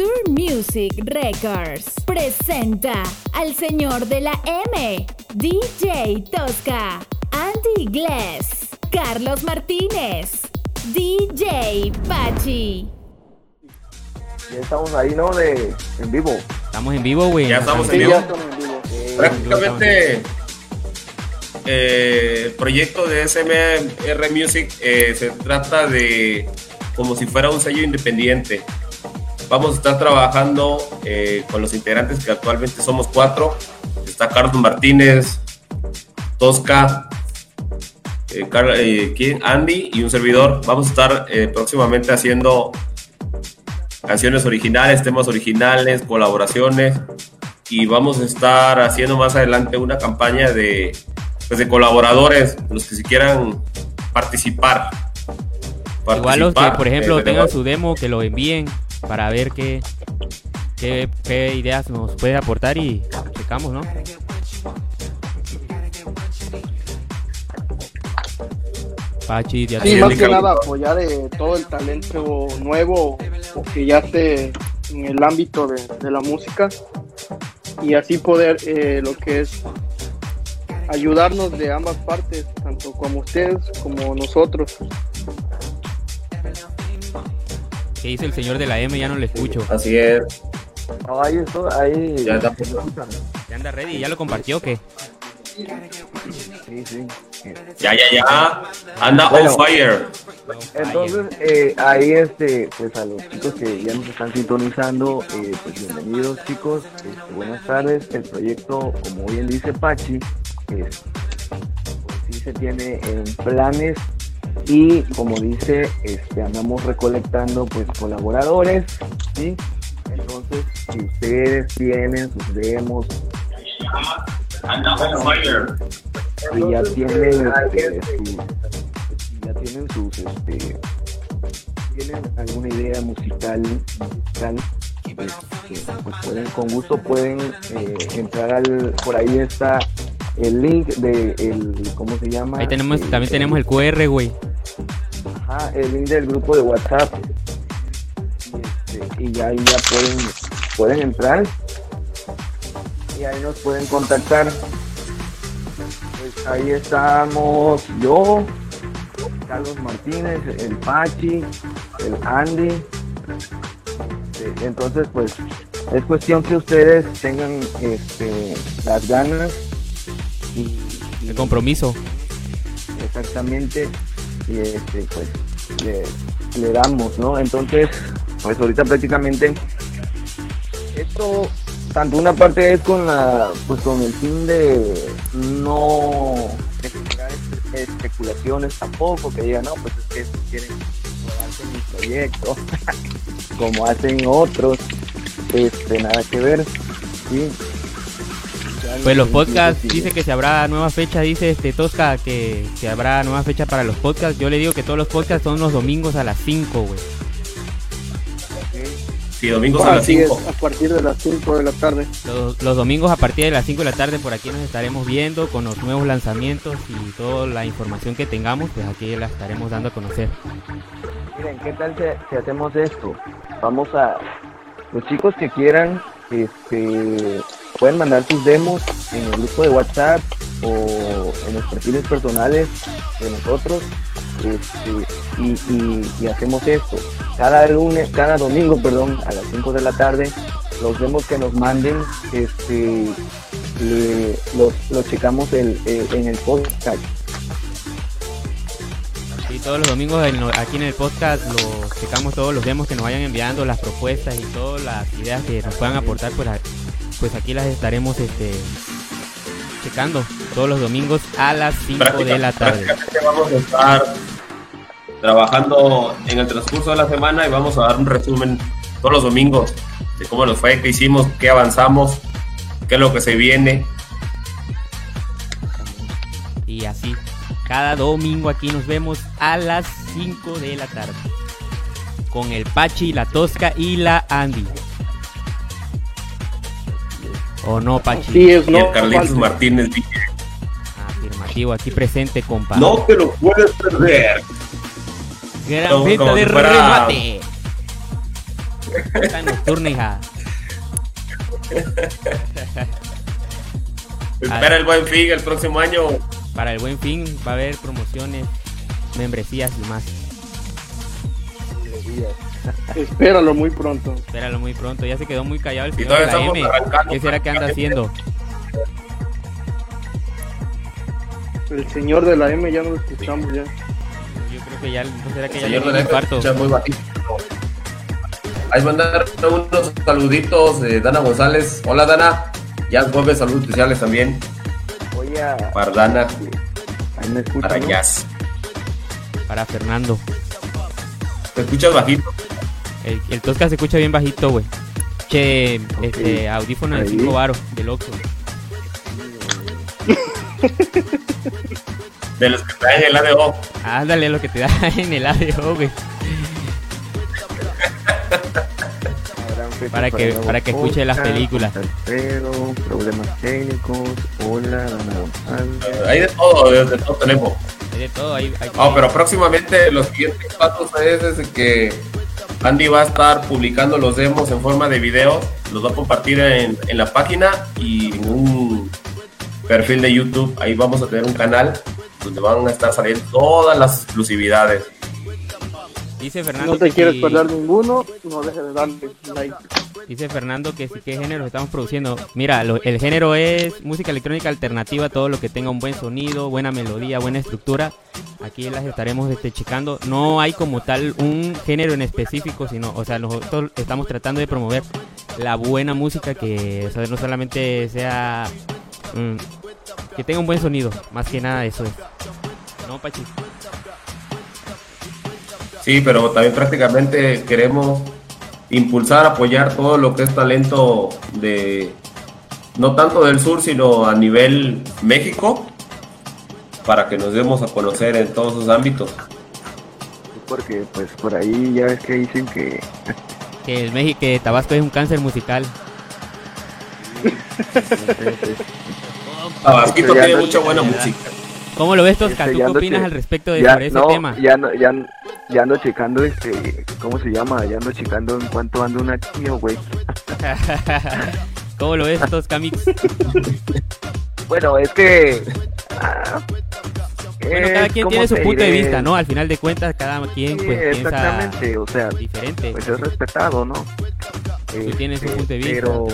Sur Music Records presenta al señor de la M, DJ Tosca, Andy Glass, Carlos Martínez, DJ Pachi. Ya estamos ahí, ¿no? De, en vivo. Estamos en vivo, güey. Ya estamos en vivo. Prácticamente eh, el proyecto de SMR Music eh, se trata de como si fuera un sello independiente. Vamos a estar trabajando eh, con los integrantes que actualmente somos cuatro. Está Carlos Martínez, Tosca, eh, eh. Andy y un servidor. Vamos a estar eh, próximamente haciendo canciones originales, temas originales, colaboraciones y vamos a estar haciendo más adelante una campaña de, pues, de colaboradores, los que si quieran participar. Igual los que, por ejemplo, tengan su demo, que lo envíen para ver qué, qué, qué ideas nos puede aportar y checamos, ¿no? Pachi, Sí, más que nada apoyar eh, todo el talento nuevo o que ya esté en el ámbito de, de la música y así poder eh, lo que es ayudarnos de ambas partes, tanto como ustedes como nosotros. ¿Qué dice el señor de la M? Ya no le escucho. Así es, No, ahí ya está. ¿Ya anda ready? ¿Ya lo compartió o qué? Sí, sí. Ya, ya, ya. Anda Bueno. on fire. Entonces, eh, ahí este, pues a los chicos que ya nos están sintonizando, eh, pues bienvenidos chicos, este, buenas tardes. El proyecto, como bien dice Pachi, es, pues sí se tiene en planes y como dice, este, andamos recolectando pues colaboradores, ¿sí? Entonces, si ustedes tienen sus demos, si ya tienen este, ya tienen sus este tienen alguna idea musical musical este, pues pueden con gusto pueden eh, entrar al por ahí está el link de el cómo se llama Ahí tenemos, Eh, también tenemos el QR, güey. ajá, el link del grupo de WhatsApp. Y, este, y ya ahí ya pueden pueden entrar. Y ahí nos pueden contactar. Pues ahí estamos yo Carlos Martínez el Pachi el Andy. Eh, entonces pues es cuestión que ustedes tengan este las ganas y, El compromiso. exactamente. Y este pues le, damos no entonces pues ahorita prácticamente esto tanto una parte es con la pues con el fin de no generar espe- especulaciones tampoco que digan no pues es que quieren robarse mi proyecto como hacen otros este nada que ver sí Pues los podcasts, dice que se habrá nueva fecha, dice este Tosca que se habrá nueva fecha para los podcasts. Yo le digo que todos los podcasts son los domingos a las 5, güey. Sí, domingos a las Así es, 5. a partir de las 5 de la tarde Los, los domingos a partir de las 5 de la tarde por aquí nos estaremos viendo con los nuevos lanzamientos y toda la información que tengamos, pues aquí la estaremos dando a conocer. Miren, ¿qué tal si, si hacemos esto? Vamos a... Los chicos que quieran, este, pueden mandar sus demos en el grupo de WhatsApp o en los perfiles personales de nosotros este, y, y- y hacemos esto. Cada lunes, cada domingo, perdón, a las 5 de la tarde, los demos que nos manden, este, le- los, los checamos el- eh, en el podcast. Y todos los domingos en aquí en el podcast los checamos todos los demos que nos vayan enviando, las propuestas y todas las ideas que nos puedan aportar, pues, a- pues aquí las estaremos este checando todos los domingos a las 5 de la tarde. Vamos a estar trabajando en el transcurso de la semana y vamos a dar un resumen todos los domingos de cómo nos fue, qué hicimos, qué avanzamos, qué es lo que se viene. Y así, cada domingo aquí nos vemos a las 5 de la tarde. Con el Pachi, la Tosca y la Andy. ¿O no, Pachi? Sí, es, Y no, el Carlitos. Martínez dice, Afirmativo, aquí presente, compa. no te lo puedes perder. Gran como- venta como de fuera- remate. Está nocturna, hija. Espera el buen fin el próximo año. Para el buen fin va a haber promociones, membresías y más. Espéralo muy pronto. Espéralo muy pronto. Ya se quedó muy callado el señor de la M. arrancando. ¿Qué será que anda haciendo? El señor de la M ya no lo escuchamos ya. Yo creo que ya, ¿no será que ya le Señor de infarto? escucha muy bajito. Ahí mandar unos saluditos de Dana González. Hola Dana. Ya vuelve saludos especiales también Voy a. para Dana, Ahí me escuchan, para ¿no? Jazz. Para Fernando. ¿Te escuchas bajito? El, el Tosca se escucha bien bajito, güey. Che, este, audífono de Ahí. 5 baros del Oxxo. De los que traen el ADO. Ándale lo que te da en el ADO, güey. Para que- para que escuche las películas. Tercero, problemas técnicos. Hola. Hay de todo, de, de todo tenemos. Hay de todo, hay, hay Ah, pero próximamente los siguientes pasos es, es que Andy va a estar publicando los demos en forma de video, los va a compartir en, en la página y en un perfil de YouTube. Ahí vamos a tener un canal donde van a estar saliendo todas las exclusividades. Dice Si Fernando no te que quieres perder ninguno, no dejes de darle like. Dice Fernando que si qué género estamos produciendo. Mira, el género es música electrónica alternativa, todo lo que tenga un buen sonido, buena melodía, buena estructura. Aquí las estaremos este, checando. No hay como tal un género en específico, sino, o sea, nosotros estamos tratando de promover la buena música que o sea, no solamente sea mm, que tenga un buen sonido, más que nada eso es. No, Pachi. Sí, pero también prácticamente queremos impulsar, apoyar todo lo que es talento de, no tanto del sur, sino a nivel México, para que nos demos a conocer en todos sus ámbitos. Porque, pues, por ahí ya ves que dicen que. Que el México, que Tabasco es un cáncer musical. Tabasquito tiene no- mucha buena música. ¿Cómo lo ves, Tosca? Este, ¿Tú ya qué opinas al respecto de ya, sobre ese no, tema? ya no, ya, ya ando checando este, ¿cómo se llama? Ya ando checando en cuanto ando una quimio, güey. ¿Cómo lo ves, Tosca Mix? Bueno, es que. ah, Bueno, cada quien tiene su punto de vista, ¿no? Al final de cuentas, cada quien Sí, pues piensa exactamente, o sea, diferente. pues es respetado, ¿no? Tú tienes Este, punto de vista. Pero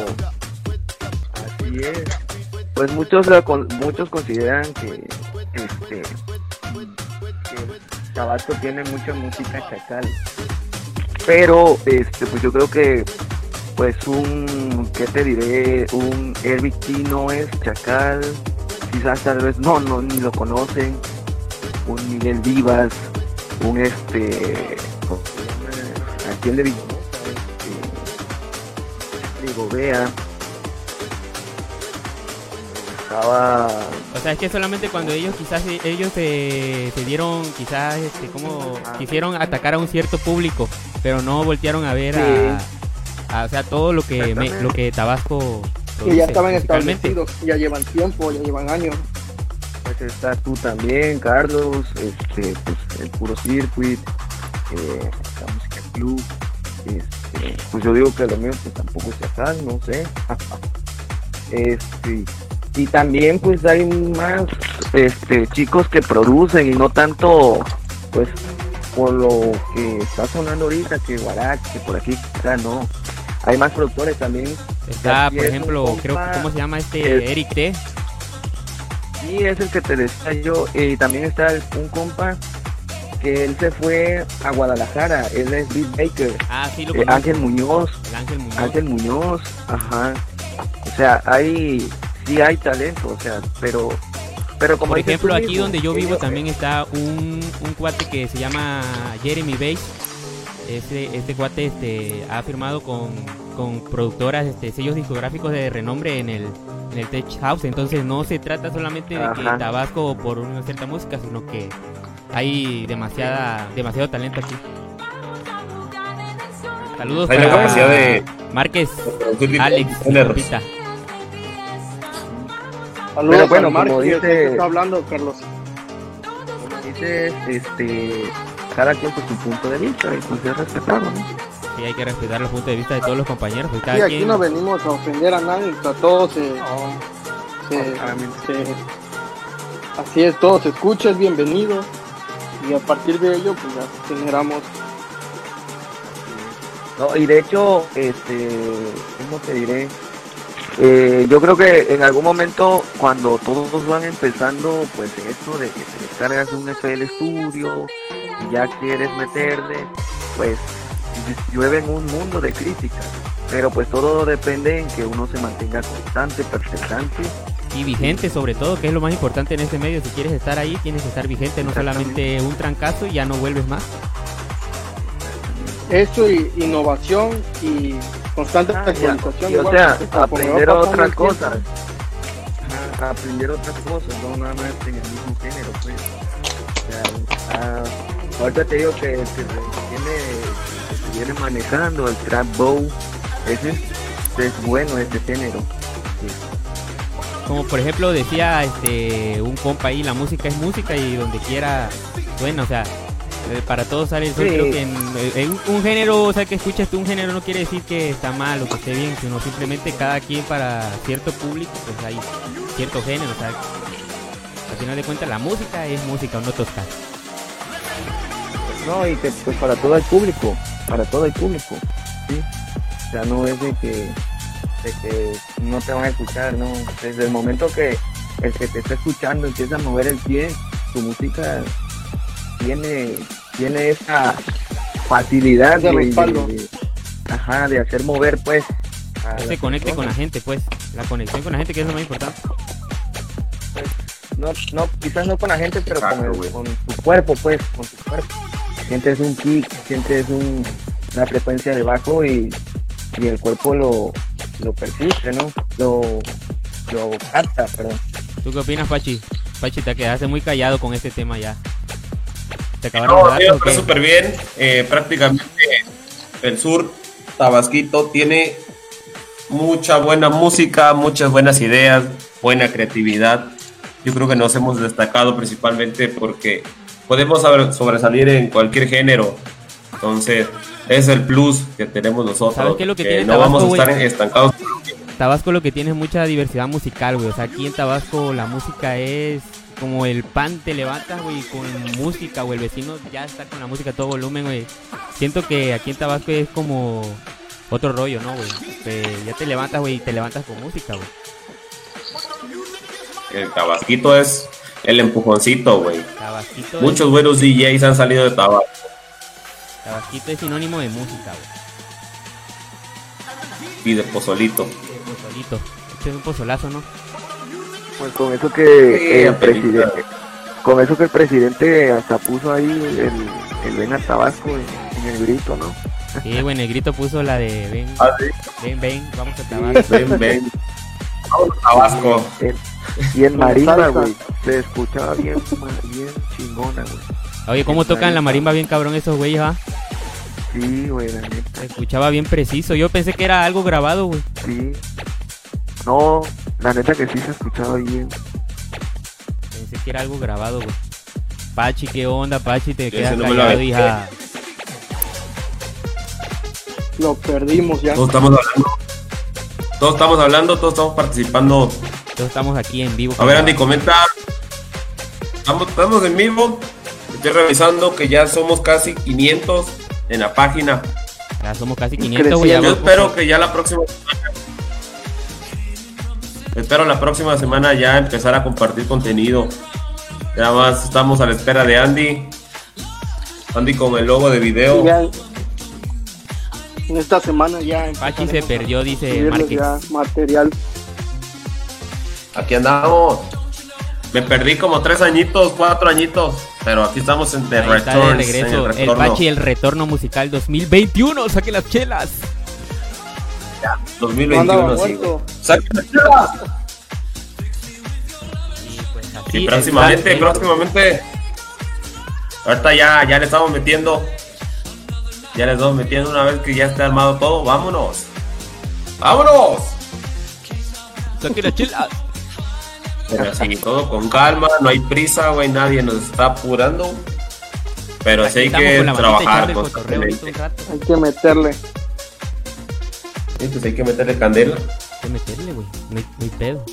así es. Pues muchos muchos consideran que este Tabasco tiene mucha música chacal. Pero este pues yo creo que pues un qué te diré, un Eric no es chacal, quizás tal vez no no ni lo conocen, un Miguel Vivas, un este aquí el de Villanueva, este, O sea, es que solamente cuando ellos quizás ellos se, se dieron quizás este como Ah. quisieron atacar a un cierto público, pero no voltearon a ver Sí. a, a, o sea, todo lo que me- lo que Tabasco Que ya estaban establecidos, ya llevan tiempo, ya llevan años. pues estás tú también Carlos este pues el puro circuit eh, la música club este, pues yo digo que lo mío pues tampoco es chacal no sé este y también pues hay más este chicos que producen y no tanto pues por lo que está sonando ahorita que Guarac que por aquí quizá no hay más productores también Está, por ejemplo, creo que cómo se llama este Eric T. Sí, es el que te decía yo. Y también está un compa que él se fue a Guadalajara. Él es Beat Baker. Ah, sí lo Eh. Ángel Muñoz. El Ángel Muñoz. Ángel Muñoz. Ajá. O sea, hay. Sí hay talento. O sea, pero. Pero como Por ejemplo, aquí mismo, donde yo vivo también está un, un cuate que se llama Jeremy Bass. Este, este cuate este, ha firmado con, con productoras, este, sellos discográficos de renombre en el, en el Tech House. Entonces no se trata solamente de que. Tabasco por una cierta música, sino que hay demasiada, demasiado talento aquí. Saludos Hay la para capacidad de Márquez, Alex. Saludos Pero bueno, Mark, como que dice- está hablando, Carlos. como dices, este. Cada quien por su punto de vista. Y pues es respetado, ¿no? Sí, hay que respetar los puntos de vista de todos los compañeros. Pues Sí, cada aquí quien- no venimos a ofender a nadie, sea, todos se, se- claramente. se- así es, todos se escucha, es bienvenido y a partir de ello pues ya generamos No, y de hecho, este, ¿cómo te diré? Eh, yo creo que en algún momento, cuando todos van empezando, pues esto de que te descargas un FL Studio y ya quieres meterle, pues llueven un mundo de críticas. Pero pues todo depende en que uno se mantenga constante, persistente. Y vigente sobre todo, que es lo más importante en este medio. Si quieres estar ahí, tienes que estar vigente, no solamente un trancazo y ya no vuelves más. eso y innovación y constante Ah, actualización. Y, o sea, aprender el tiempo, cosas. Ajá, Aprender otras cosas, no nada más en el mismo género, pues. O sea, ah, ahorita te digo que, que se viene, que se viene manejando el trap bow, ese es, es bueno ese género. Sí. Como por ejemplo decía este un compa ahí, la música es música y donde quiera, bueno, o sea, eh, para todos sale el sol, Sí. creo que en, en un, un género, o sea, que escuchas tú un género no quiere decir que está mal o que esté bien, sino simplemente cada quien para cierto público, pues hay cierto género, o sea, al final de cuentas la música es música, no tosca. No, y que pues para todo el público, para todo el público, ¿sí? O sea, no es de que, de que no te van a escuchar, ¿no? Desde el momento que el que te está escuchando empieza a mover el pie, tu música tiene, tiene esa facilidad de, ajá, de hacer mover pues a Que se conecte con la gente, pues, la conexión con la gente que es lo más importante. no, no, quizás no con la gente, pero Exacto, con, el- con tu cuerpo, pues, con tu cuerpo. Sientes un kick, sientes un, una frecuencia de bajo y, y el cuerpo lo, lo persiste, ¿no? Lo, lo capta, perdón. ¿Tú qué opinas, Pachi? Pachi, te quedaste muy callado con este tema ya. ¿Te acabaron No, los datos está súper bien. Eh, prácticamente el sur tabasquito tiene mucha buena música, muchas buenas ideas, buena creatividad. Yo creo que nos hemos destacado principalmente porque podemos sobre- sobresalir en cualquier género. Entonces, es el plus que tenemos nosotros. ¿Sabes qué es lo que tiene no Tabasco, vamos a estar güey? estancados. Tabasco lo que tiene es mucha diversidad musical, güey. O sea, aquí en Tabasco la música es como el pan te levantas, güey, con música, o el vecino ya está con la música a todo volumen, güey. Siento que aquí en Tabasco es como otro rollo, ¿no, güey? Ya te levantas, güey, y te levantas con música, güey. El tabasquito es el empujoncito, güey. Muchos buenos DJs han salido de Tabasco. Tabasquito es sinónimo de música, güey. y de pozolito. De pozolito. Este es un pozolazo, ¿no? Pues con eso que Sí, el presidente, con eso que el presidente hasta puso ahí el, el ven a Tabasco en, en el grito, ¿no? Sí, güey, Negrito puso la de ven, Ah, sí. ven, ven, vamos a Tabasco. Ven, ven. Vamos a Tabasco. El- y en marimba, güey, se escuchaba bien, bien chingona, güey. Oye, ¿cómo tocan la marimba bien cabrón esos güeyes, ah? Sí, güey, la neta, Se escuchaba bien preciso. Yo pensé que era algo grabado, güey. sí. No, la neta que sí se escuchaba bien. Pensé que era algo grabado, güey. Pachi, ¿qué onda, Pachi? Te Ese quedas no me lo callado, hija. Lo perdimos ya. Todos estamos hablando. Todos estamos hablando, todos estamos participando. Todos estamos aquí en vivo. A ver, Andy, comenta. Estamos, estamos en vivo. Estoy revisando que ya somos casi 500 en la página. Ya somos casi 500, güey. ya Yo espero que ya la próxima semana. Espero la próxima semana ya empezar a compartir contenido. Nada más estamos a la espera de Andy. Andy con el logo de video. Ya en esta semana ya Pachi se perdió, dice Márquez. ya material. Aquí andamos. Me perdí como tres añitos, cuatro añitos. Pero aquí estamos en The está de Returns, en regreso. el El, retorno. Pachi, el retorno musical 2021. Saque las chelas. No 2021, andaba sí. Y pues así. Y próximamente, próximamente. Ahorita ya, ya le estamos metiendo. Ya le estamos metiendo una vez que ya esté armado todo. Vámonos. Vámonos. Saque. Pero así, todo con calma, no hay prisa, güey. Nadie nos está apurando. Pero Aquí sí hay que trabajar constantemente. Hay que meterle. Sí, pues hay que meterle candela. Hay que meterle, güey. No hay, pedo.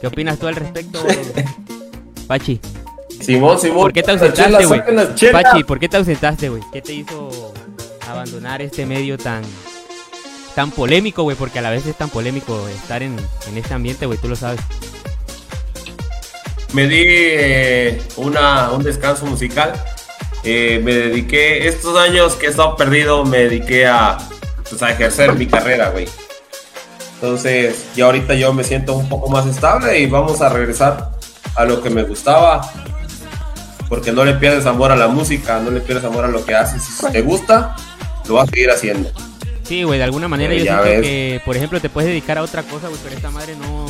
¿Qué opinas tú al respecto, Pachi? Simón, Simón. ¿Por qué te ausentaste, güey? Pachi, ¿por qué te ausentaste, güey? ¿Qué te hizo abandonar este medio tan tan polémico, güey? Porque a la vez es tan polémico estar en, en este ambiente, güey, tú lo sabes. Me di eh, una, un descanso musical. Eh, me dediqué, estos años que he estado perdido, me dediqué a, pues, a ejercer mi carrera, güey. Entonces, ya ahorita yo me siento un poco más estable y vamos a regresar a lo que me gustaba. Porque no le pierdes amor a la música, no le pierdes amor a lo que haces. Si te gusta, lo vas a seguir haciendo. Sí, güey, de alguna manera Pero yo siento ves. que, por ejemplo, te puedes dedicar a otra cosa, güey, pero esta madre no,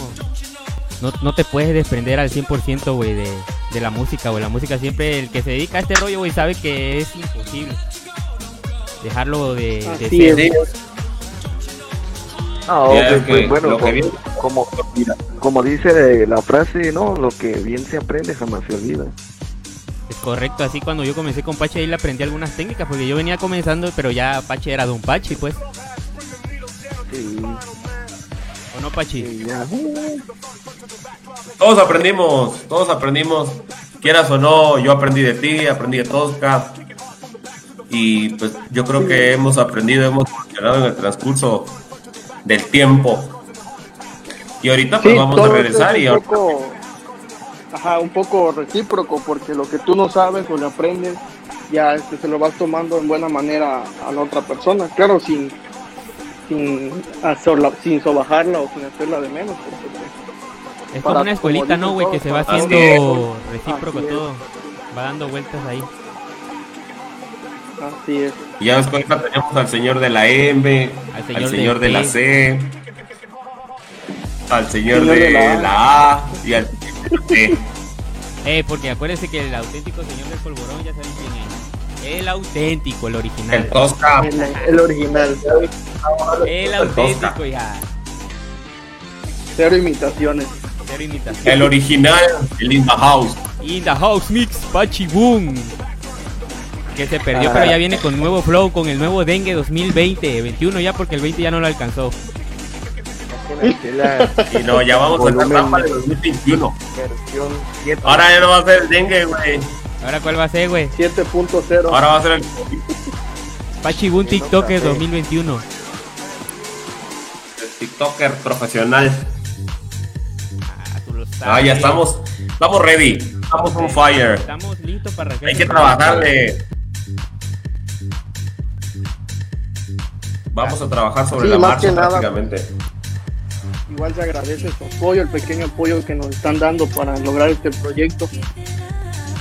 no, no te puedes desprender al 100%, güey, de, de la música, güey. La música siempre, el que se dedica a este rollo, güey, sabe que es imposible dejarlo de, de ser. es. Ya, pues, que pues, bueno, lo que como, como, como dice la frase, ¿no? Lo que bien se aprende jamás se olvida. Es correcto, así cuando yo comencé con Pachi ahí le aprendí algunas técnicas, porque yo venía comenzando, pero ya Pachi era Don Pachi, pues. Sí, ¿O no, Pachi? sí, ya. Todos aprendimos, todos aprendimos. Quieras o no, yo aprendí de ti, aprendí de Tosca. Y pues yo creo que hemos aprendido, hemos evolucionado en el transcurso del tiempo. Y ahorita pues Sí, vamos a regresar es y un ahorita- poco, ajá, un poco recíproco, porque lo que tú no sabes o le aprendes, ya este, se lo vas tomando en buena manera a la otra persona, claro, sin sin hacerla, sin sobajarla o sin hacerla de menos. porque, pues, Es como una escuelita, como ¿no, güey? Que se va haciendo recíproco todo. Va dando vueltas ahí. Así es. y ya después tenemos al señor de la M, Al al señor de la. C, al señor, Señor de, de la A. la A y al señor de la T. Eh, porque acuérdense que el auténtico señor del polvorón ya saben quién es. El auténtico, el el original. Tosca. El, el original, El auténtico, ya. cero imitaciones. Cero. El original, el In the House. In the house mix, Pachi Boom. Que se perdió, pero ya viene con nuevo flow, con el nuevo Dengue 2020, 21 ya, porque el 20 ya no lo alcanzó. Y no, ya vamos a sacar rampa de 2021. versión 7. Ahora ya no va a ser el dengue, güey. Ahora, ¿cuál va a ser, güey? 7.0. Ahora va a ser el Pachi Boom TikToker 2021. el TikToker profesional. Ah, tú lo sabes. Ah, ya estamos. Estamos ready. Estamos on fire. Estamos listos para. Hay que trabajarle. Vamos a trabajar sobre Sí, la marcha prácticamente. Igual se agradece su apoyo, el pequeño apoyo que nos están dando para lograr este proyecto.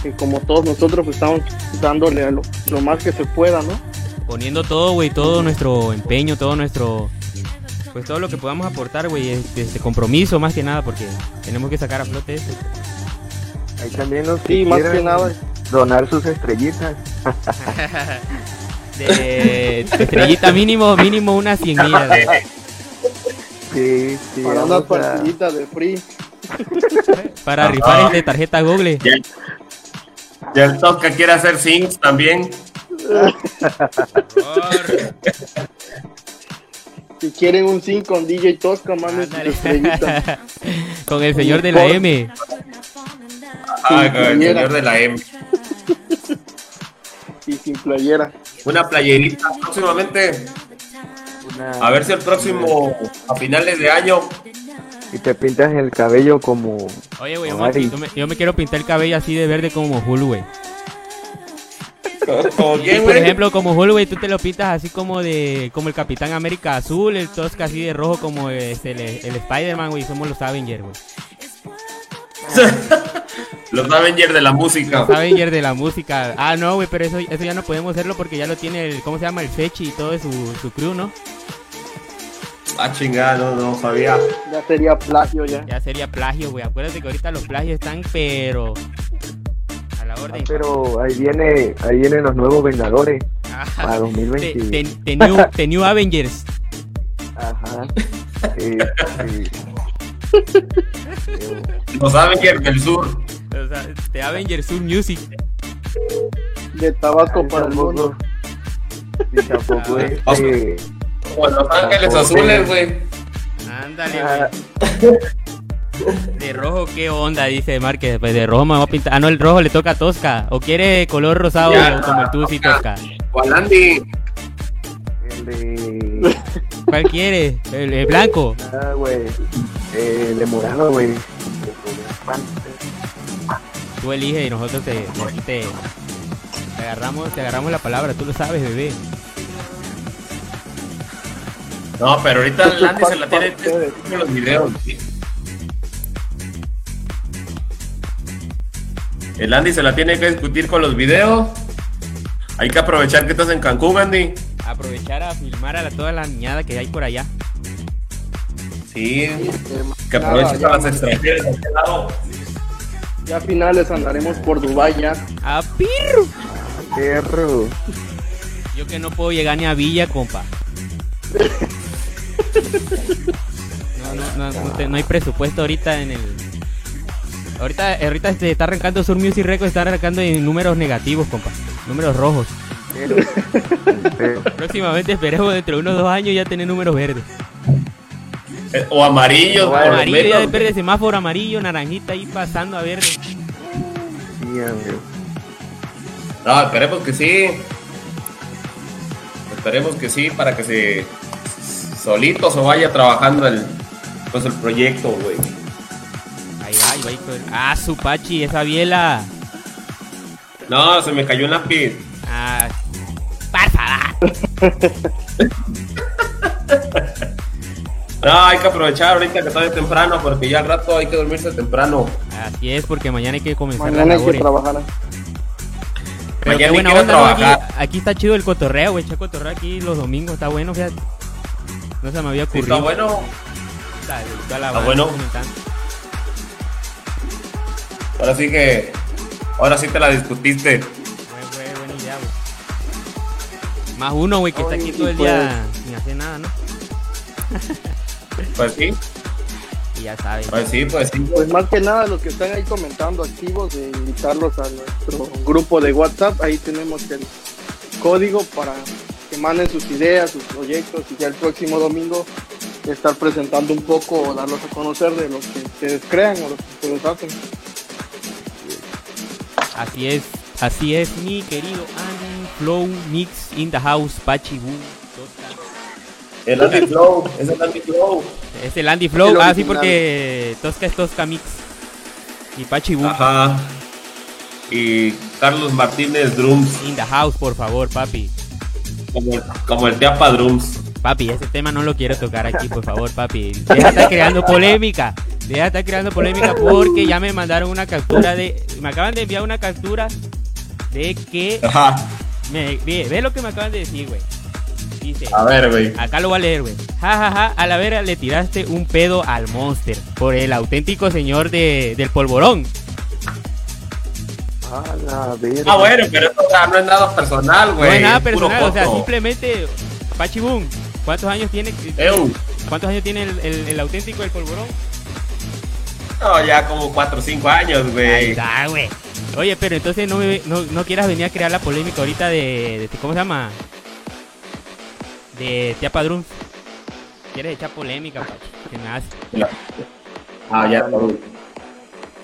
Que como todos nosotros pues, estamos dándole lo, lo más que se pueda, ¿no? Poniendo todo, güey, todo nuestro empeño, todo nuestro. Pues todo lo que podamos aportar, güey, este, este compromiso más que nada, porque tenemos que sacar a flote esto. Ahí también los Sí, más que nada. donar sus estrellitas. De estrellita mínimo, mínimo unas 100 millas. Sí, sí. Para unas partiditas de free. Para Ajá. rifar de tarjeta Google. Ya, ya el Tosca quiere hacer things también. Si quieren un 5 con DJ Tosca, manden. Con el señor de la M. Ah, con el señor de la M. Y sin playera. Una playerita próximamente. una- A ver si el próximo, a finales de año, Y te pintas el cabello como. Oye, güey, yo, me- yo quiero pintar el cabello así de verde como Hulu, güey. quién, por güey. ejemplo, como Hulu, güey, tú te lo pintas así como de como el Capitán América azul, el Tosca así de rojo como este, el, el Spider-Man, güey, somos los Avengers, güey. Los Avengers de la música. Los Avengers de la música. Ah, no, güey, pero eso, eso ya no podemos hacerlo porque ya lo tiene el, ¿cómo se llama? El Fechi y todo su, su crew, ¿no? Ah, chingada, no, no sabía. Ya sería plagio ya. Ya sería plagio, güey. Acuérdate que ahorita los plagios están, pero... A la Ah, orden. pero ahí viene, ahí vienen los nuevos Vengadores Ah, para The, 2020. the- the new, the new Avengers. Ajá. Sí, sí. Los Avengers del sur. O sea, The Avengers Sur Music. De Tabasco Ay, para el mundo. y tampoco este, Como en Los Ángeles. Azules, güey. Ándale, ah, güey. De rojo, ¿qué onda? Dice Márquez. Pues de rojo me voy a pintar. Ah, no, el rojo le toca a Tosca. ¿O quiere color rosado Ya, como el tú sí, Tosca? Juan Andy. el de ¿Cuál quiere? El, el blanco. ah, güey, eh, de morado, güey. Tú eliges y nosotros te, te, te- te agarramos, te agarramos la palabra. Tú lo sabes, bebé. No, pero ahorita el Andy se la tiene con los videos. sí. El Andy se la tiene que discutir con los videos. Hay que aprovechar que estás en Cancún, Andy. Aprovechar a filmar a la- toda la niñada que hay por allá. Sí, que nada, aproveches ya, a las extranjeras de este lado. ya a finales andaremos por Dubai ya. ¡A pirro! Perro. Yo que no puedo llegar ni a Villa, compa. No, no, no, no, te- no hay presupuesto ahorita en el. Ahorita, ahorita se está arrancando Sur Music Records, está arrancando en números negativos, compa. Números rojos. Pero, pero, Próximamente esperemos dentro de unos dos años ya tener números verdes. O amarillos, por lo Amarillo ya verde, semáforo amarillo, naranjita ahí pasando a verde. No, esperemos que sí. Esperemos que sí para que se solito se vaya trabajando el, pues el proyecto, güey. Ahí va, ahí va. ahí va. Ah, su pachi, esa biela. No, se me cayó un lápiz. Ah, favor. No, hay que aprovechar ahorita que está de temprano porque ya al rato hay que dormirse temprano. Así es, porque mañana hay que comenzar Mañana las hay que trabajar. Pero Mañana buena a onda, ¿no? Aquí, trabajar. aquí está chido el cotorreo, güey. Echar cotorreo aquí los domingos, está bueno, fíjate. No se me había Sí, ocurrido. está bueno. Está, está la Está bueno. comentando. Ahora sí que. Ahora sí te la discutiste. Buen- buen- buena idea, güey. Más uno, güey, que está aquí todo el día sin hacer nada, ¿no? Pues sí, Y ya sabes. pues sí, pues sí. Pues más que nada los que están ahí comentando activos, de invitarlos a nuestro grupo de WhatsApp. Ahí tenemos el código para que manden sus ideas, sus proyectos y ya el próximo domingo estar presentando un poco o darlos a conocer de lo que ustedes crean o lo que ustedes hacen. Así es, así es, mi querido Andy Flow Mix in the House, Pachi Boom. El Andy Flow, es el Andy Flow. Es el Andy Flow, El ah, sí, porque Tosca es Tosca Mix. Y Pachi Boom Ajá. Y Carlos Martínez Drums, in the house, por favor, papi. como, como el Teapa Drums. Papi, ese tema no lo quiero tocar aquí, por favor, papi. Deja de estar creando polémica. Deja de estar creando polémica porque ya me mandaron una captura de. Me acaban de enviar una captura de que. Ajá. Me, ve, ve lo que me acaban de decir, güey. Dice. A ver, güey. Acá lo voy a leer, güey. Ja, ja, ja. A la vera le tiraste un pedo al monster por el auténtico señor de, del polvorón. A la verga. Ah, bueno, pero esto ya no es nada personal, güey. no es nada personal, o sea, simplemente. Pachi Boom, ¿cuántos años tiene? Eu. ¿Cuántos años tiene el, el- el auténtico del polvorón? No, ya como 4 o 5 años, Ahí güey. está, güey. Oye, pero entonces no, me- no, no quieras venir a crear la polémica ahorita de, de- ¿Cómo se llama? De Tia Padrún. Quieres echar polémica, Pachi. ¿Qué me hace? Ah, ya. No,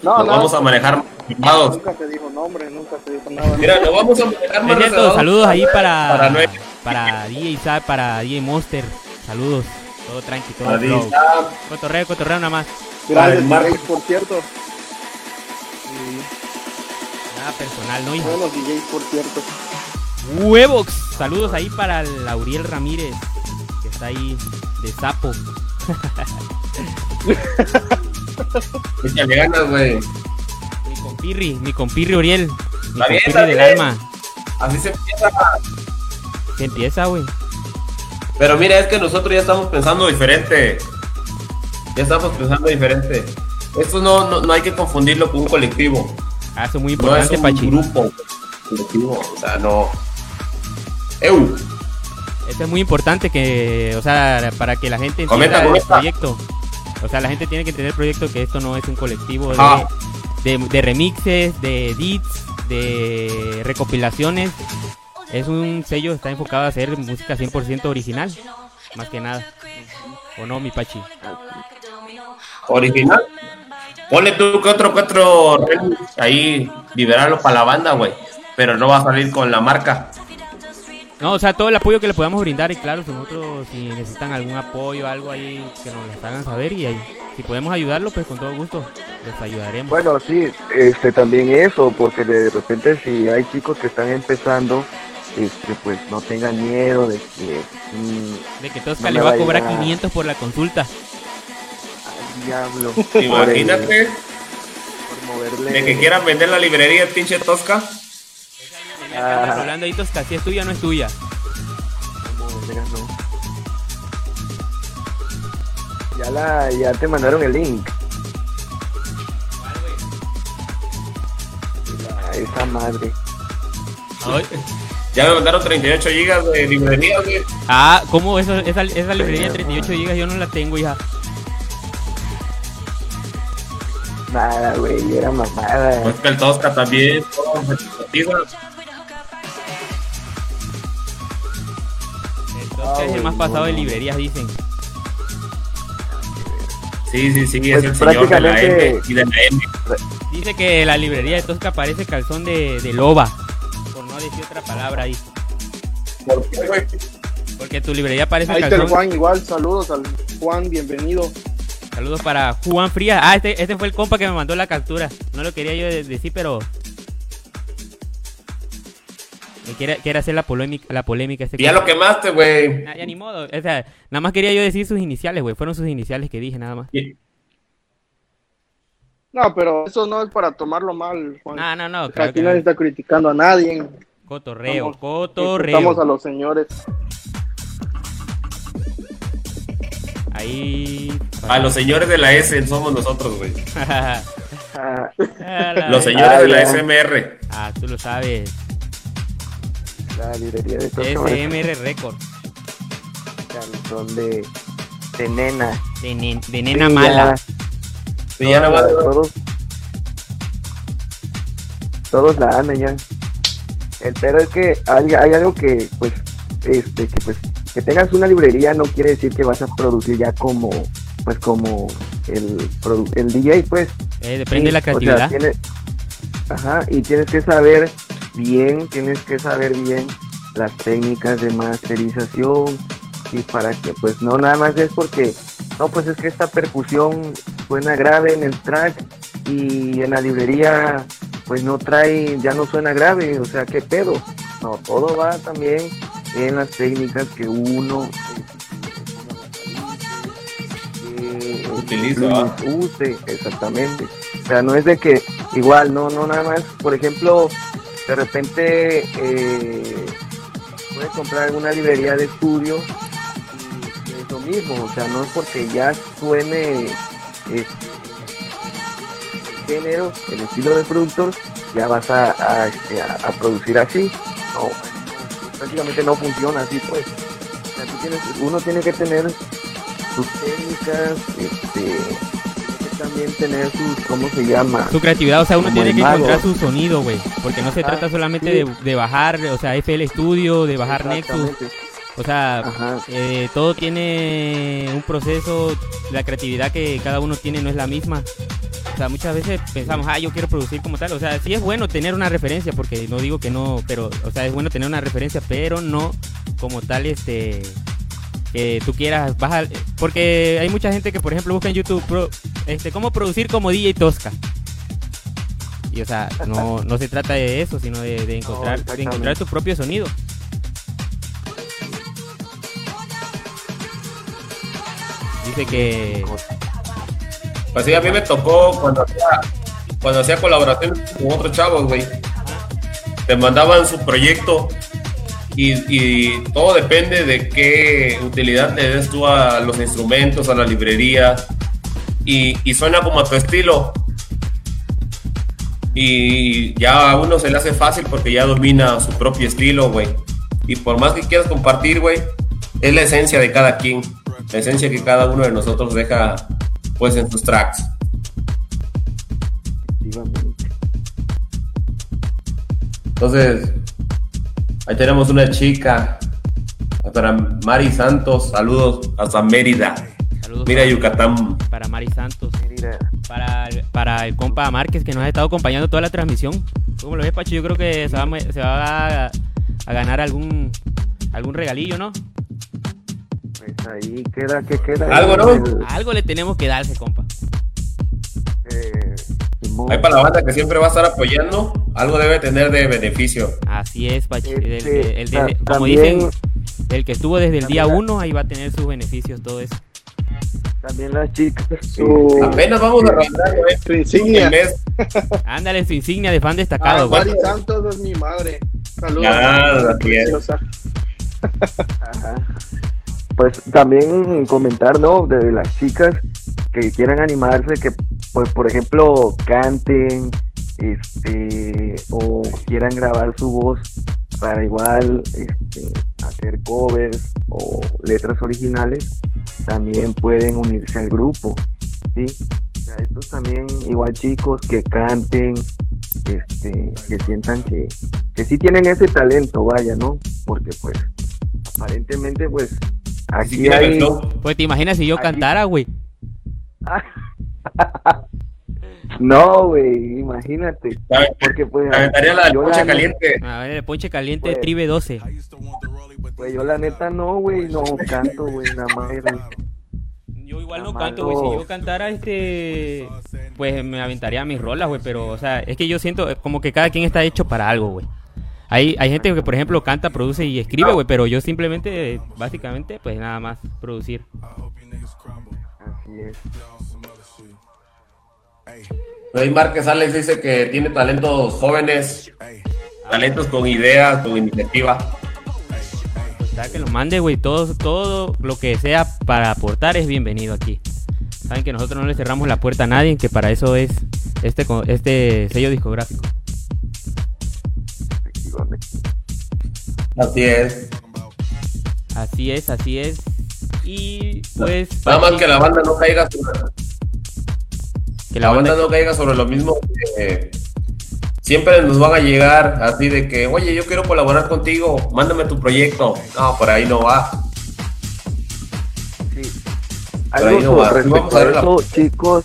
Nos no, vamos a manejar reservados. nunca te dijo nombre, nunca te dijo nada. Mira, nos vamos a manejar más cierto, saludos ahí para, Para para DJ Isaac, para DJ Monster. Saludos. Todo tranqui, todo. Cotorreo, cotorreo nada más. Grandes Marco. DJs, por cierto. Nada personal, ¿no? hijo? Buenos DJs, por cierto. Huevox. Saludos ahí para Lauriel Ramírez, que está ahí de sapo. Échale ganas, güey. Mi compirri, mi compirri Uriel. Mi bien, compirri está del bien. alma. Así se empieza. Que empieza, güey. Pero mira, es que nosotros ya estamos pensando diferente. Ya estamos pensando diferente. Esto no, no, no hay que confundirlo con un colectivo. Ah, eso es muy No es importante, un Pachi. grupo colectivo. O sea, no. Eu. Eso es muy importante que, o sea, para que la gente entienda el proyecto. O sea, la gente tiene que entender el proyecto que esto no es un colectivo de, Ah. de, de remixes, de edits, de recopilaciones. Es un sello, está enfocado a hacer música 100% original, más que nada. ¿O no, mi Pachi? Original. Ponle tú que otro, que remix ahí, liberarlo para la banda, güey. Pero no va a salir con la marca. No, o sea, todo el apoyo que le podamos brindar y claro, si nosotros si necesitan algún apoyo, algo ahí que nos lo hagan saber y ahí, si podemos ayudarlo, pues con todo gusto les ayudaremos. Bueno, sí, este también eso, porque de repente si hay chicos que están empezando, este, pues no tengan miedo de que... mm, de que Tosca no le me va a cobrar a- 500 por la consulta. al diablo. Imagínate Por moverle... de que quieran vender la librería pinche Tosca. Ah. Hablando ahí, Tosca, si es tuya o no es tuya. Ya la, ya te mandaron el link. La- esa madre. Ay. Ya me mandaron 38 gigas de librería, güey. Ah, ¿cómo? Eso, esa, esa librería de 38 GB yo no la tengo, hija. Nada, güey, era mamada. Pues que el Tosca también. todo Tosca es el más pasado de librerías, dicen. Sí, sí, sí, Pues es el señor de la prácticamente- M y de la M. Dice que la librería de Tosca parece calzón de, de loba. Por no decir otra palabra ahí. ¿Por qué, güey? Porque tu librería parece Ahí calzón. Juan igual, saludos al Juan, bienvenido. Saludos para Juan Frías. Ah, este, este fue el compa que me mandó la captura. No lo quería yo de- decir, pero. Quiere, quiere hacer la polémica, la polémica este Ya lo quemaste, güey. Ya, ya ni modo. O sea, nada más quería yo decir sus iniciales, güey. Fueron sus iniciales que dije, nada más. No, pero eso no es para tomarlo mal, Juan. No, no, no. Claro Aquí que nadie no. está criticando a nadie. Cotorreo, Estamos- cotorreo. Estamos a los señores. Ahí. A los señores de la S somos nosotros, güey. Ah, Los señores. de la. SMR. Ah, tú lo sabes. La librería de SMR Record. calzón de, de nena. De, nen- de nena Sí, mala. Todos, todos la aman ya. El pero es que hay, hay algo que, pues, este, que pues, que tengas una librería no quiere decir que vas a producir ya como, pues, como el, el DJ, pues. Eh, depende de la Sí, o sea, creatividad. ajá, y tienes que saber bien, tienes que saber bien las técnicas de masterización y para que pues no nada más es porque no pues es que esta percusión suena grave en el track y en la librería pues no trae, ya no suena grave, o sea, qué pedo. No, todo va también en las técnicas que uno eh, Utiliza, use, exactamente. O sea, no es de que igual, no, no nada más, por ejemplo, de repente eh, puedes comprar alguna librería de estudio y, es lo mismo, o sea, no es porque ya suene este, el género, el estilo de productor, ya vas este, a- a producir así. No, prácticamente no funciona así, pues. O sea, tú tienes- uno tiene que tener sus técnicas, este, también tener sus, ¿cómo se llama? Su creatividad, o sea, uno Como tiene que mago. encontrar su sonido, güey. Porque no se Ah, trata solamente sí. de, de bajar, o sea, FL Studio, de bajar Nexus. O sea, eh, todo tiene un proceso, la creatividad que cada uno tiene no es la misma. O sea, muchas veces pensamos, ah, yo quiero producir como tal. O sea, sí es bueno tener una referencia, porque no digo que no, pero, o sea, es bueno tener una referencia, pero no como tal, este, que tú quieras bajar. Porque hay mucha gente que, por ejemplo, busca en YouTube, pro- este, cómo producir como DJ Tosca. Y, o sea, no, no se trata de eso, sino de, de encontrar, de exactamente. encontrar tu propio sonido. Dice que Pues sí, a mí me tocó cuando hacía, cuando hacía colaboración con otros chavos, güey. Te mandaban su proyecto y, y todo depende de qué utilidad le des tú a los instrumentos, a la librería y, y suena como a tu estilo. Y ya a uno se le hace fácil porque ya domina su propio estilo, güey. Y por más que quieras compartir, güey, es la esencia de cada quien. La esencia que cada uno de nosotros deja, pues, en sus tracks. Entonces, ahí tenemos una chica. Para Mari Santos, saludos hasta Mérida. Saludos Mira para, Yucatán. para Mari Santos. Para el, para el compa Márquez que nos ha estado acompañando toda la transmisión. ¿Cómo lo ves, Pacho? Yo creo que se va, a- se va a, a ganar algún algún regalillo, ¿no? pues ahí queda, que queda? Algo, ¿no? Algo le tenemos que darse, compa. eh. Ahí para la banda que siempre va a estar apoyando, algo debe tener de beneficio. Así es, Pacho. El- Este, el- el- ta- como también- dicen, el que estuvo desde el día uno, ahí va a tener sus beneficios, todo eso. También las chicas. Su- este, Apenas vamos arrancando ¿eh? su insignia. mes. Ándale, su insignia de fan Ah, destacado, güey. Mari Santos es mi madre. Saludos. Ah. Ajá. Pues también comentar, ¿no? De las chicas que quieran animarse, que, pues, por ejemplo, canten, este, o quieran grabar su voz para igual este, hacer covers o letras originales, también pueden unirse al grupo, ¿sí? O sea, estos también, igual chicos que canten, este, que sientan que, que sí tienen ese talento, vaya, ¿no? Porque pues aparentemente pues Si aquí el hay. Pues te imaginas si yo Aquí- cantara, güey. no güey imagínate Te porque pues aventaría la la, caliente. A ver, el ponche caliente Pues- tribe 12. pues yo la neta no güey no canto güey nada más güey. Yo igual no canto, güey. Si yo cantara, este. Pues me aventaría mis rolas, güey. Pero, o sea, es que yo siento eh, como que cada quien está hecho para algo, güey. Hay, hay gente que, por ejemplo, canta, produce y escribe, güey. Pero yo simplemente, básicamente, pues nada más producir. así es Rey Márquez Alex dice que tiene talentos jóvenes, talentos con ideas, con iniciativa. Que lo mande, güey. Todo, todo lo que sea para aportar es bienvenido aquí. Saben que nosotros no le cerramos la puerta a nadie, que para eso es este, este sello discográfico. Así es. Así es, así es. Y pues. Nada más que la banda no caiga sobre, que la la banda banda- no caiga sobre lo mismo. que siempre nos van a llegar así de que, oye, yo quiero colaborar contigo, mándame tu proyecto. No, por ahí no va. Sí. Por ahí Algo no va. vamos a a ver la- eso, chicos,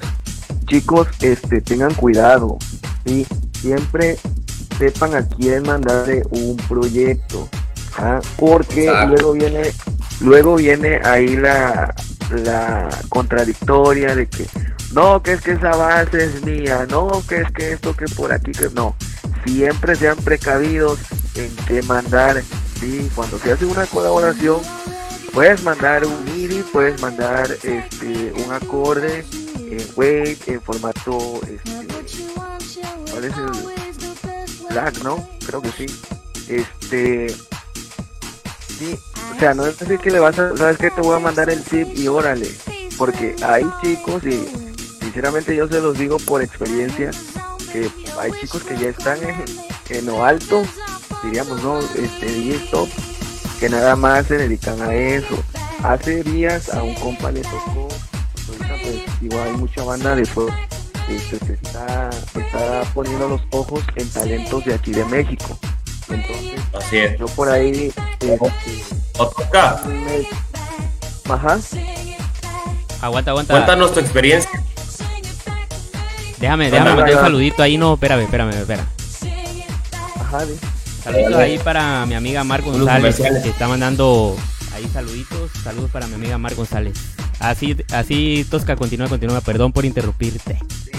chicos, este, tengan cuidado, sí, siempre sepan a quién mandarle un proyecto, ¿ah? porque Exacto. luego viene, luego viene ahí la, la contradictoria de que no, que es que esa base es mía, no, que es que esto, que por aquí, que no, siempre sean precavidos en qué mandar, sí, cuando se hace una colaboración Puedes mandar un MIDI, puedes mandar este un acorde en Wave, en formato este, ¿cuál es el FLAC, no? Creo que sí. Este sí, o sea, no es decir que le vas a, sabes que te voy a mandar el zip y órale, porque hay chicos y sinceramente yo se los digo por experiencia que hay chicos que ya están en, en lo alto, diríamos, no, este DJ top que nada más se dedican a eso. Hace días a un compa le tocó, ahorita pues igual hay mucha banda de fuego este, se está, está poniendo los ojos en talentos de aquí de México. Entonces, Así es. yo por ahí, este, me- ajá, Aguanta, aguanta. cuéntanos tu experiencia. Déjame, déjame mandar un saludito ahí. No, espérame, espérame, espera. ajá, de- Saludos ahí para mi amiga Mar González, que está mandando ahí saluditos. Saludos para mi amiga Mar González. Así, así, Tosca, continúa, continúa. Perdón por interrumpirte. sí.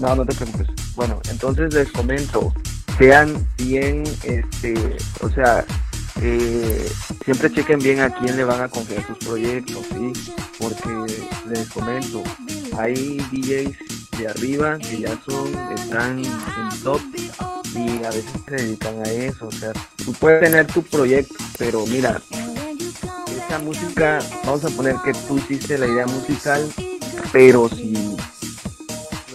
No, no te preocupes. Bueno, entonces les comento, sean bien, este, o sea, eh, siempre chequen bien a quién le van a confiar sus proyectos, ¿sí? Porque les comento, hay DJs de arriba que ya son, están en top y a veces se dedican a eso, o sea, tú puedes tener tu proyecto, pero mira, esa música, vamos a poner que tú hiciste la idea musical, pero si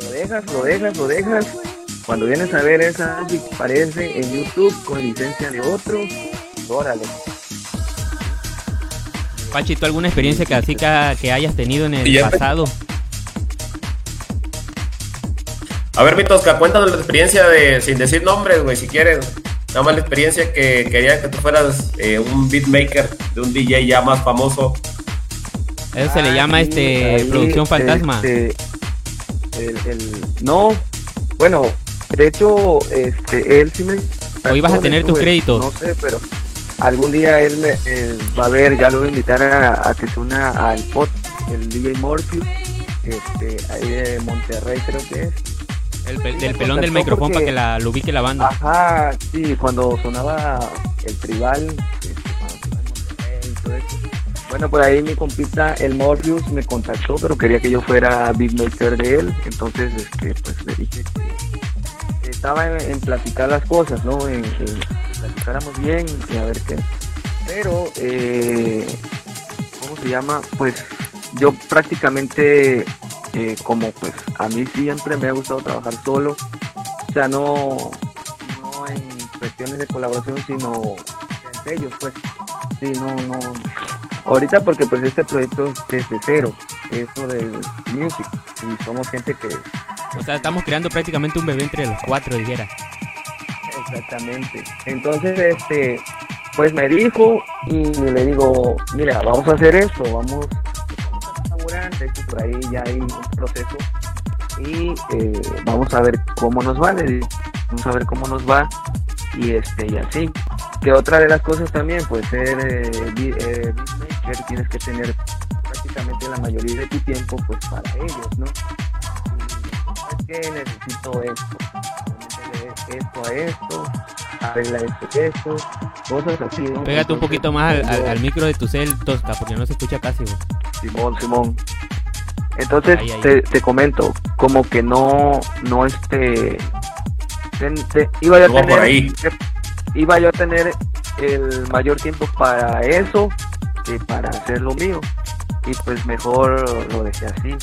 lo dejas, lo dejas, lo dejas. Cuando vienes a ver esa música, aparece en YouTube con licencia de otro. Órale. Pachi, ¿tú alguna experiencia que así que, que hayas tenido en el ya- pasado? A ver, mi Tosca, cuéntanos la experiencia de, sin decir nombres, güey, si quieres. nada más la experiencia que quería que tú fueras eh, un beatmaker de un DJ ya más famoso. Eso se le llama este ahí, producción fantasma. este, el- el- no, bueno, de hecho, este, él sí me. O ibas a tener tus créditos. No sé, pero algún día él me eh, va a ver, ya lo voy a invitar a, a que se una al pod, el DJ Morpheus, este, ahí de Monterrey creo que es. El pe- del pelón del micrófono para que la, lo ubique la banda. Ajá, sí, cuando sonaba el tribal, eso. Bueno, por ahí mi compita, el Morpheus, me contactó, pero quería que yo fuera beatmaker de él. Entonces, este, pues le dije que estaba en, en platicar las cosas, ¿no? En que platicáramos bien y a ver qué. Pero, eh, ¿cómo se llama? Pues yo prácticamente, eh, como pues a mí siempre me ha gustado trabajar solo. O sea, no, no en cuestiones de colaboración, sino en sellos, pues. Sí, no, no. Ahorita porque pues este proyecto es desde cero, eso del music. Y somos gente que O sea, estamos creando prácticamente un bebé entre los cuatro, dijera. Exactamente. Entonces, este, pues me dijo y le digo, mira, vamos a hacer esto, vamos, por ahí ya hay un proceso y eh, vamos a ver cómo nos va, vamos a ver cómo nos va y este y así. Que otra de las cosas también, pues ser eh, eh, tienes que tener prácticamente la mayoría de tu tiempo pues para ellos, ¿no? Y, que necesito esto, esto a esto, arregla esto a esto, cosas así, ¿no? Pégate un poquito más al, al- micro de tu cel, Tosca, porque no se escucha casi. Simón, Simón. Entonces Ahí, ahí. Te, te comento, como que no, no este, ten- te- iba yo a tener, por ahí. iba yo a tener el mayor tiempo para eso que para hacer lo mío y pues mejor lo dejé así.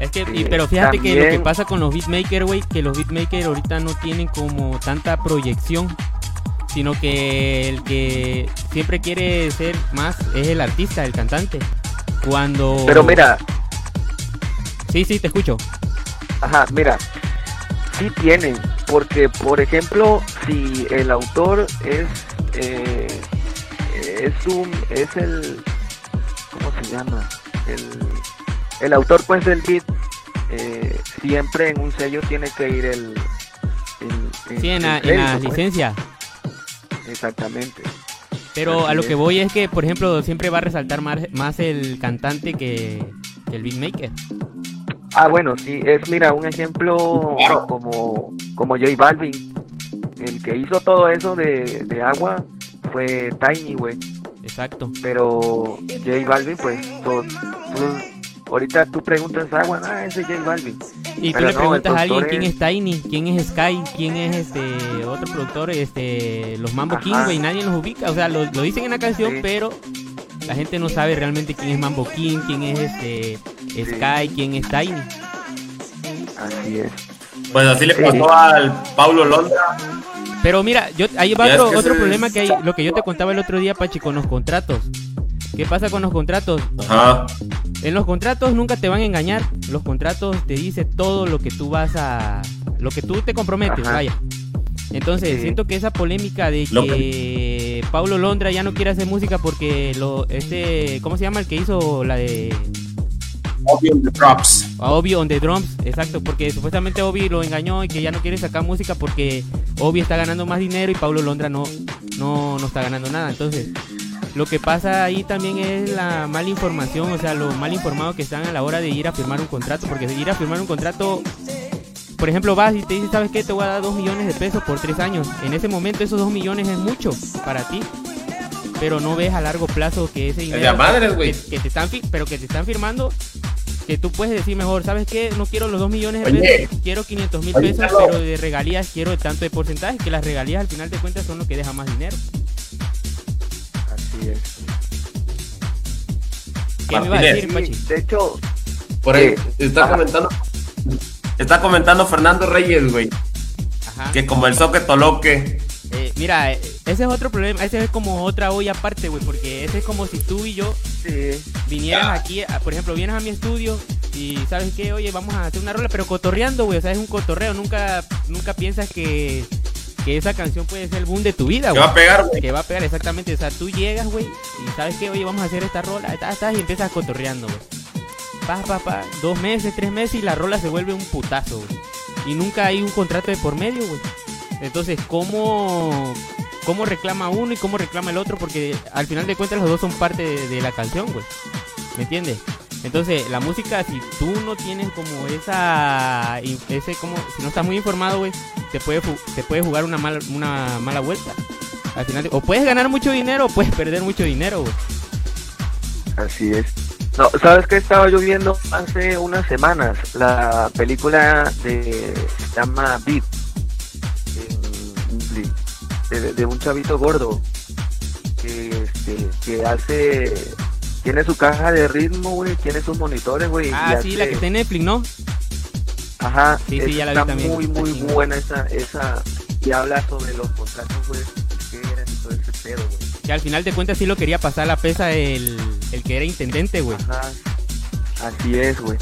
Es que, y- Este, pero fíjate que lo que pasa con los beatmakers, güey, que los beatmakers ahorita no tienen como tanta proyección, sino que el que siempre quiere ser más es el artista, el cantante. Cuando... Pero mira, Sí, sí, te escucho. Ajá, mira, sí tienen, porque por ejemplo, si el autor es eh, es un es el ¿cómo se llama? El, el autor pues del beat eh, siempre en un sello tiene que ir el, el, el- Sí, en, el la, en la pues. licencia. Exactamente. Pero a lo que voy es que, por ejemplo, siempre va a resaltar más, más el cantante que, que el beatmaker. Ah, bueno, sí, es, mira, un ejemplo Claro. como, como J Balvin. El que hizo todo eso de, de agua fue Tiny, güey. Exacto. Pero J Balvin, pues, to- tú- ahorita tú preguntas agua, ah, ese es J Balvin. Y tú Pero le no, preguntas a alguien quién es- Tiny, quién es Sky, quién es este otro productor, este los Mambo Ajá. King, güey, nadie los ubica, o sea, lo, lo dicen en la canción, Sí. pero la gente no sabe realmente quién es Mambo King, quién es este Sky, quién es Tiny. Así es. Pues así le Sí. pasó al Paulo Londra. Pero mira, yo ahí va otro, que otro problema es- que hay, lo que yo te contaba el otro día, Pachi, con los contratos. ¿Qué pasa con los contratos? Ajá. En los contratos nunca te van a engañar. Los contratos te dice todo lo que tú vas a. Lo que tú te comprometes, Ajá. vaya. Entonces, Sí. siento que esa polémica de Lo que Paulo Londra ya no quiere hacer música porque lo este ¿cómo se llama el que hizo la de Obvio the props. Obi on the drums? Exacto, porque supuestamente Obi lo engañó y que ya no quiere sacar música porque Obi está ganando más dinero y Paulo Londra no no no está ganando nada. Entonces, lo que pasa ahí también es la mala información, o sea, lo mal informados que están a la hora de ir a firmar un contrato, porque ir a firmar un contrato, por ejemplo, vas y te dices, ¿sabes qué? Te voy a dar dos millones de pesos por tres años. En ese momento esos dos millones es mucho para ti, pero no ves a largo plazo que ese Es dinero madres, güey. que, que te están, pero que te están firmando, que tú puedes decir mejor, ¿sabes qué? No quiero los dos millones de Oye. pesos, quiero 500 mil pesos, pero de regalías quiero tanto de porcentaje, que las regalías al final de cuentas son lo que deja más dinero. Así es. ¿Qué me iba a decir, Pachi? Sí, de hecho, Por ahí Sí. está Ajá. comentando. Está comentando Fernando Reyes, güey. Ajá. Que como el soque toloque. Eh, mira, eh, ese es otro problema, ese es como otra olla aparte, güey, porque ese es como si tú y yo sí, vinieras aquí, por ejemplo, vienes a mi estudio y sabes qué, oye, vamos a hacer una rola, pero cotorreando, güey, o sea, es un cotorreo, nunca, nunca piensas que, que esa canción puede ser el boom de tu vida, Que güey. va a pegar, güey. Que va a pegar exactamente. O sea, tú llegas, güey, y sabes que, oye, vamos a hacer esta rola, estás, estás, y empiezas cotorreando, güey. Pa, pa, pa, dos meses, tres meses y la rola se vuelve un putazo, güey. Y nunca hay un contrato de por medio, güey. Entonces, ¿cómo, ¿cómo reclama uno y cómo reclama el otro? Porque al final de cuentas los dos son parte de, de la canción, güey. ¿Me entiendes? Entonces, la música, si tú no tienes como esa, ese como, si no estás muy informado, güey, te puede, te puede jugar una mala, una mala vuelta. Al final, o puedes ganar mucho dinero o puedes perder mucho dinero, güey. Así es. No, ¿sabes qué estaba yo viendo hace unas semanas? La película de se llama Beat de, de un chavito gordo que este, que hace tiene su caja de ritmo, güey, tiene sus monitores, güey. Ah, sí, la que está en Netflix, ¿no? Ajá, Sí, sí, ya la vi está también, muy, muy buena esa, esa, y habla sobre los contratos, güey, que eran y todo ese pedo, güey. Que al final de cuentas sí lo quería pasar a la pesa el, el que era intendente, güey. Ajá, así es, güey,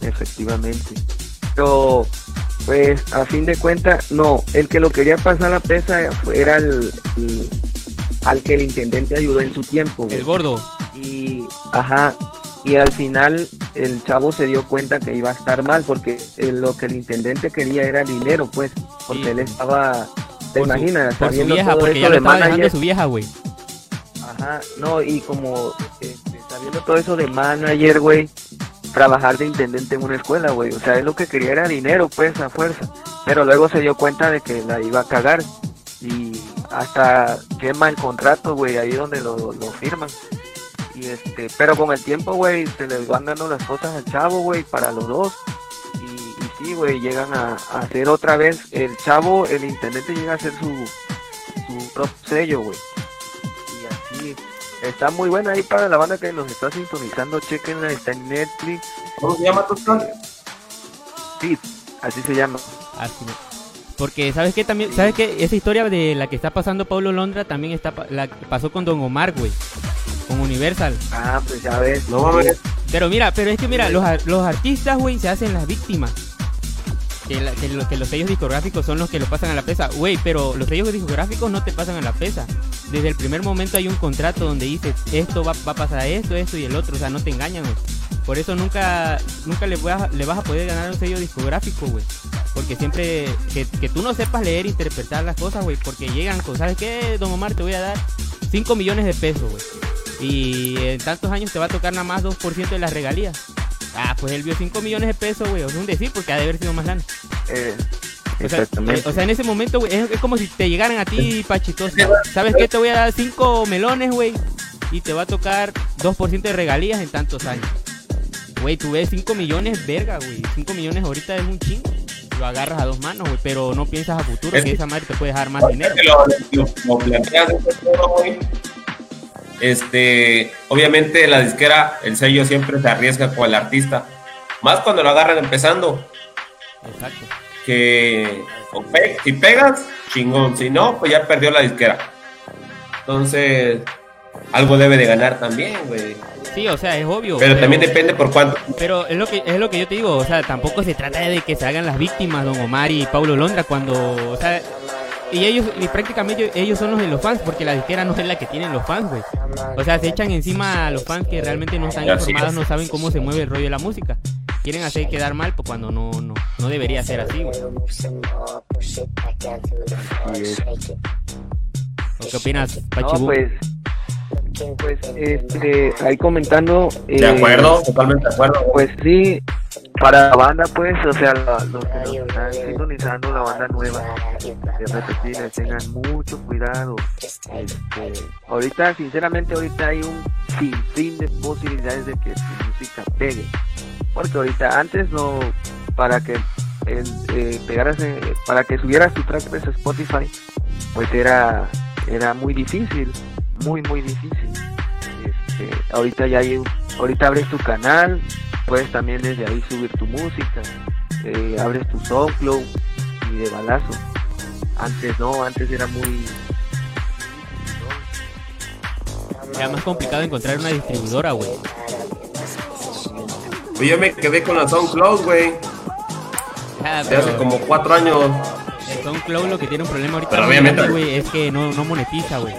efectivamente. Pero, pues, a fin de cuentas, no, el que lo quería pasar a la pesa era el, el- al que el intendente ayudó en su tiempo, güey. El gordo. Y ajá y al final el chavo se dio cuenta que iba a estar mal porque eh, lo que el intendente quería era dinero pues porque Sí. él estaba te Por su- imaginas Por su sabiendo vieja, todo porque eso ya lo de estaba manager su vieja, güey. ajá no y como este, sabiendo todo eso de manager güey trabajar de intendente en una escuela güey o sea él lo que quería era dinero pues a fuerza pero luego se dio cuenta de que la iba a cagar y hasta quema el contrato güey ahí donde lo, lo firman y este, pero con el tiempo, güey, se les van dando las cosas al chavo, güey, para los dos. Y, y sí, güey, llegan a, a hacer otra vez, el chavo, el intendente llega a hacer su, su propio sello, güey. Y así, está muy buena ahí para la banda que nos está sintonizando, chequenla, está en Netflix, ¿Cómo se llama Tosca? sí, así se llama. Así. Porque, ¿sabes qué? También, ¿sabes qué? Esa historia de la que está pasando Pablo Londra también está la que pasó con Don Omar, güey. Con Universal. Ah, pues ya ves. No mames. Pero mira, pero es que mira, los, los artistas, güey, se hacen las víctimas. Que, la- que lo- que los sellos discográficos son los que lo pasan a la pesa. Güey, pero los sellos discográficos no te pasan a la pesa. Desde el primer momento hay un contrato donde dice esto va, a pasar esto, esto y el otro. O sea, no te engañan, güey. Por eso nunca, nunca le, vas a- poder ganar un sello discográfico, güey. Porque siempre que, que tú no sepas leer e interpretar las cosas, güey. Porque llegan con, ¿sabes qué, don Omar? Te voy a dar 5 millones de pesos, güey. Y en tantos años te va a tocar nada más 2% de las regalías. Ah, pues él vio 5 millones de pesos, güey. O sea, un decir, porque ha de haber sido más grande. Eh, O sea, exactamente. o sea, en ese momento, güey, es, es como si te llegaran a ti, Pachitos. ¿Sabes qué? Te voy a dar 5 melones, güey. Y te va a tocar 2% de regalías en tantos años. Güey, tú ves 5 millones, verga, güey. 5 millones ahorita es un chingo. Lo agarras a dos manos, güey. Pero no piensas a futuro Es que esa madre te puede dejar más dinero. que lo, lo- lo planteas de esta forma, güey, Este, obviamente la disquera, el sello siempre se arriesga con el artista. Más cuando lo agarran empezando. Exacto. Que pe- si pegas, chingón. Si no, pues ya perdió la disquera. Entonces, algo debe de ganar también, güey. Sí, o sea, es obvio. Pero también depende por cuánto. Pero es lo que es lo que yo te digo, o sea, tampoco se trata de que se hagan las víctimas Don Omar y Paulo Londra cuando, o sea, y ellos y prácticamente ellos son los de los fans porque la disquera no es la que tienen los fans, güey. O sea, se echan encima a los fans que realmente no están informados, no saben cómo se mueve el rollo de la música. Quieren hacer quedar mal pues cuando no no no debería ser así, güey. Así es. ¿O qué opinas, No, pues, pues, este, ahí comentando. De eh, acuerdo, totalmente de acuerdo. Pues sí, para la banda, pues, o sea, la- los que nos están sintonizando, la banda nueva, de repetir, tengan mucho cuidado. Este, ahorita, sinceramente, ahorita hay un sinfín de posibilidades de que su música pegue. Porque ahorita, antes no, para que el, eh, pegaras, eh, para que subieras tu track de Spotify, pues era, era muy difícil, muy, muy difícil. Este, ahorita ya hay, un- ahorita abres tu canal, puedes también desde ahí subir tu música, eh, abres tu SoundCloud y de balazo. Antes no, antes era muy... Era más complicado encontrar una distribuidora, güey. Pues yo me quedé con la SoundCloud, güey. Ah, De hace pero como cuatro años. el SoundCloud lo que tiene un problema ahorita Pero obviamente- güey, es que no, no monetiza, güey.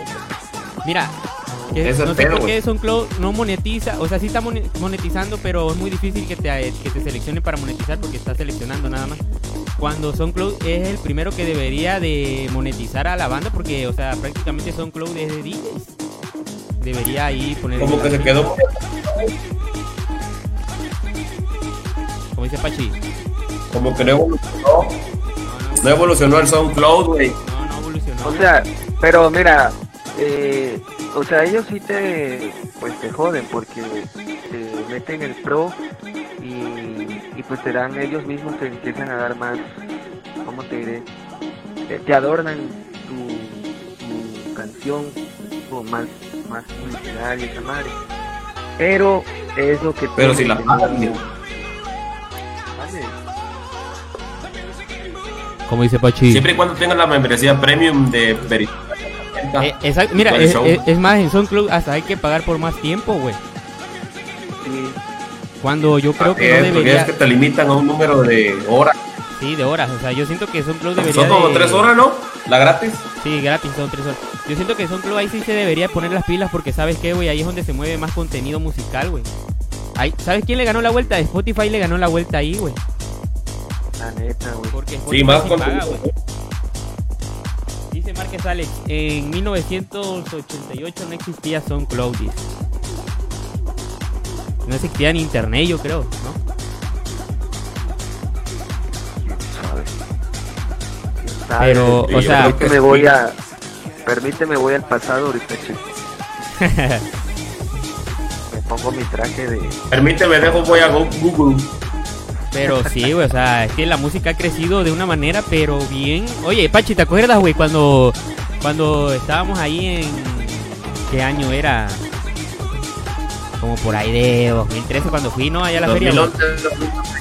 Mira, que Ese no sé pedo, por qué. SoundCloud no monetiza, o sea, sí está mone- monetizando, pero es muy difícil que te, que te seleccione para monetizar porque está seleccionando nada más. Cuando SoundCloud es el primero que debería de monetizar a la banda porque, o sea, prácticamente SoundCloud es de DJs. Debería ahí poner... Como que se quedó. Como dice Pachi. Como que no evolucionó. No, No evolucionó el SoundCloud, güey. no, no, no evolucionó. O sea, pero mira, eh, o sea, ellos sí te, pues te joden porque te meten el pro y, y pues te dan, ellos mismos te empiezan a dar más, ¿cómo te diré? Eh, te adornan tu, tu canción con más, más publicidad y esa madre. Pero es lo que... Pero si la que pagan. Como dice Pachi. Siempre y cuando tengan la membresía premium de Eh, exacto, mira, es, show. es- es más, en SoundCloud hasta hay que pagar por más tiempo, güey. Sí. Cuando yo creo que Es, no debería... es que te limitan a un número de horas. Sí, de horas. O sea, yo siento que SoundCloud debería Son como de- tres horas, ¿no? La gratis. Sí, gratis, son tres horas. Yo siento que SoundCloud ahí sí se debería poner las pilas porque, ¿sabes qué, güey? Ahí es donde se mueve más contenido musical, güey. Ahí, ¿Sabes quién le ganó la vuelta? Spotify le ganó la vuelta ahí, güey. La neta, güey. Porque Spotify Sí, más sí paga, güey. Dice Márquez Alex, en 1988 no existía SoundCloud. No existía ni internet, yo creo, ¿no? Pero, o sea, creo que me sí. voy a permíteme voy al pasado ahorita me pongo mi traje de Permíteme, dejo, voy a Go- Google. Pero sí, güey, o sea, es que la música ha crecido de una manera, pero bien. Oye, Pachi, ¿te acuerdas, güey, cuando, cuando estábamos ahí en. ¿Qué año era? Como por ahí de 2013, cuando fui, ¿no? Allá a la feria. güey. 2011, 2012.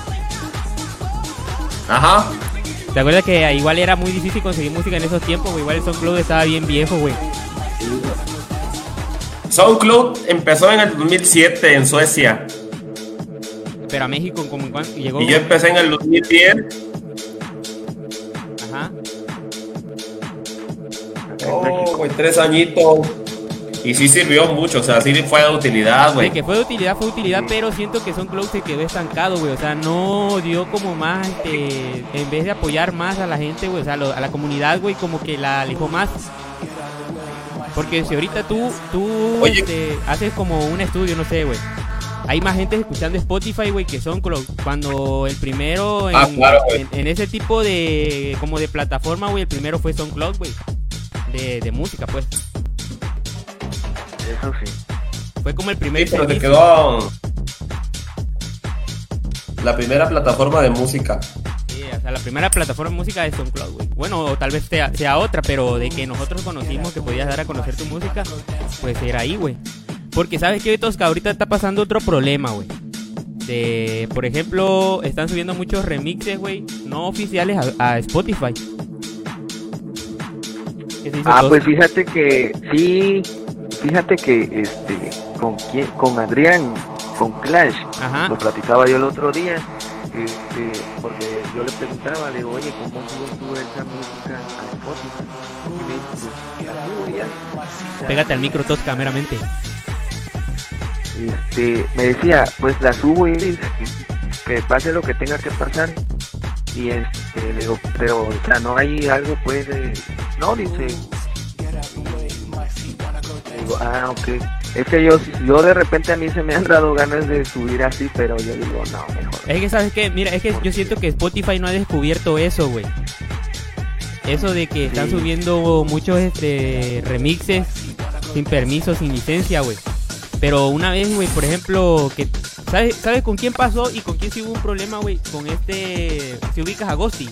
Ajá. ¿Te acuerdas que igual era muy difícil conseguir música en esos tiempos, güey? Igual el SoundCloud estaba bien viejo, güey. SoundCloud empezó en el 2007 en Suecia. Pero a México, como en llegó. Y yo empecé en el 2010. Ajá. Oh, tres añitos. Y sí sirvió mucho, o sea, sí fue de utilidad, güey. que fue de utilidad, fue de utilidad, pero siento que SoundCloud se quedó estancado, güey. O sea, no dio como más, este, en vez de apoyar más a la gente, güey, o sea, lo- a la comunidad, güey, como que la alejó más. Porque si ahorita tú, tú Oye. este, haces como un estudio, no sé, güey. Hay más gente escuchando Spotify, güey, que SoundCloud. Cuando el primero en, Ah, claro, güey. en, en ese tipo de, como de plataforma, güey, el primero fue SoundCloud, güey. De, de música, pues. eso sí Fue como el Sí, primer pero se quedó la primera plataforma de música. Sí, o sea, la primera plataforma de música es SoundCloud, güey. Bueno, o tal vez sea, sea otra, pero de que nosotros conocimos que podías dar a conocer tu música, pues era ahí, güey. Porque sabes que Tosca ahorita está pasando otro problema, güey. De, por ejemplo, están subiendo muchos remixes, güey, no oficiales a, a Spotify. ¿Qué se hizo, ah Tosca? pues fíjate que sí fíjate que este con quién con Adrián con Clash Ajá. lo platicaba yo el otro día este porque yo le preguntaba le digo oye cómo subes tú esa música a Spotify pues Pégate al micro, Tosca, meramente. Este, me decía, pues la subo y que pase lo que tenga que pasar. Y este, le digo, pero, o sea, no hay algo, pues, de... No, dice. Digo, ah, ok. Es que yo, yo de repente a mí se me han dado ganas de subir así, pero yo digo, no, mejor. Es que, ¿sabes qué? Mira, es que yo siento que Spotify no ha descubierto eso, güey. Eso de que están Sí. subiendo muchos este, remixes sin permiso, sin licencia, güey. Pero una vez, güey, por ejemplo, que ¿sabes, ¿sabes con quién pasó y con quién sí hubo un problema, güey? Con este, si ubicas a Ghosty.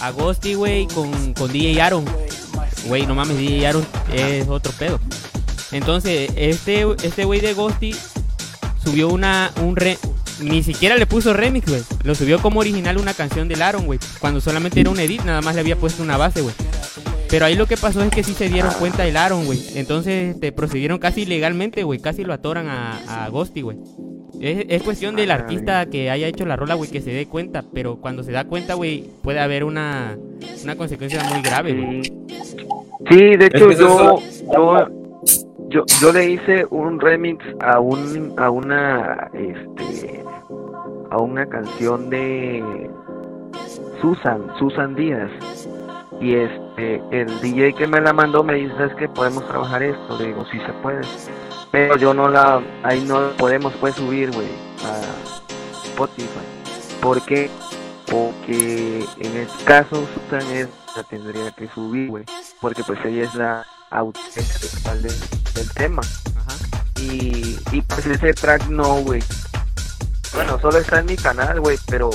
A Ghosty, güey, con, con DJ Aaron. Güey, no mames, DJ Aaron es otro pedo. Entonces, este este güey de Ghosty subió una un re ni siquiera le puso remix, güey. Lo subió como original una canción del Aaron, güey. Cuando solamente era un edit, nada más le había puesto una base, güey. Pero ahí lo que pasó es que sí se dieron cuenta del Aaron, güey. Entonces te procedieron casi legalmente, güey. Casi lo atoran a, a Ghosty, güey. Es, es cuestión del Ah, artista que haya hecho la rola, güey, que se dé cuenta. Pero cuando se da cuenta, güey, puede haber una, una consecuencia muy grave, güey. Sí, Sí, de hecho yo, yo, yo, yo le hice un remix a un, a una, este, a una canción de Susan, Susan Díaz. Y este, el DJ que me la mandó me dice, ¿sabes que podemos trabajar esto? Le digo, sí se puede. Pero yo no la, ahí no la podemos pues subir, güey, a Spotify. ¿Por qué? Porque en este caso Susan es, la tendría que subir, güey. Porque pues ella es la autora principal del, del tema. Ajá. Y, y pues ese track no, güey. Bueno, solo está en mi canal, güey, pero...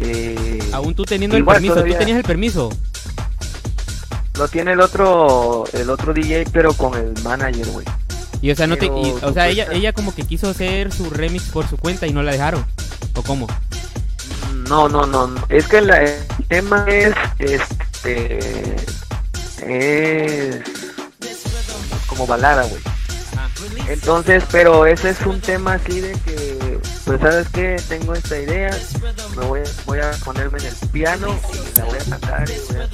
Eh, Aún tú teniendo el permiso, todavía- tú tenías el permiso. Lo tiene el otro, el otro DJ, pero con el manager, güey. Y o sea, no te, y- o sea, ella, ella como que quiso hacer su remix por su cuenta y no la dejaron. ¿O cómo? No, no, no, no. Es que la- el tema es, este, es como balada, güey. Entonces, pero ese es un tema así de que, pues, ¿sabes qué? Tengo esta idea, me voy, voy a ponerme en el piano y la voy a cantar y voy a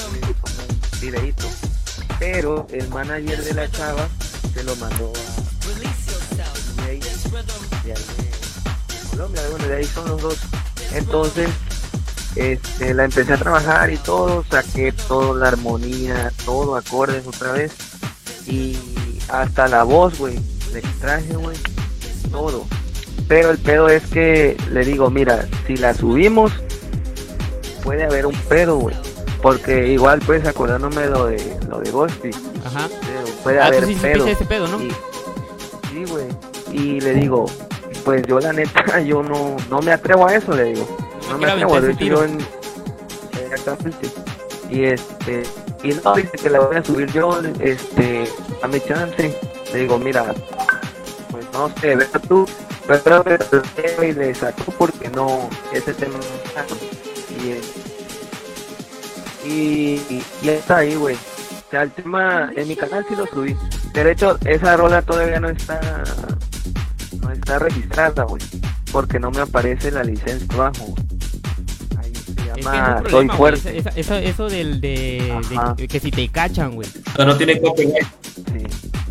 videíto. Pero el manager de la chava se lo mandó a, a de Colombia, bueno, de ahí son los dos. Entonces, este, la empecé a trabajar y todo, saqué toda la armonía, todo, acordes otra vez. Y hasta la voz, güey, le extraje, güey, todo. Pero el pedo es que le digo, mira, si la subimos, puede haber un pedo, güey. Porque igual, pues, acordándome lo de, lo de Ghosty, Ajá. puede Ah, haber sí pedo. ese pedo, ¿no? Y- sí, güey. Y le digo, pues yo la neta, yo no, no me atrevo a eso, le digo. No me atrevo, yo tiro. en... Exactamente. Y este, y no, dice que la voy a subir yo, este, a mi chance. Le digo, mira, pues no sé, ve tú, pero y le sacó porque no, ese tema no está. Y, eh, y, está ahí, güey. O sea, el tema, en mi canal sí lo subí. De hecho, esa rola todavía no está, no está registrada, güey. Porque no me aparece la licencia abajo. Ahí se Es que es un llama problema, Soy Fuerte. esa- esa- eso, eso del de, de que si te cachan, güey. O sea, no tiene copyright. Sí.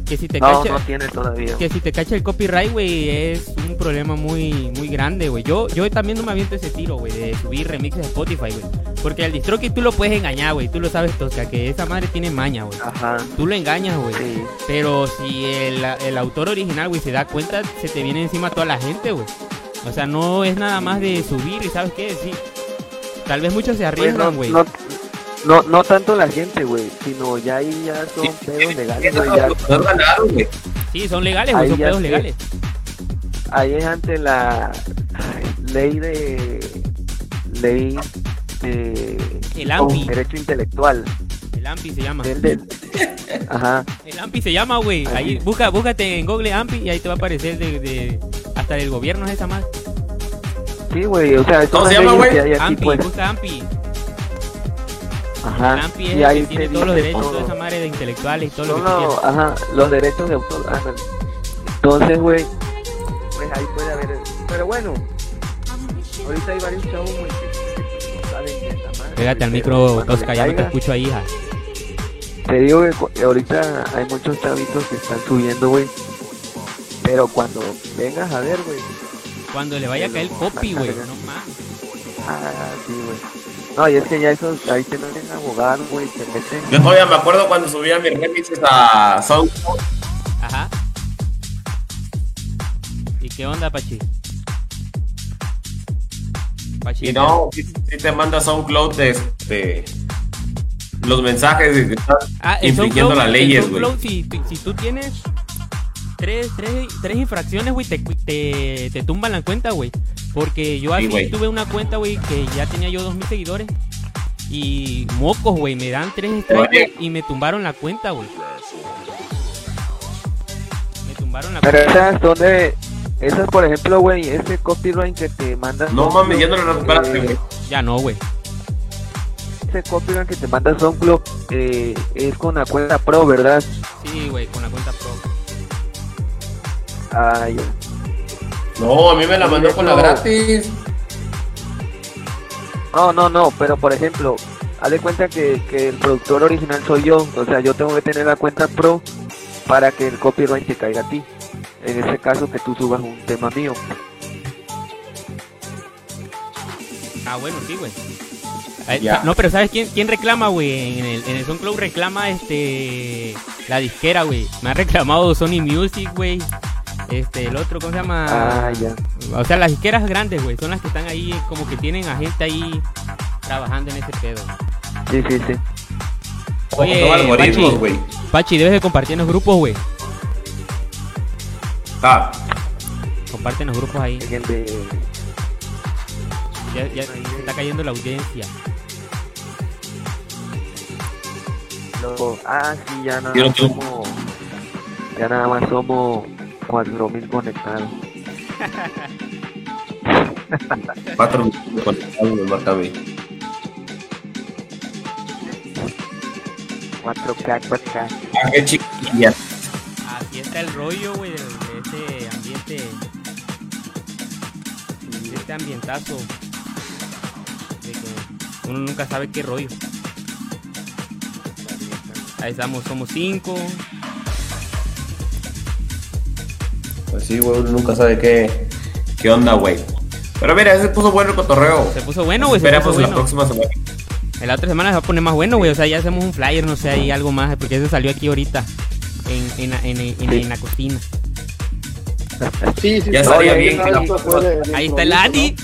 Que si te No, cacha, no tiene todavía. que si te cacha el copyright, güey, es un problema muy muy grande, güey. Yo yo también no me aviento ese tiro, güey, de subir remixes de Spotify, güey. Porque al DistroKid tú lo puedes engañar, güey. Tú lo sabes, Tosca, que esa madre tiene maña, güey. Ajá. Tú lo engañas, güey. Sí. Pero si el, el autor original, güey, se da cuenta, se te viene encima toda la gente, güey. O sea, no es nada más de subir y ¿sabes qué? Sí. Tal vez muchos se Pues arriesgan, güey. no, no, no tanto la gente, güey, sino ya ahí ya son pedos legales, güey. Ya, No. Sí, son legales, güey, Ahí son pedos legales. ahí es ante la ley de ley de El AMPI. derecho intelectual. El AMPI se llama. Del- del- ajá. El AMPI se llama, güey. Ahí, Ahí. busca, búscate en Google AMPI y ahí te va a aparecer de, de- hasta del gobierno es esa más. Sí, güey, o sea, ¿Cómo se llama, güey? AMPI, pues. busca AMPI. Ajá. Es Y el ahí que tiene todos los derechos, todo. toda esa madre de intelectuales y todo lo que tú quieras. ajá, los derechos de autor. Entonces, güey, pues ahí puede haber. Pero bueno, ahorita hay varios chavos, no de madre. Pégate al micro, Tosca, ya no te escucho ahí, hija. Te digo que ahorita hay muchos chavitos que están subiendo, güey. Pero cuando vengas a ver, güey. Cuando le vaya a caer el copy, güey. No mames. Ah, sí, güey. No, y es que ya esos, ahí te meten abogados, güey, te meten. Yo todavía me acuerdo cuando subía mis remixes a SoundCloud. Ajá. ¿Y qué onda, Pachi? Pachi. Y no, si te manda SoundCloud este, los mensajes de que estás Ah, infringiendo las leyes, SoundCloud, güey. Si, si tú tienes tres, tres, tres infracciones, güey, te, te, te tumban la cuenta, güey. Porque yo Sí, así güey. tuve una cuenta, güey, que ya tenía yo dos mil seguidores. Y mocos, güey, me dan tres strikes, y me tumbaron la cuenta, güey. Me tumbaron la Pero cuenta. esas son de. Esas, por ejemplo, güey, ese copyright que te manda. No mames, ya no lo recuperaste, eh, güey. Ya no, güey. Ese copyright que te manda SoundCloud eh, es con la cuenta Pro, ¿verdad? Sí, güey, con la cuenta pro. Ah, ya. No, a mí me la mandó con la gratis. No, no, no, pero por ejemplo, haz de cuenta que, que el productor original soy yo, o sea, yo tengo que tener la cuenta pro para que el copyright te caiga a ti. En ese caso que tú subas un tema mío. Ah, bueno, sí, güey. Sa- No, pero ¿sabes quién, quién reclama, güey? En el, en el SoundCloud reclama este la disquera, güey. Me ha reclamado Sony Music, güey. Este, el otro, ¿cómo se llama? Ah, ya. O sea, las disqueras grandes, güey, son las que están ahí, como que tienen a gente ahí trabajando en ese pedo. Sí, sí, sí. Oye, Son algoritmos, Pachi. güey. Pachi, debes de compartir en los grupos, güey. Ah, Comparte en los grupos ahí. De... Ya, ya se está cayendo la audiencia. Ah, sí, ya nada más somos... Ya nada más somos 4.000 conectados. cuatro minutos conectados, me marca a mí. 4K, 4K. Ah, qué chiquilla. Está el rollo, güey, de, de este ambiente. De este ambientazo. De que uno nunca sabe qué rollo. Ahí estamos, somos cinco. Pues sí, güey, uno nunca sabe qué, qué onda, güey. Pero mira, ese puso bueno el cotorreo. Se puso bueno, güey. Esperamos la bueno. próxima semana. En la otra semana se va a poner más bueno, güey. O sea, ya hacemos un flyer, no sé, ahí algo más. Porque ese salió aquí ahorita. En, en, en, en, en- en la cocina. Sí, sí, Ya sí. estaría bien de Ahí está el Andy.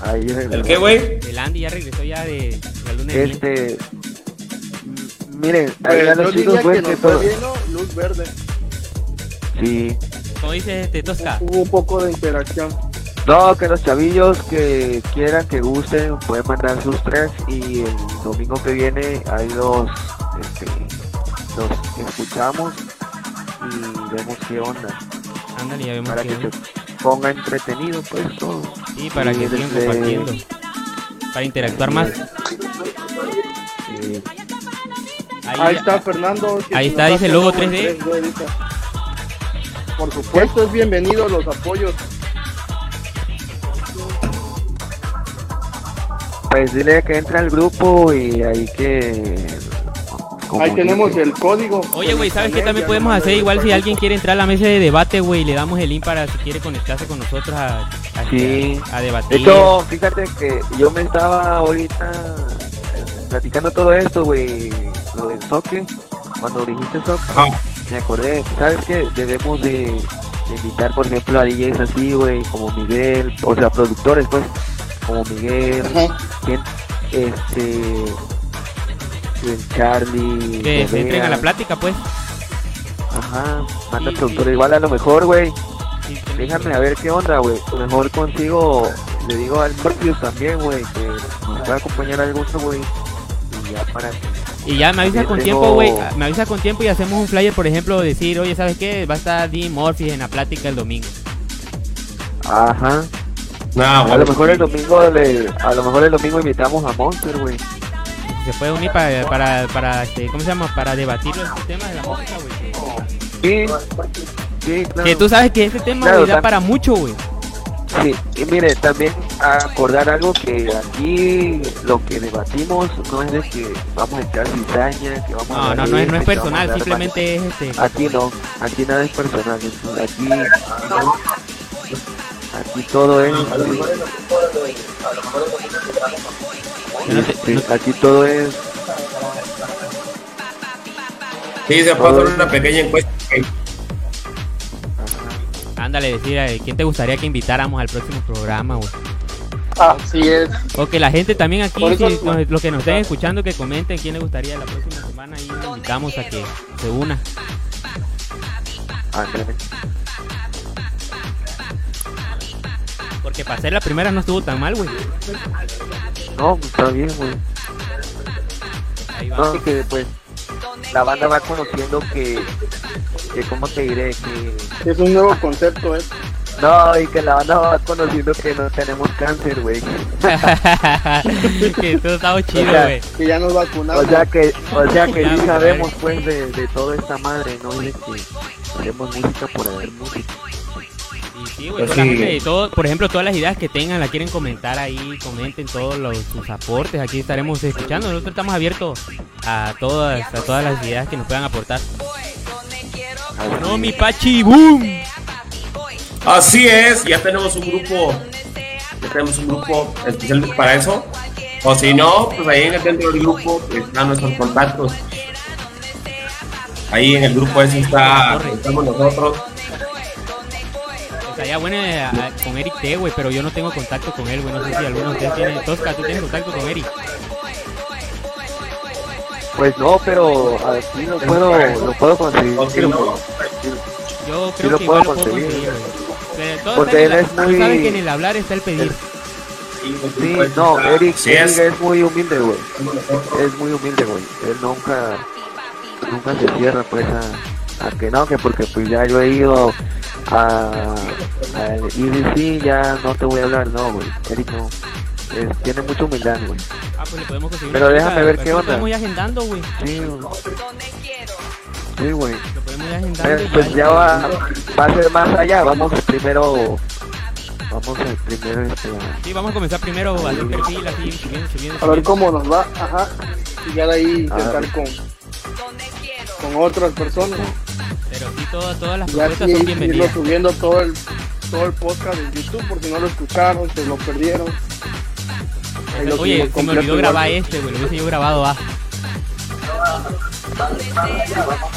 Ahí ¿El qué, güey? El Andy ya regresó ya de la luna de. Este... Miren, ¿no? ahí Pues, los diría chicos fue que todo... bien, ¿no? Luz verde. Sí. Como dice este Tosca. Hubo un poco de interacción. No, que los chavillos que quieran, que gusten, pueden mandar sus tres y el domingo que viene ahí los, este, los escuchamos y vemos qué onda, Ándale, ya vemos para que. que se ponga entretenido pues todo. Sí, para que sigan desde- compartiendo. Para interactuar más. Sí. Ahí está Fernando. Ahí está, dice el logo todo en 3D. 3D, dice. Por supuesto, es bienvenido los apoyos. Pues dile que entre al grupo y ahí que... Ahí tenemos el código. Oye, güey, ¿sabes qué también podemos hacer? Igual si alguien quiere entrar a la mesa de debate, güey, le damos el link para si quiere conectarse con nosotros a, a, Sí. a De debatir. hecho, fíjate que yo me estaba ahorita eh, platicando todo esto, güey, lo del soque, cuando dijiste soque, Ajá. Me acordé, ¿sabes qué? Debemos de, de invitar, por ejemplo, a DJs así, güey, como Miguel, o sea, productores, pues, como Miguel. ¿quién? este, el Charlie, que se entren a la plática, pues. Ajá, manda Sí, productores, sí. igual a lo mejor, güey, Sí, Déjame a ver qué onda, güey. A lo mejor consigo, le digo al Morpheus también, güey, que nos pueda acompañar al gusto, güey. Y ya para que... Y ya me avisa con tiempo, güey. Me avisa con tiempo y hacemos un flyer, por ejemplo, decir, oye, ¿sabes qué? Va a estar Dean Murphy en la plática el domingo. Ajá. Nah, A lo mejor el domingo, le, a lo mejor el domingo invitamos a Monster, güey. Se puede unir para, para, para este, ¿cómo se llama? Para debatir los temas de la música, güey. Sí, sí, claro. Que tú sabes que ese tema, Claro, da para mucho, güey. Sí, y mire, también acordar algo que aquí lo que debatimos no es de que vamos a echar cizaña, que vamos a No, hablar no, no es, no es a personal, simplemente es este. Aquí no, aquí nada es personal, aquí, aquí todo es... Aquí todo es sí, se puede hacer una pequeña encuesta. Ándale, decir, eh, ¿quién te gustaría que invitáramos al próximo programa, güey? Así es. O que la gente también aquí, Por eso- si nos- los que nos estén escuchando, que comenten quién le gustaría la próxima semana y lo invitamos a que se una. Porque para ser la primera no estuvo tan mal, güey. No, está bien, güey. Ahí va. No, que pues la banda va conociendo que, que ¿cómo te diré? Que Es un nuevo concepto, ¿eh? no, y que la banda va conociendo que no tenemos cáncer, güey. que todo estaba chido, O sea, güey. Que ya nos vacunamos. O sea que, o sea que Ya, sí sabemos pues de, de toda esta madre, no es de que hacemos música por hacer música. Y sí, güey, Pues sí. todo, por ejemplo, todas las ideas que tengan, la quieren comentar ahí, comenten todos los, sus aportes, aquí estaremos escuchando. Nosotros estamos abiertos a todas, a todas las ideas que nos puedan aportar. No, mi Pachi, boom. Así es, ya tenemos un grupo, ya tenemos un grupo especialmente para eso. O si no, pues ahí en el- dentro del grupo están nuestros contactos. Ahí en el grupo ese está, estamos nosotros. Estaría bueno eh, a- con Eric T, güey, pero yo no tengo contacto con él, güey. No sé si alguno de ustedes tiene. Tosca, ¿tú tienes contacto con Eric? Pues no, pero así lo puedo, lo puedo conseguir. No, Yo Sí creo lo que puedo igual lo puedo conseguir. Pero Porque él es muy- sabes que en el hablar está el pedir. sí, Sí, no, Eric, sí Eric es. muy humilde, güey. Es muy humilde, güey. Él nunca, nunca se cierra, pues, a, a que no, que porque pues ya yo he ido a, a EDC, ya no te voy a hablar, no, güey. Eric no. Es- tiene mucha humildad, güey. Ah, pues le podemos conseguir. Pero una déjame cita, ver qué lo onda. podemos ir agendando, güey. Sí, güey. Sí, güey. Lo podemos ir agendando. Eh, Pues ya va, va a ser más allá. Vamos primero. Vamos al primero, este. a- Sí, vamos a comenzar primero a hacer perfil, así, subiendo, subiendo, A ver cómo nos va, ajá. Y ya de ahí intentar con, con otras personas. Pero sí, todas, todas las propuestas son irlo bienvenidas. subiendo todo el, todo el podcast en YouTube, por si no lo escucharon, se lo perdieron. Oye, se me olvidó grabar igual. este, güey. Lo hubiese yo grabado, ah.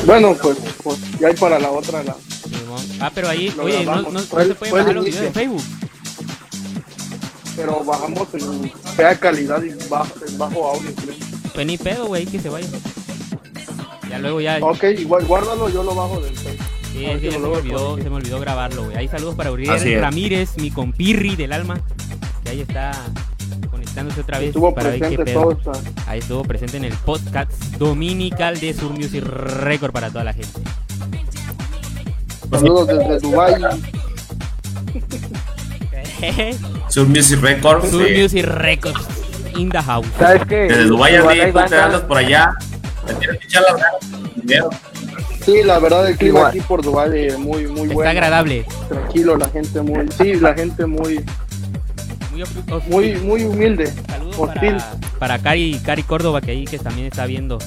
Bueno, pues, pues ya hay para la otra. La. Ah, pero ahí, Lo oye, no, no, no se el bajar los videos de. Facebook. pero bajamos en fea calidad y bajo, en bajo audio. Pues ni pedo, güey, que se vaya. Ya luego ya. Ok, igual guárdalo, yo lo bajo del Facebook. Sí, a sí, se me olvidó, se me olvidó grabarlo, güey. Ahí saludos para Uriel. Ramírez, mi compirri del alma. Que ahí está conectándose otra vez Estuvo para ver qué pedo. Ahí estuvo presente en el podcast dominical de Sur Music Record para toda la gente. Saludos desde Dubai. Sur Music Records. Sur sí. Music Records in the house. ¿Sabes qué? Desde Andy, hay tú te andas por allá. Te tienes que echar. Dinero. Sí, la verdad el clima Igual. aquí por Dubai es muy, muy Está bueno. agradable. Tranquilo, la gente muy, sí, la gente muy, Muy, muy, muy humilde. Saludos hostil. para, para Cari, Cari Córdoba, que ahí que también está viendo.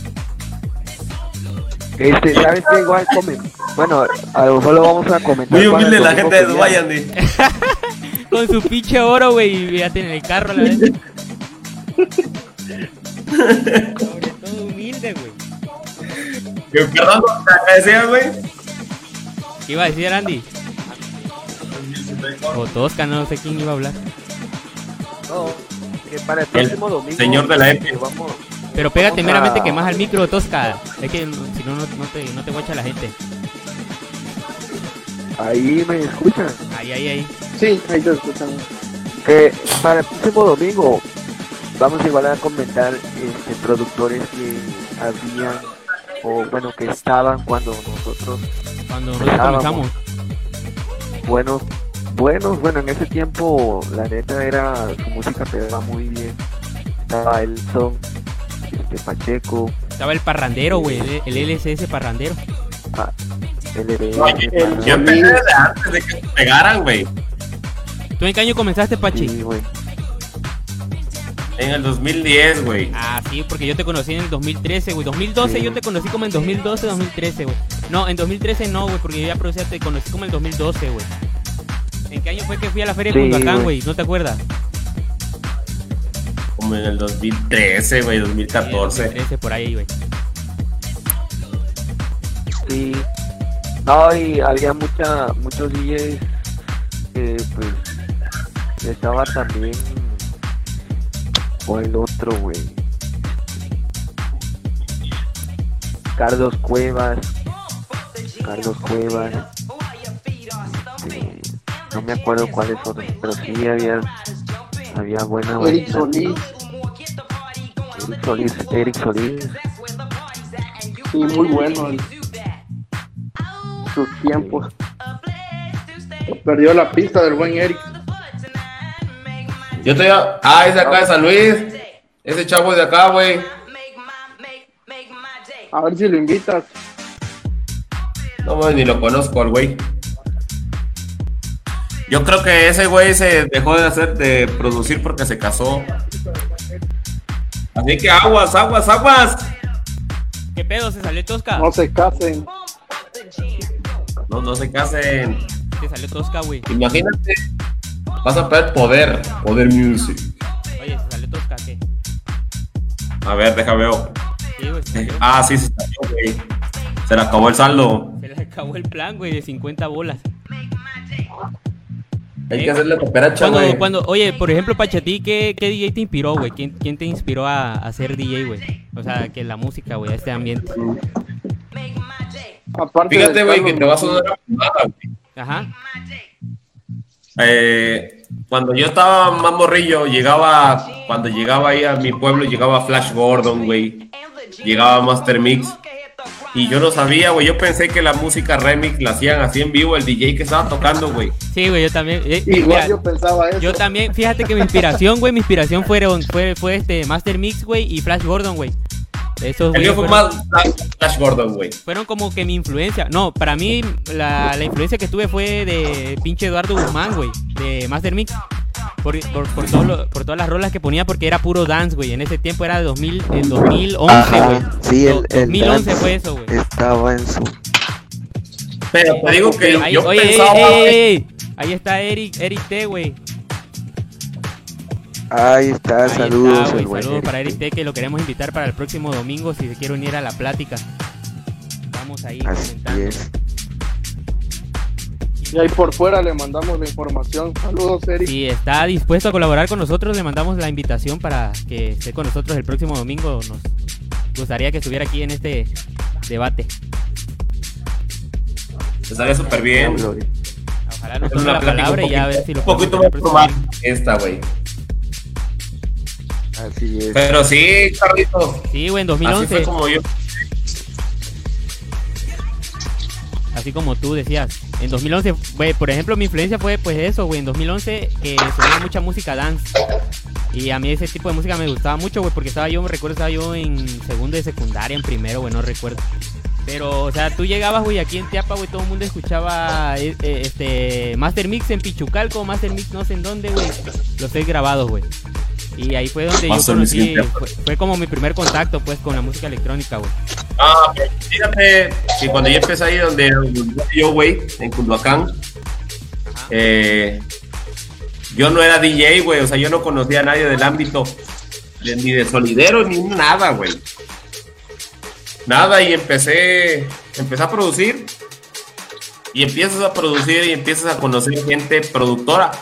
Este, ¿sabes qué? Igual comen. Bueno, a lo mejor lo vamos a comentar. Muy humilde la gente de Dubái. Andy. Con su pinche oro, güey, y fíjate en el carro a la vez. Sobre todo humilde, güey. Que Perdón, ¿te decías, güey? ¿Qué iba a decir Andy? O Tosca, no sé quién iba a hablar. No, que para el próximo domingo. señor de la este, EP. Vamos. Pero pégate Vamos a- meramente que más al micro, Tosca. Es que si no, no, no te, no te guacha la gente. Ahí me escuchan. Ahí, ahí, ahí. Sí, ahí te escuchan. Que para el próximo domingo vamos igual a comentar este, productores que habían o bueno que estaban cuando nosotros Cuando nosotros comenzamos. buenos buenos bueno en ese tiempo la neta era su música pegaba muy bien estaba Elson este Pacheco Estaba el parrandero, güey. El, el LSS parrandero. No, el- Yo empecé desde antes de que se pegaran, güey. ¿Tú en qué año comenzaste, Pachi? sí, güey. En el 2010, güey. Ah, sí, porque yo te conocí en el 2013, güey. 2012 Sí. yo te conocí como en 2012, 2013, güey. No, en 2013 no, güey, porque yo ya producía, te conocí como en 2012, güey. ¿En qué año fue que fui a la feria de Sí, Cundacán, güey. güey? ¿No te acuerdas? Como en el 2013, güey, 2014. 2013, por ahí, güey. Sí. No, y había mucha, muchos DJs que pues estaba también o el otro, güey. Carlos Cuevas. Carlos Cuevas. No me acuerdo cuáles otros, pero sí había había buena Eric. Solís, Eric Solís, Eric Solís. sí, muy bueno en sus tiempos. Perdió la pista del buen Eric. Yo te Ah, es de acá de San Luis. Ese chavo es de acá, güey. A ver si lo invitas. No, güey, ni lo conozco al güey. Yo creo que ese güey se dejó de hacer de producir porque se casó. Así que aguas, aguas, aguas. ¿Qué pedo? ¿Se salió Tosca? No se casen. No, no se casen. Se salió Tosca, güey. Imagínate. Vas a perder poder. Poder music. Oye, ¿se salió Tosca qué? A ver, deja veo. Sí, güey, se salió. Ah, sí, se salió, güey. Se le acabó el saldo. Se le acabó el plan, güey, de 50 bolas. Hay Eh, que hacerle cooperacha, Cuando, güey. cuando, oye, por ejemplo, Pachatí, ¿qué, ¿qué DJ te inspiró, güey? ¿Quién, ¿Quién te inspiró a, a ser DJ, güey? O sea, que la música, güey, a este ambiente. Aparte Fíjate, güey, que te va a sonar a fumada, güey. Ajá. Eh, cuando yo estaba más morrillo, llegaba, cuando llegaba ahí a mi pueblo, llegaba Flash Gordon, güey. Llegaba Master Mix. Y yo no sabía, güey. Yo pensé que la música remix la hacían así en vivo, el DJ que estaba tocando, güey. Sí, güey, yo también. eh, Igual mira, yo pensaba eso. yo también, fíjate que mi inspiración, güey, mi inspiración fueron, fue, fue este Master Mix, güey, y Flash Gordon, güey. Esos El mío fue más Flash, Gordon, güey. fueron como que mi influencia. No, para mí, la, la influencia que tuve fue de pinche Eduardo Guzmán, güey, de Master Mix. Por, por, por, todo lo- por todas las rolas que ponía, porque era puro dance, güey. En ese tiempo era de 2000, en 2011, güey. Sí, el, Do- el 2011 dance fue eso, güey. Estaba en su... Pero te digo que Ahí, yo oye, pensaba, ey, güey, ey, ey. ahí está Eric, Eric T, güey. Ahí está, Ahí saludos, está, Saludos para Eric T, que lo queremos invitar para el próximo domingo si se quiere unir a la plática. Vamos ahí Así comentando. es. Y ahí por fuera le mandamos la información. Saludos, Eric. Si está dispuesto a colaborar con nosotros, le mandamos la invitación para que esté con nosotros el próximo domingo. Nos gustaría que estuviera aquí en este debate. estaría súper bien. Ojalá nos tome la plática palabra un y ya a ver poquito, si lo un poquito más esta, güey. Así es. Pero sí, Carlitos. Sí, güey, en Así 2011. fue como yo. Así como tú decías. En 2011, güey, por ejemplo, mi influencia fue pues eso, güey. En 2011 que sonaba mucha música dance. Y a mí ese tipo de música me gustaba mucho, güey, porque estaba yo, me recuerdo, estaba yo en segundo de secundaria, en primero, güey, no recuerdo. Pero, o sea, tú llegabas, güey, aquí en Teapa, güey, todo el mundo escuchaba eh, eh, este Master Mix en Pichucalco, Master Mix no sé en dónde, güey. Los seis grabados, güey. Y ahí fue donde Master yo conocí, fue, fue como mi primer contacto, pues, con la música electrónica, güey. Ah, pero fíjate que cuando yo empecé ahí donde yo, güey, en Culhuacán, eh, yo no era DJ, güey, o sea, yo no conocía a nadie del ámbito, ni de solidero, ni nada, güey. Nada, y empecé, empecé a producir, y empiezas a producir y empiezas a conocer gente productora.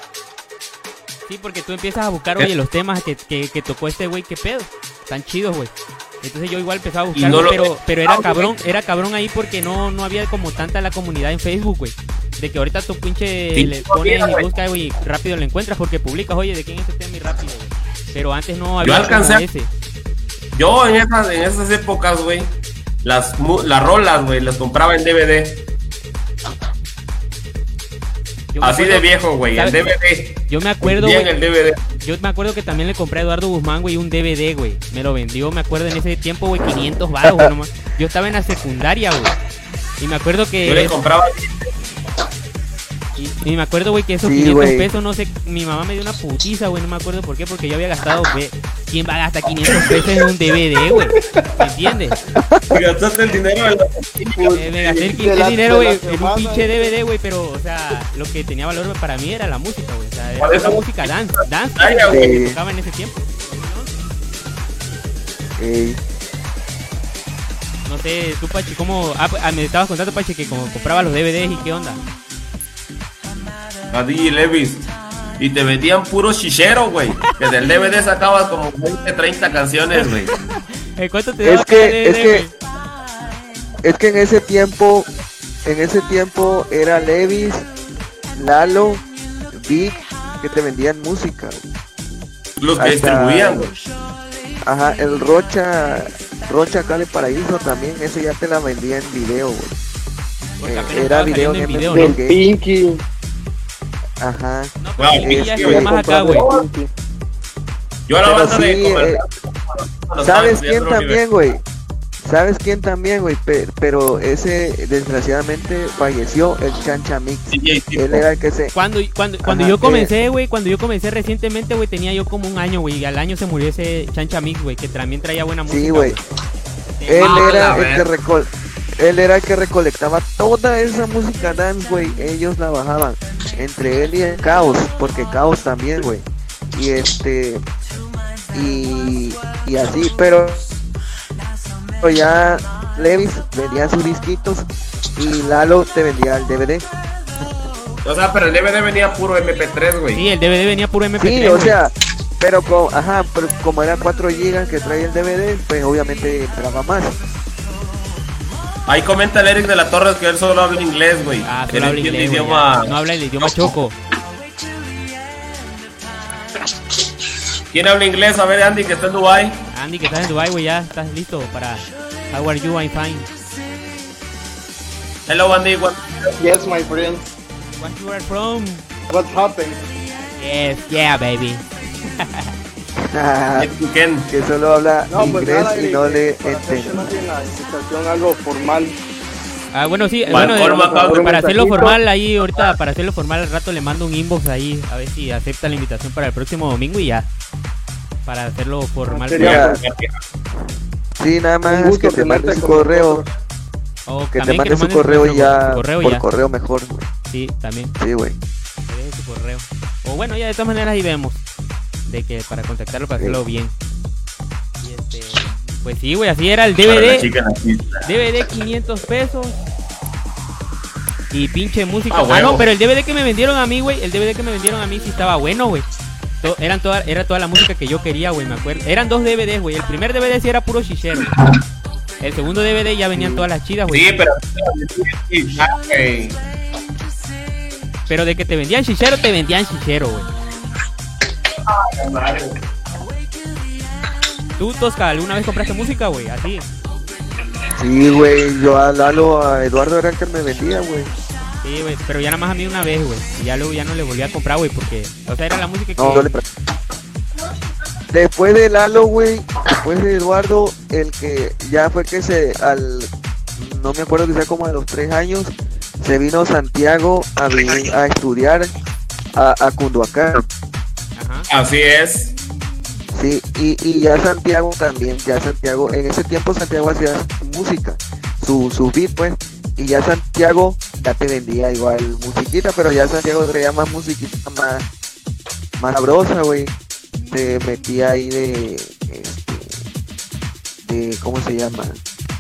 Sí, porque tú empiezas a buscar, oye, los temas que, que, que tocó este güey, qué pedo. Están chidos, güey. Entonces yo igual empezaba a buscar, no güey, lo- pero, pero era Ah, cabrón, era cabrón ahí porque no, no había como tanta la comunidad en Facebook, güey. De que ahorita tú pinche Sí, le no pones había, y buscas, güey, y rápido lo encuentras porque publicas, oye, de quién es este tema y rápido, güey. Pero antes no había como alcancé ese. Yo en esas, en esas épocas, güey, las, las rolas, güey, las compraba en DVD. Yo Así de viejo, güey, ¿sabes? DVD. Yo me acuerdo, güey, el DVD. yo me acuerdo que también le compré a Eduardo Guzmán, güey, un DVD, güey. Me lo vendió, me acuerdo en ese tiempo, güey, 500 baros, güey, nomás. Yo estaba en la secundaria, güey. Y me acuerdo que Yo le compraba Y, y me acuerdo, güey, que esos Sí, 500 güey. pesos, no sé, mi mamá me dio una putiza, güey, no me acuerdo por qué, porque yo había gastado, ve, ¿quién va a gastar 500 pesos en un DVD, güey? ¿Me entiendes? gastaste el dinero en la- me gasté el, la- el dinero, güey, en un pinche DVD, güey, pero, o sea, lo que tenía valor para mí era la música, güey, o sea, era la música dance, dance, Ay, que tocaba en ese tiempo. Ey, No sé, tú, Pachi, ¿cómo? Ah, ah, me estabas contando, Pachi, que como compraba los DVDs y qué onda. A DJ Levis. Y te vendían puro chichero, güey. Que del DVD sacabas como 20, 30 canciones, güey. ¿Cuánto te Es que- es que- es que en ese tiempo, en ese tiempo era Levis, Lalo, Big, que te vendían música. güey. Los que Hasta- distribuían, güey. Ajá, el Rocha, Rocha Cale Paraíso también, ese ya te la vendía en video, güey. Eh, era video en en video, Pinky. Ajá. No, Wow, ya este, más acá, güey. Yo a la banda sí, de eh, ¿Sabes quién también, güey? ¿Sabes quién también, güey? Pe- pero ese desgraciadamente falleció, el Chancha Mix. Él era el que se... Cuando, cuando, cuando Ajá, yo eh. comencé, güey, cuando yo comencé recientemente, güey, tenía yo como un año, güey, y al año se murió ese Chancha Mix, güey, que también traía buena música. Sí, güey. Él Ah, era el que recol... Él era el que recolectaba toda esa música dance, güey. Ellos la bajaban. Entre él y el Caos. Porque Caos también, güey. Y este... Y... Y así, pero... pero ya Levis vendía sus disquitos. Y Lalo te vendía el DVD. O sea, pero el DVD venía puro MP3, güey. Sí, el DVD venía puro MP3. Sí, o sea... Pero como, ajá, pero como era 4 GB que traía el DVD, pues obviamente entraba más. Ahí comenta el Eric de la Torre que él solo habla inglés, güey. Ah, Él solo habla entiende inglés, idioma. ya. No habla el idioma choco. ¿Quién habla inglés? A ver, Andy, que está en Dubai. Andy, que estás en Dubai, güey, ya estás listo para How are you? I'm fine. Hello, Andy. What- Yes, my friend. Where you are from? What happened? Yes, yeah, baby. Que solo habla No, pues inglés nada, y Eric, no le eh, entiende. algo formal. Ah, bueno, sí, Bueno, eh, para hacerlo formal ahí, ahorita para hacerlo formal al rato le mando un inbox ahí, a ver si acepta la invitación para el próximo domingo y ya. Para hacerlo formal. Sería- Sí, nada más gusto que te mande su correo, que te mande su correo y ya correo por ya. correo mejor, güey. Sí, también. Sí, güey. que deje su correo. O bueno, ya de todas maneras ahí vemos. De que para contactarlo, para hacerlo bien. Y este, pues sí, güey, así era el DVD. DVD 500 pesos. Y pinche música. Ah, Ah, no, pero el DVD que me vendieron a mí, güey. El DVD que me vendieron a mí sí estaba bueno, güey. To- Eran toda, era toda la música que yo quería, güey, me acuerdo. Eran dos DVDs, güey. El primer DVD sí era puro chichero. El segundo DVD ya venían todas las chidas, güey. Sí, pero. Pero de que te vendían chichero, te vendían chichero, güey. Tú, Tosca, ¿alguna vez compraste música, güey? Así. Sí, güey. Yo a Lalo, a Eduardo era el que me vendía, güey. Sí, güey. Pero ya nada más a mí una vez, güey. Y ya luego ya no le volví a comprar, güey, porque... O sea, era la música que... No, yo le Después de Lalo, güey, después de Eduardo, el que ya fue que se, al, no me acuerdo que sea como a los tres años, se vino Santiago a vivir, a estudiar a, a Cunduacán. Ajá. Así es. Sí, y, y ya Santiago también, ya Santiago, en ese tiempo Santiago hacía música, su, su beat pues, y ya Santiago ya te vendía igual musiquita, pero ya Santiago traía más musiquita más, más sabrosa, güey. Te metía ahí de, este, de, ¿cómo se llama?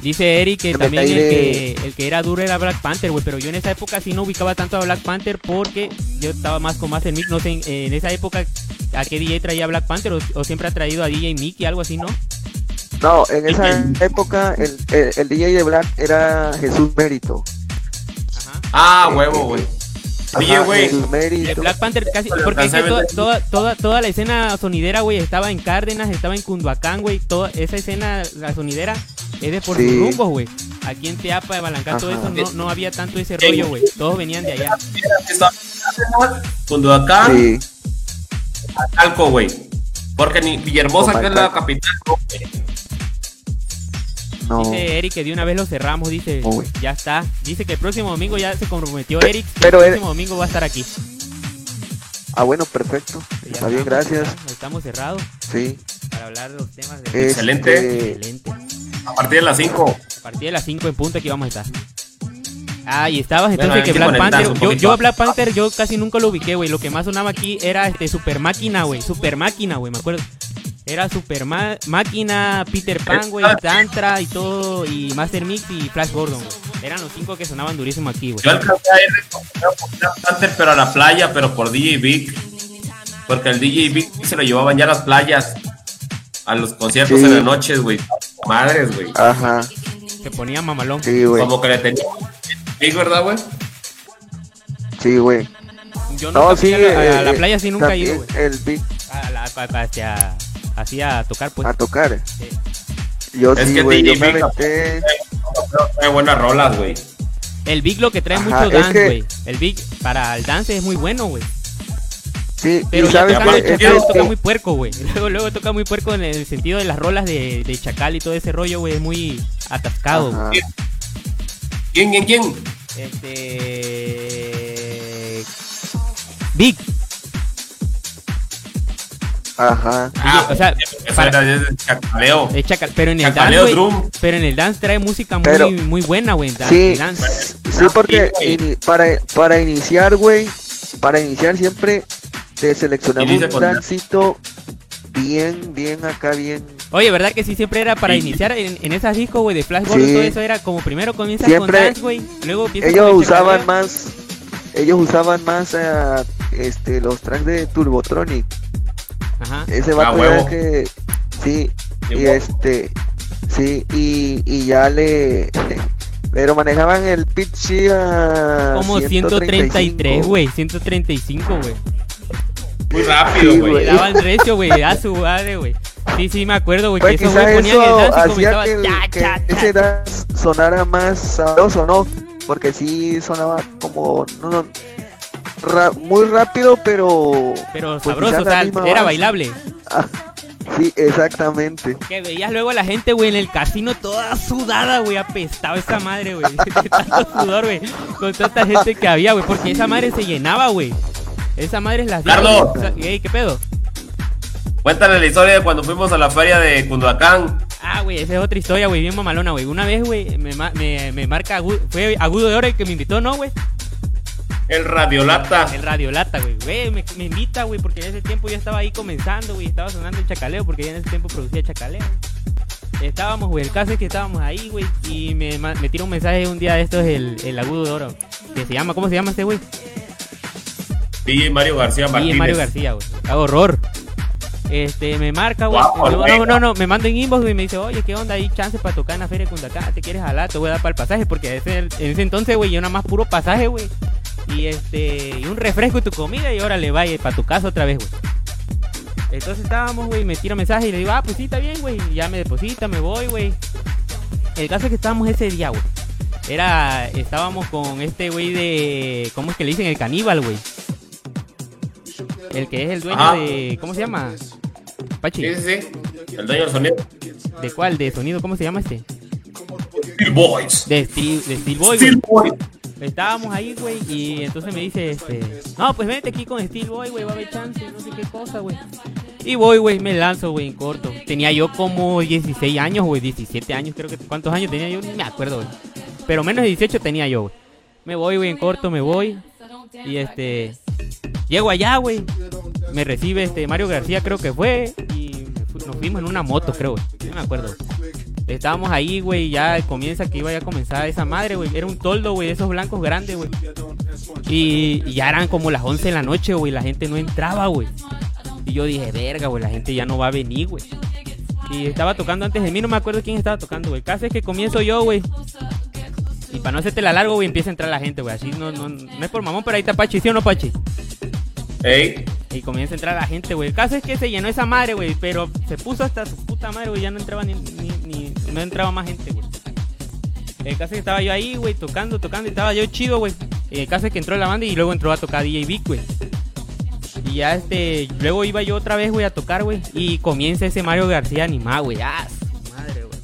Dice Eric que Se también el de- que, el que era duro era Black Panther, güey. Pero yo en esa época sí no ubicaba tanto a Black Panther porque yo estaba más con más en Mick. No sé, en, en esa época, ¿a qué DJ traía Black Panther? O, o siempre ha traído a DJ Mickey, algo así, ¿no? No, en esa época el, el, el DJ de Black era Jesús Mérito. Ajá. Ah, huevo, güey. Ajá, güey. Mérito. Black Panther casi, porque es que toda, toda, toda, toda la escena sonidera, güey, estaba en Cárdenas, estaba en Cunduacán, güey, toda esa escena, la sonidera, es de por Sí. rumbos, güey. Aquí en Teapa, de Balancán, todo eso, no, no había tanto ese rollo, güey. Todos venían de allá. Cuando acá, Sí, Talco, güey. Porque ni Villahermosa, que es la capital, no. Dice Eric que de una vez lo cerramos, dice, Oh, ya está. Dice que el próximo domingo ya se comprometió Eric, que pero el próximo domingo va a estar aquí. Ah, bueno, perfecto. Ya Está bien, estamos, gracias. Estamos cerrados Sí. para hablar de los temas de... Este, Excelente. Excelente. A partir de las 5. A partir de las 5 en punto aquí vamos a estar. Ah, y estabas entonces Bueno, que Black Panther. Yo, yo a Black Panther yo casi nunca lo ubiqué, güey. Lo que más sonaba aquí era este Super Máquina, güey. Super Máquina, güey, me acuerdo. Era Super Ma- Máquina, Peter Pan, güey, Tantra y todo, y Master Mix y Flash Gordon, güey. Eran los cinco que sonaban durísimo aquí, güey. Yo alcancé a ir recomendado por Black Panther, pero a la playa, pero por DJ Vic. Porque el DJ Vic se lo llevaban ya a las playas. A los conciertos Sí. en las noches, güey. Madres, güey. Ajá. Se ponía mamalón. Sí, güey. Como que le tenía ¿verdad, güey? Sí, güey. Yo No, nunca sí. a la, a eh, la eh, playa, sí nunca he ido, güey. El beat A la, hacia- así a tocar, pues. a tocar. Sí. Yo Es sí, que güey. Yo me Vic- aventé. Trae buenas rolas, güey. El Big lo que trae Ajá, mucho es dance, que- güey. El Big para el dance es muy bueno, güey. Sí, Pero y ya sabes tocando que Chacal quiero- toca muy puerco, güey. Luego, luego toca muy puerco en el sentido de las rolas de, de Chacal y todo ese rollo, güey. Es muy atascado. ¿Quién, quién, quién? Este. Big. Ajá. Ah, o sea, para- chacaleo. Es Chacal, pero en el Chacaleo dance, drum. pero en el dance trae música muy, Pero- muy buena, güey. Sí, dance. sí, porque Sí, ini- para, para iniciar, güey, para iniciar siempre te seleccionamos un dancito bien, bien acá, bien. Oye, ¿verdad que sí siempre era para Sí. iniciar en, en esas discos, güey, de Flash Gordon, Sí. todo eso era como primero comienzas Siempre- con dance, güey, luego Ellos con usaban más, ellos usaban más eh, este, los tracks de Turbotronic. Ajá. Ese Ah, huevo. era que, sí, De y huevo. este, sí, y, y ya le, pero manejaban el pitch a Como 133, güey, 135, güey. Muy rápido, güey. daban recio, güey, a su madre, güey. Sí, sí, me acuerdo, güey, que Pues esos güey ponían el eso dance y hacía comenzaba que, el- cha, que cha, cha, ese dance sonara más sabroso, ¿no? Porque sí sonaba como no, no, ra- muy rápido, pero Pero pues sabroso, o sea, era base. bailable. ah, sí, exactamente. Que veías luego a la gente, güey, en el casino toda sudada, güey, apestaba esa madre, güey. Tanto sudor, güey. Con tanta gente que había, güey. Porque esa madre se llenaba, güey. Esa madre es las Carlos. Ey, ¿qué pedo? Cuéntale la historia de cuando fuimos a la feria de Cunduacán. Ah, güey, esa es otra historia, güey, bien mamalona, güey. Una vez, güey, me, me, me marca Agudo, fue Agudo de Oro el que me invitó, ¿no, güey? El Radiolata. El Radiolata, güey. Güey, me, me invita, güey, porque en ese tiempo yo estaba ahí comenzando, güey. Estaba sonando el chacaleo, porque ya en ese tiempo producía chacaleo. Estábamos, güey, el caso es que estábamos ahí, güey, y me, me tira un mensaje un día de estos, el, el Agudo de Oro, que se llama, ¿cómo se llama este güey? DJ Mario García Martínez. Mario García, güey. Hago horror. Este, me marca, güey. No, no, no, no, me manda en inbox, güey, y me dice, oye, ¿qué onda? Hay chances para tocar en la feria de Cundacá, ¿te quieres jalar? Te voy a dar para el pasaje, porque ese- en ese entonces, güey, yo nada más puro pasaje, güey. Y este, y un refresco y tu comida, y órale, vaya, para tu casa otra vez, güey. Entonces estábamos, güey, me tiro mensaje y le digo, ah, pues sí, está bien, güey. Ya me deposita, me voy, güey. El caso es que estábamos ese día, güey. Era, estábamos con este güey de, ¿cómo es que le dicen? El caníbal, güey. El que es el dueño Ajá. de, ¿cómo se llama? Pachi. Sí, sí, sí. El dueño del sonido. ¿De cuál? ¿De sonido? ¿Cómo se llama este? Steel Boys. De Steel, de Steel Boy, Steel. Boys. Estábamos ahí, güey, y entonces me dice, este, no, pues vente aquí con Steel Boy, güey, va a haber chance, no sé qué cosa, güey. Y voy, güey, me lanzo, güey, en corto. Tenía yo como 16 años, güey, 17 años, creo que, ¿cuántos años tenía yo? Ni me acuerdo, güey. Pero menos de 18 tenía yo, güey. Me voy, güey, en corto, me voy. Y este, llego allá, güey. Me recibe este Mario García, creo que fue, y nos fuimos en una moto, creo. No me acuerdo. Estábamos ahí, güey, ya comienza que iba a comenzar esa madre, güey. Era un toldo, güey, de esos blancos grandes, güey. Y, y ya eran como las 11 de la noche, güey, la gente no entraba, güey. Y yo dije, verga, güey, la gente ya no va a venir, güey. Y estaba tocando antes de mí, no me acuerdo quién estaba tocando, güey. Casi es que comienzo yo, güey. Y para no hacerte la largo, güey, empieza a entrar la gente, güey. Así no, no, no es por mamón, pero ahí está Pachi, ¿sí o no, Pachi? Y comienza a entrar la gente, güey. El caso es que se llenó esa madre, güey. Pero se puso hasta su puta madre, güey. Ya no entraba ni, ni, no entraba más gente, güey. El caso es que estaba yo ahí, güey, tocando, tocando. Y estaba yo chido, güey. El caso es que entró la banda y luego entró a tocar DJ Vic, güey. Y ya este, luego iba yo otra vez, güey, a tocar, güey. Y comienza ese Mario García animado, güey. Ah, madre, güey.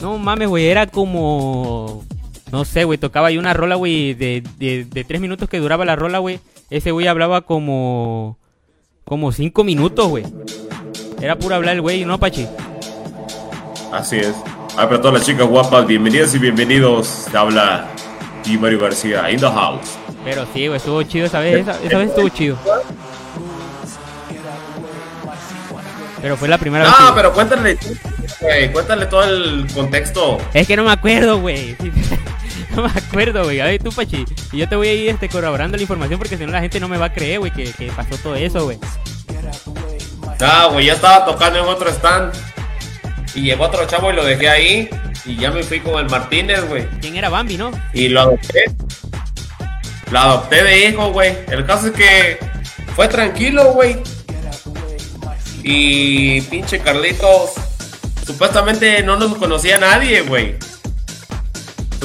No mames, güey, era como. No sé, güey, tocaba ahí una rola, güey, de, de, de tres minutos que duraba la rola, güey. Ese güey hablaba como. Como cinco minutos, güey. Era puro hablar el güey, ¿no, Pachi? así es. Ah, para todas las chicas guapas, bienvenidas y bienvenidos. Te habla Mario García in the house. Pero sí, güey, estuvo chido esa vez. Esa, esa vez estuvo chido. Pero fue la primera vez. Ah, que- pero cuéntale, güey, cuéntale todo el contexto. Es que no me acuerdo, güey. No me acuerdo, güey. A ver, tú, Pachi. Y yo te voy a ir este, corroborando la información porque si no la gente no me va a creer, güey, que, que pasó todo eso, güey. Ah, güey, ya estaba tocando en otro stand. Y llegó otro chavo y lo dejé ahí. Y ya me fui con el Martínez, güey. ¿Quién era Bambi, no? Y lo adopté. Lo adopté de hijo, güey. El caso es que fue tranquilo, güey. Y pinche Carlitos. Supuestamente no nos conocía nadie, güey.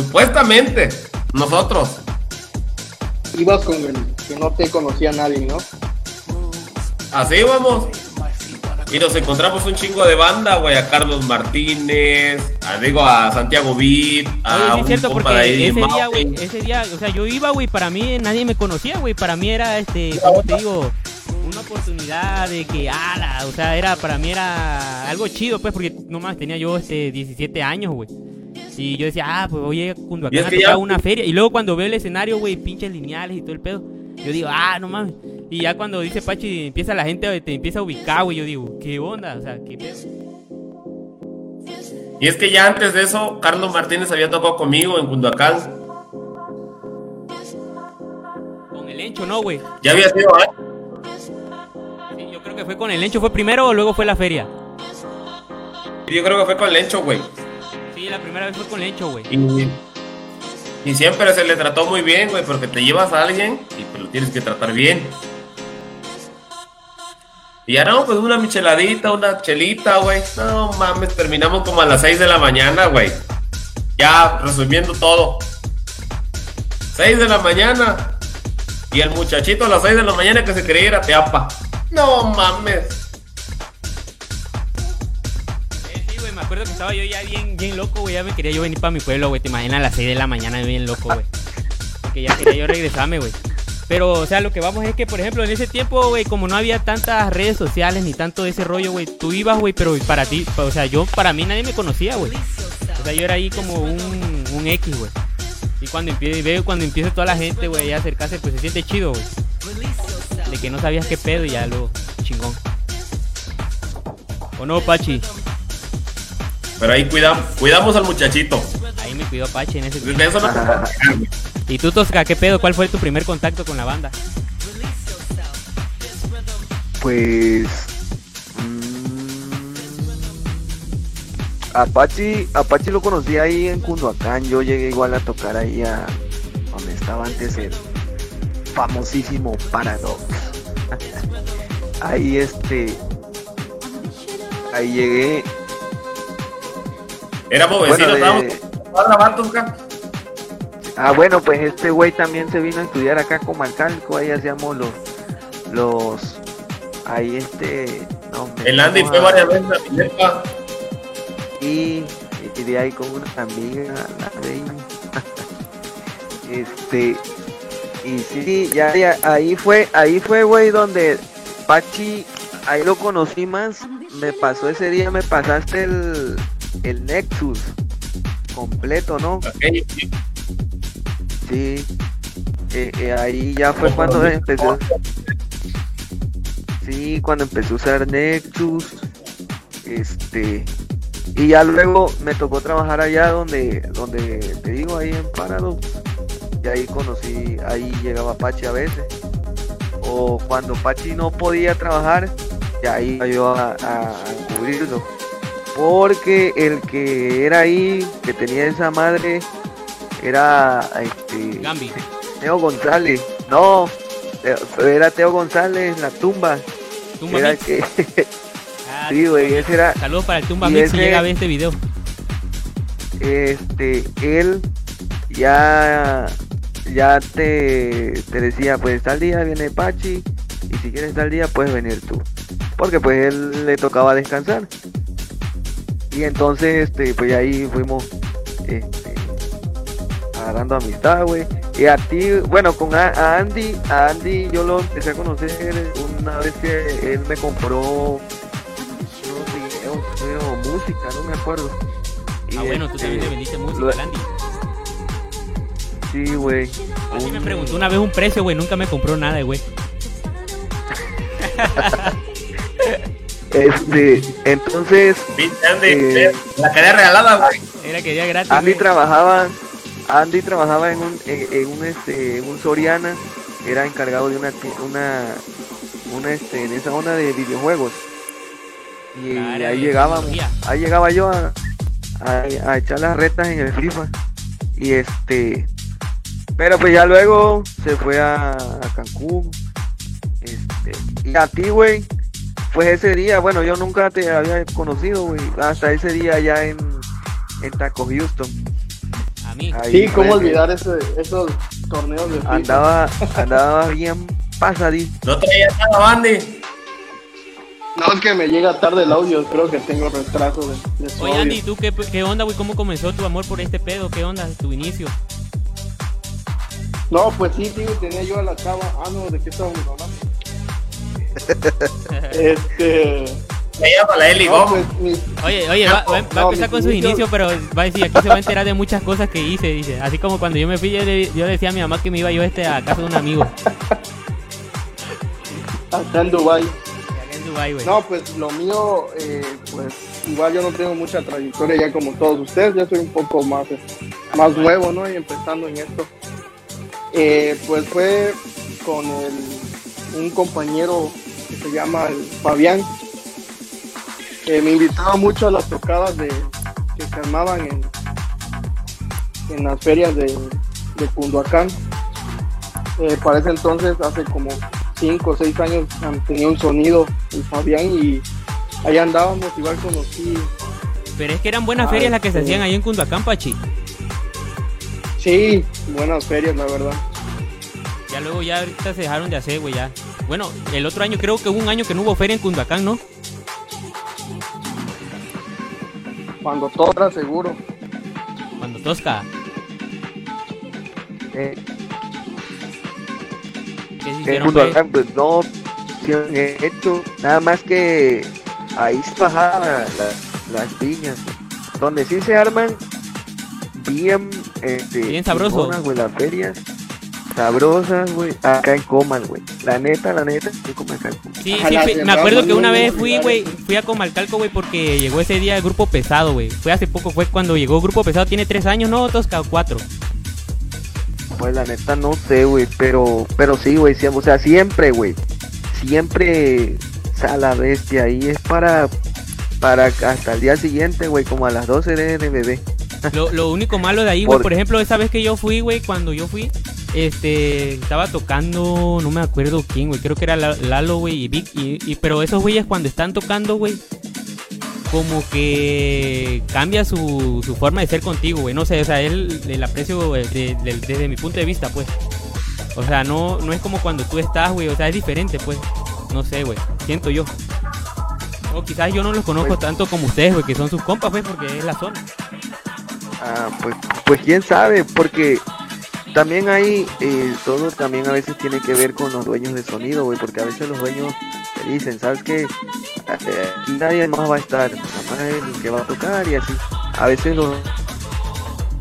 Supuestamente. Nosotros. Ibas con el que no te conocía nadie, ¿no? así vamos. Y nos encontramos un chingo de banda, güey, a Carlos Martínez, a, digo, a Santiago Vid, a Oye, sí un es cierto, compa porque de ahí, ese día, güey, ese día, o sea, yo iba, güey, para mí nadie me conocía, güey, para mí era, este, ¿cómo te digo? Una oportunidad de que, ala, o sea, era, para mí era algo chido, pues, porque nomás tenía yo, este, 17 años, güey. Y yo decía, ah, pues oye, Y es que ya- una feria. Y luego cuando veo el escenario, güey, pinches lineales y todo el pedo, yo digo, ah, no mames. Y ya cuando dice Pachi, empieza la gente, te empieza a ubicar, güey, yo digo, ¿qué onda? O sea, ¿qué pedo? Y es que ya antes de eso, Carlos Martínez había tocado conmigo en Cunduacán. Con el Encho, ¿no, güey? Ya había sido antes. Sí, yo creo que fue con el Encho, ¿fue primero o luego fue la feria? Yo creo que fue con el Lencho, güey. Sí, la primera vez fue con el Encho, güey. Y, y siempre se le trató muy bien, güey, porque te llevas a alguien y pues lo tienes que tratar bien. Y ya no, pues una micheladita, una chelita, güey. No mames, terminamos como a las 6 de la mañana, güey. Ya, resumiendo todo. 6 de la mañana. Y el muchachito a las 6 de la mañana que se creía era Teapa. No mames. Que estaba yo ya bien, bien loco, güey. Ya me quería yo venir para mi pueblo, güey. Te imaginas a las 6 de la mañana bien loco, güey. Porque ya quería yo regresarme, güey. Pero, o sea, lo que vamos es que, por ejemplo, en ese tiempo, güey, como no había tantas redes sociales ni tanto ese rollo, güey, tú ibas, güey, pero para ti, o sea, yo, para mí nadie me conocía, güey. O sea, yo era ahí como un, un X, güey. Y cuando empie- veo cuando empieza toda la gente, güey, a acercarse, pues se siente chido, güey. De que no sabías qué pedo y ya lo chingón. ¿O no, Pachi? Pero ahí cuidamos, cuidamos al muchachito. Ahí me cuidó Pachi en ese tiempo. eso no. ¿Y tú, Tosca, qué pedo? ¿Cuál fue tu primer contacto con la banda? Pues. mm, Apache, Apache lo conocí ahí en Cunduacán. Yo llegué igual a tocar ahí a donde estaba antes el famosísimo Paradox. ahí este. Ahí llegué. Éramos Bueno, vecinos, de- estábamos la vatos, Ah, bueno, pues este güey también se vino a estudiar acá con Malcalco, ahí hacíamos los, los, ahí este, no, El Andy fue varias veces a Minerva. y, y de ahí con una amiga, la reina. este, y sí, ya, ya, ahí fue, ahí fue, güey, donde Pachi, ahí lo conocí más, me pasó ese día, me pasaste el, el Nexus completo, ¿no? Aquello, Sí, eh, eh, ahí ya fue cuando empezó. Sí, cuando empezó a usar Nexus. Este. Y ya luego me tocó trabajar allá donde, donde te digo, ahí en Paradox. Y ahí conocí, ahí llegaba Pachi a veces. O cuando Pachi no podía trabajar, y ahí iba yo a, a- a cubrirlo. Porque el que era ahí, que tenía esa madre, era este, Gambi. Teo González. No, era Teo González, la tumba. Tumba Era que, Ah, sí, güey, ese era, Saludos para el Tumba Y si ese- llega a ver este video. este, él ya, ya te, te decía, pues tal día viene Pachi y si quieres tal día puedes venir tú. Porque pues él le tocaba descansar. Y entonces, este, pues ahí fuimos, este, agarrando amistad, güey. Y a ti, bueno, con a, a Andy, a Andy yo lo empecé a conocer una vez que él me compró unos videos, creo, música, no me acuerdo. Y, Ah, bueno, tú este, también le vendiste música, lo- Landy. Sí, güey. Así me Un- preguntó una vez un precio, güey. Nunca me compró nada, güey. Este, entonces, Eh. eh, la quería regalada, güey. Era que ya gratis. Andy güey. trabajaba, Andy trabajaba en un, en, en un este, en un Soriana, era encargado de una, una, una este, en esa zona de videojuegos. Y ahí llegábamos, ahí llegaba yo a, a, a echar las retas en el FIFA. Y este, pero pues ya luego se fue a, a Cancún. Este, y a ti, güey, pues ese día, bueno, yo nunca te había conocido, güey, hasta ese día ya en, en Taco Houston. A mí. Ahí Sí, cómo que olvidar ese, esos torneos de FIFA. Andaba, andaba bien pasadito. No traía nada, Andy. No, es que me llega tarde el audio, creo que tengo retraso de, de su Oye, audio. Andy, ¿tú qué, qué onda, güey? ¿Cómo comenzó tu amor por este pedo? ¿Qué onda? ¿Tu inicio? No, pues sí, sí, tenía yo a la chava. Ah, no, ¿de qué estábamos hablando? Este. Llama la Eli No, pues, Oye, oye, va, va- va a empezar con sus inicios- pero va a decir, aquí se va a enterar de muchas cosas que hice, dice. Así como cuando yo me fui, yo le, yo le decía a mi mamá que me iba yo este a casa de un amigo. acá en Dubai. En Dubái, güey. No, pues lo mío, eh, pues igual yo no tengo mucha trayectoria ya como todos ustedes, ya soy un poco más, más nuevo, ¿no? Y empezando en esto. Eh, pues fue con el- un compañero que se llama el Fabián. que me invitaba mucho a las tocadas de, que se armaban en, en las ferias de, de Cunduacán. Eh, para ese entonces, hace como 5 o 6 años, tenía un sonido el Fabián y ahí andábamos, igual conocí. Pero es que eran buenas Ah, ferias las que se sí. hacían ahí en Cunduacán, Pachi. Sí, buenas ferias, la verdad. Ya luego ya ahorita se dejaron de hacer, güey, ya. Bueno, el otro año creo que hubo un año que no hubo feria en Cunduacán, ¿no? Cuando todo era seguro. Cuando Tosca. Eh, ¿Qué se en hicieron, güey? Cunduacán, pues no hecho, nada más que ahí se bajaban la- las piñas, donde sí se arman bien, este, Bien sabroso. güey, las ferias, sabrosas, güey, acá en Comal, güey, la neta, la neta, en Comal. Sí, sí, me acuerdo que una vez fui, güey, fui a Comalcalco, güey, porque llegó ese día el grupo pesado, güey. Fue hace poco, fue cuando llegó el grupo pesado, tiene tres años, ¿no? Tosca, o cuatro. Pues la neta no sé, güey, pero, pero sí, güey, sí, o sea, siempre, güey, siempre a la bestia ahí es para, para hasta el día siguiente, güey, como a las 12 de, de bebé. Lo, lo único malo de ahí, güey, Por- por ejemplo, esa vez que yo fui, güey, cuando yo fui, este, estaba tocando, no me acuerdo quién, güey, creo que era La- Lalo, güey, y Vic, y, y- pero esos güeyes cuando están tocando, güey, como que cambia su, su forma de ser contigo, güey, no sé, o sea, él, el aprecio de- de- desde mi punto de vista, pues, o sea, no, no es como cuando tú estás, güey, o sea, es diferente, pues, no sé, güey, siento yo. O quizás yo no los conozco Pues- tanto como ustedes, güey, que son sus compas, pues, porque es la zona. Ah, pues, pues quién sabe, porque también hay, eh, todo también a veces tiene que ver con los dueños de sonido, güey, porque a veces los dueños te dicen, ¿sabes qué? Eh, Aquí nadie más va a estar, nada más el que va a tocar y así. A veces los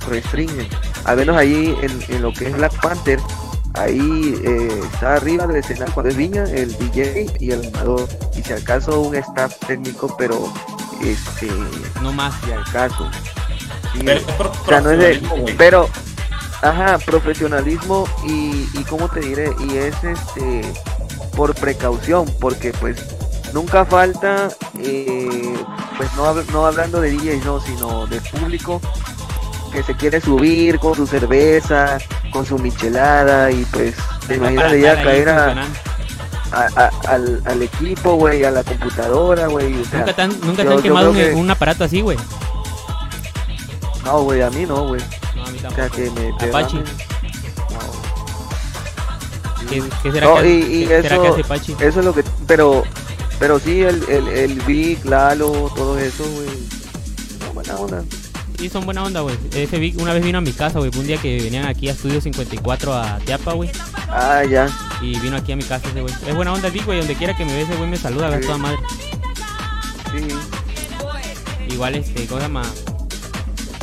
restringen. Al menos ahí en, en lo que es Black Panther, ahí eh, está arriba del escenario cuando es Viña, el DJ y el animador. Y si acaso un staff técnico, pero este, No más. si al caso. Sí, Pero o sea, no es de- pero, ajá, profesionalismo y, y cómo te diré, y es este por precaución, porque pues nunca falta, eh, pues no, no hablando de DJs, no, sino de público que se quiere subir con su cerveza, con su michelada y pues te imaginas de ya caer a, funcionando. a- a- al, al equipo, güey, a la computadora, güey, o sea, Nunca te han, nunca te yo- han yo quemado un, que- un aparato así, güey. no, güey, a mí no, güey, a mí o sea, tampoco. que me Apache. no. ¿Qué, qué será, No, que, y- qué será que eso- hace? Eso es lo que, pero, pero sí, el, el, el Vic, Lalo, todo eso, güey. No, buena onda. Sí, son buena onda, güey. Ese Vic una vez vino a mi casa, güey. Un día que venían aquí a Estudio 54 a Teapa, güey. Ah, ya. Y vino aquí a mi casa ese güey. Es buena onda el Vic, güey. Donde quiera que me ve ese güey me saluda, a Sí. toda madre. Sí. Igual, este, ¿cómo se llama?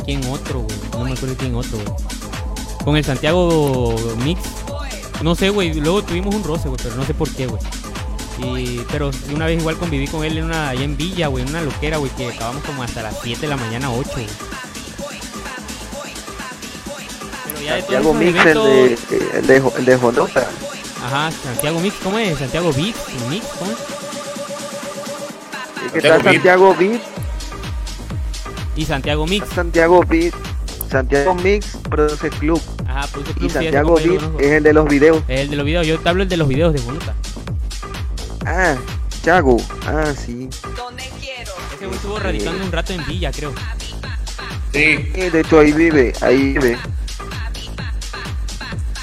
¿Quién otro, güey? No me acuerdo quién otro, güey. Con el Santiago Mix. No sé, güey. Luego tuvimos un roce, güey, pero no sé por qué, güey. Y, pero una vez igual conviví con él en una, allá en Villa, güey, en una loquera, güey, que acabamos como hasta las 7 de la mañana, 8, güey. Pero ya de Santiago Mix, el eventos- de, el de, Jo- el de Jonota. Ajá, Santiago Mix, ¿cómo es? Santiago Mix, Mix, ¿cómo es? Es que está Santiago Beat. Y Santiago Mix. Santiago Beat, Santiago Mix Produce Club. Ajá, Produce Y Club, ese Santiago Beat es el de los videos. El de los videos, yo te hablo el de los videos de Voluta. Ah, Chago. Ah, sí. Ese güey estuvo radicando un rato en Villa, creo. Sí, Sí, de hecho ahí vive, ahí vive.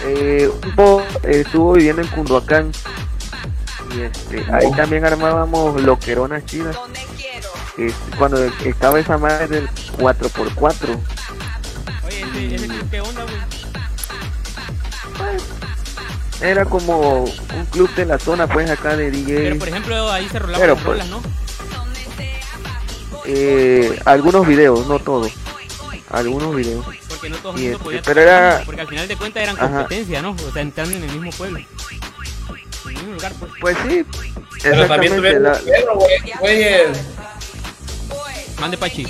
Eh, un poco eh, estuvo viviendo en Cunduacán Y este, ahí también armábamos loqueronas chidas. Este, cuando estaba esa madre del 4x4. Oye, ese, ese club, ¿qué onda, güey? Era como un club de la zona, pues acá de DJ. Pero por ejemplo, ahí se rolaban Pero, las pues, rolas, ¿no? Eh, algunos videos, no todos. Algunos videos. Porque no todos este, podían pero era- Porque al final de cuentas eran Ajá. competencia, ¿no? O sea, entrando en el mismo pueblo. En el mismo lugar, pues. Pues sí, Pero también tuvieron la- güey. Mande Pachi.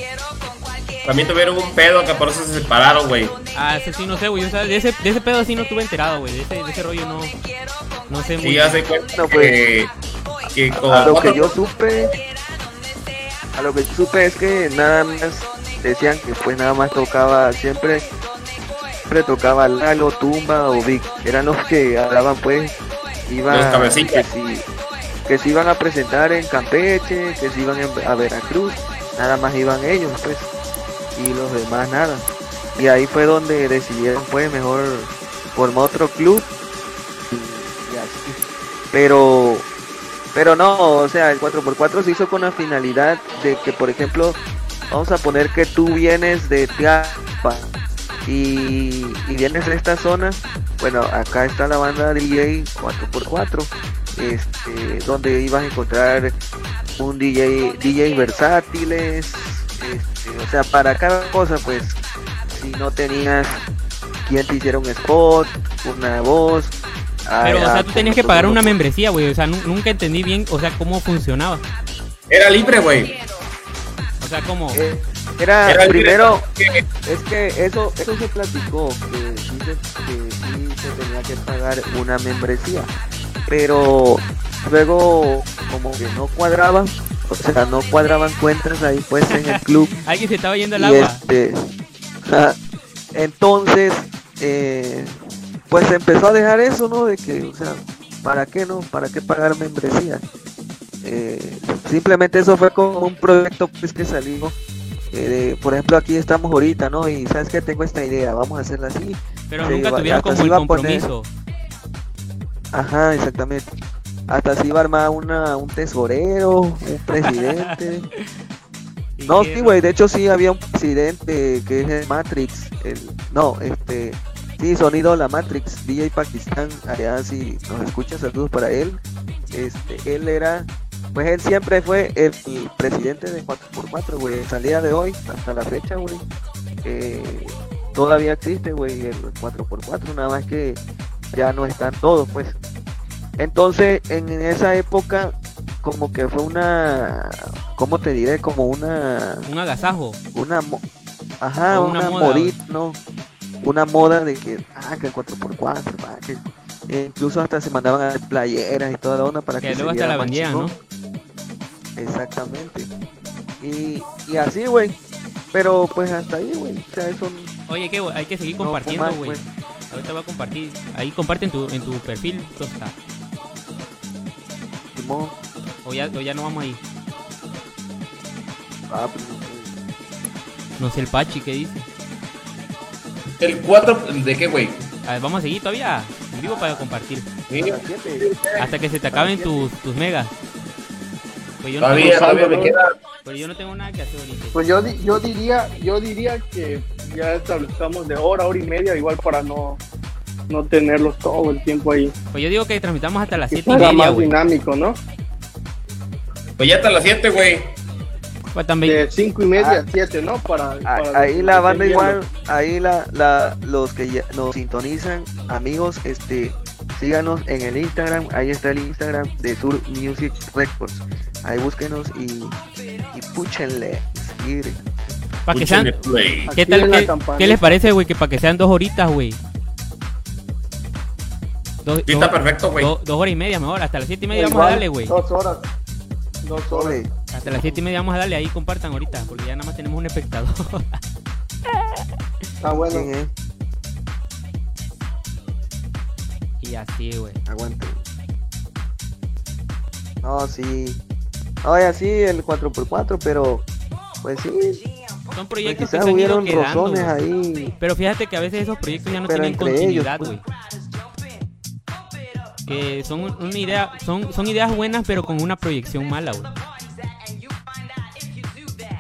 También tuvieron un pedo que por eso se separaron, güey. Ah, ese sí no sé, güey. O sea, de ese, de ese pedo sí no estuve enterado, güey. De ese, de ese rollo no. No sé muy ya se cuenta No, pues. que, que con a lo que yo supe, a lo que supe es que nada más decían que pues nada más tocaba siempre, siempre tocaba Lalo, Tumba o Vic, eran los que hablaban pues, iban Los que si, que se iban a presentar en Campeche, que se iban en- a Veracruz, nada más iban ellos pues, y los demás nada. Y ahí fue donde decidieron pues mejor formar otro club y, así. Pero pero no, o sea, el 4x4 se hizo con la finalidad de que, por ejemplo, vamos a poner que tú vienes de Tiapa y, y vienes de esta zona. Bueno, acá está la banda DJ 4x4, este, donde ibas a encontrar un DJ, DJ versátiles, este, o sea, para cada cosa, pues, si no tenías quien te hiciera un spot, una voz. Pero, o sea, tú tenías que como pagar una membresía, güey. O sea, nu- nunca entendí bien, o sea, cómo funcionaba. Era libre, güey. O sea, cómo. Eh, era, primero, es que eso, eso se platicó, que sí se, que sí se tenía que pagar una membresía, pero luego como que no cuadraban, o sea, no cuadraban cuentas ahí pues en el club. Alguien se estaba yendo al agua. este, entonces, eh, pues empezó a dejar eso, ¿no? De que, o sea, ¿para qué no? ¿Para qué pagar membresía? Eh, simplemente eso fue como un proyecto pues que salió. eh, de- por ejemplo, aquí estamos ahorita, ¿no? Y sabes que tengo esta idea, vamos a hacerla así. Pero se nunca iba- tuvieron como el poner- compromiso. Ajá, exactamente. Hasta se iba a armar una, un tesorero, un presidente. No, sí, güey, de hecho sí había un presidente que es el Matrix, el, no, este, sí, sonido la Matrix, DJ Pakistán, allá si nos escucha, saludos para él, este, él era, pues él siempre fue el, presidente de 4x4, güey, salida de hoy, hasta la fecha, güey, eh, todavía existe, güey, el 4x4, nada más que ya no están todos, pues. Entonces, en esa época, como que fue una, ¿cómo te diré? Como una, Un agasajo. una, mo- ajá, O una una, moda, modita, ¿no? Una moda de que, ah, que el 4x4, ah, que e incluso hasta se mandaban a playeras y toda la onda para que, Que se luego hasta viera la vendían, ¿no? Exactamente. Y, y así, güey. Pero pues hasta ahí, güey. O sea, eso Oye, que hay que seguir no compartiendo, güey. pues. Ahorita voy a compartir. Ahí comparte en tu, en tu perfil, Tosca. Simón. O ya, o ya no vamos ahí. Ah, pues, No sé el Pachi, ¿qué dice? El 4, ¿de qué, güey? A ver, vamos a seguir todavía en vivo para compartir. Sí. Hasta que se te acaben tus, tus megas. Pues yo, no Todavía, tengo, todavía me ¿no? queda. pero yo no tengo nada que hacer ahorita. Pues yo, di- yo diría, yo diría que ya establezcamos de hora, hora y media, igual para no, no tenerlos todo el tiempo ahí. Pues yo digo que transmitamos hasta las Que 7 y media, más güey. dinámico, ¿no? Pues ya hasta las 7, güey. Pues también. De cinco y media Ah. a siete, ¿no? Para, Ah, para ahí los la banda igual, ahí la, la, los que ya nos sintonizan, amigos, este, síganos en el Instagram, ahí está el Instagram de Sur Music Records, ahí búsquenos y, y púchenle, seguir. Para que sean. ¿Qué tal? ¿Qué, qué les parece, güey? Que para que sean dos horitas, güey. Dos, Sí, dos- está perfecto, güey. dos- dos horas y media mejor. Hasta las 7 y media vamos a darle, güey. Dos horas. Dos horas. Hasta las 7 y media vamos a darle. Ahí compartan ahorita. Porque ya nada más tenemos un espectador. Está bueno. ¿quién es? y así, güey. Aguante. No, sí. Oye, sí, el 4x4, pero pues sí, Son pues proyectos que quizás se han ido hubieron quedando. güey. ahí. Pero fíjate que a veces esos proyectos ya no Pero tienen continuidad, pues. Que son una idea, son, son ideas buenas, pero con una proyección mala, güey.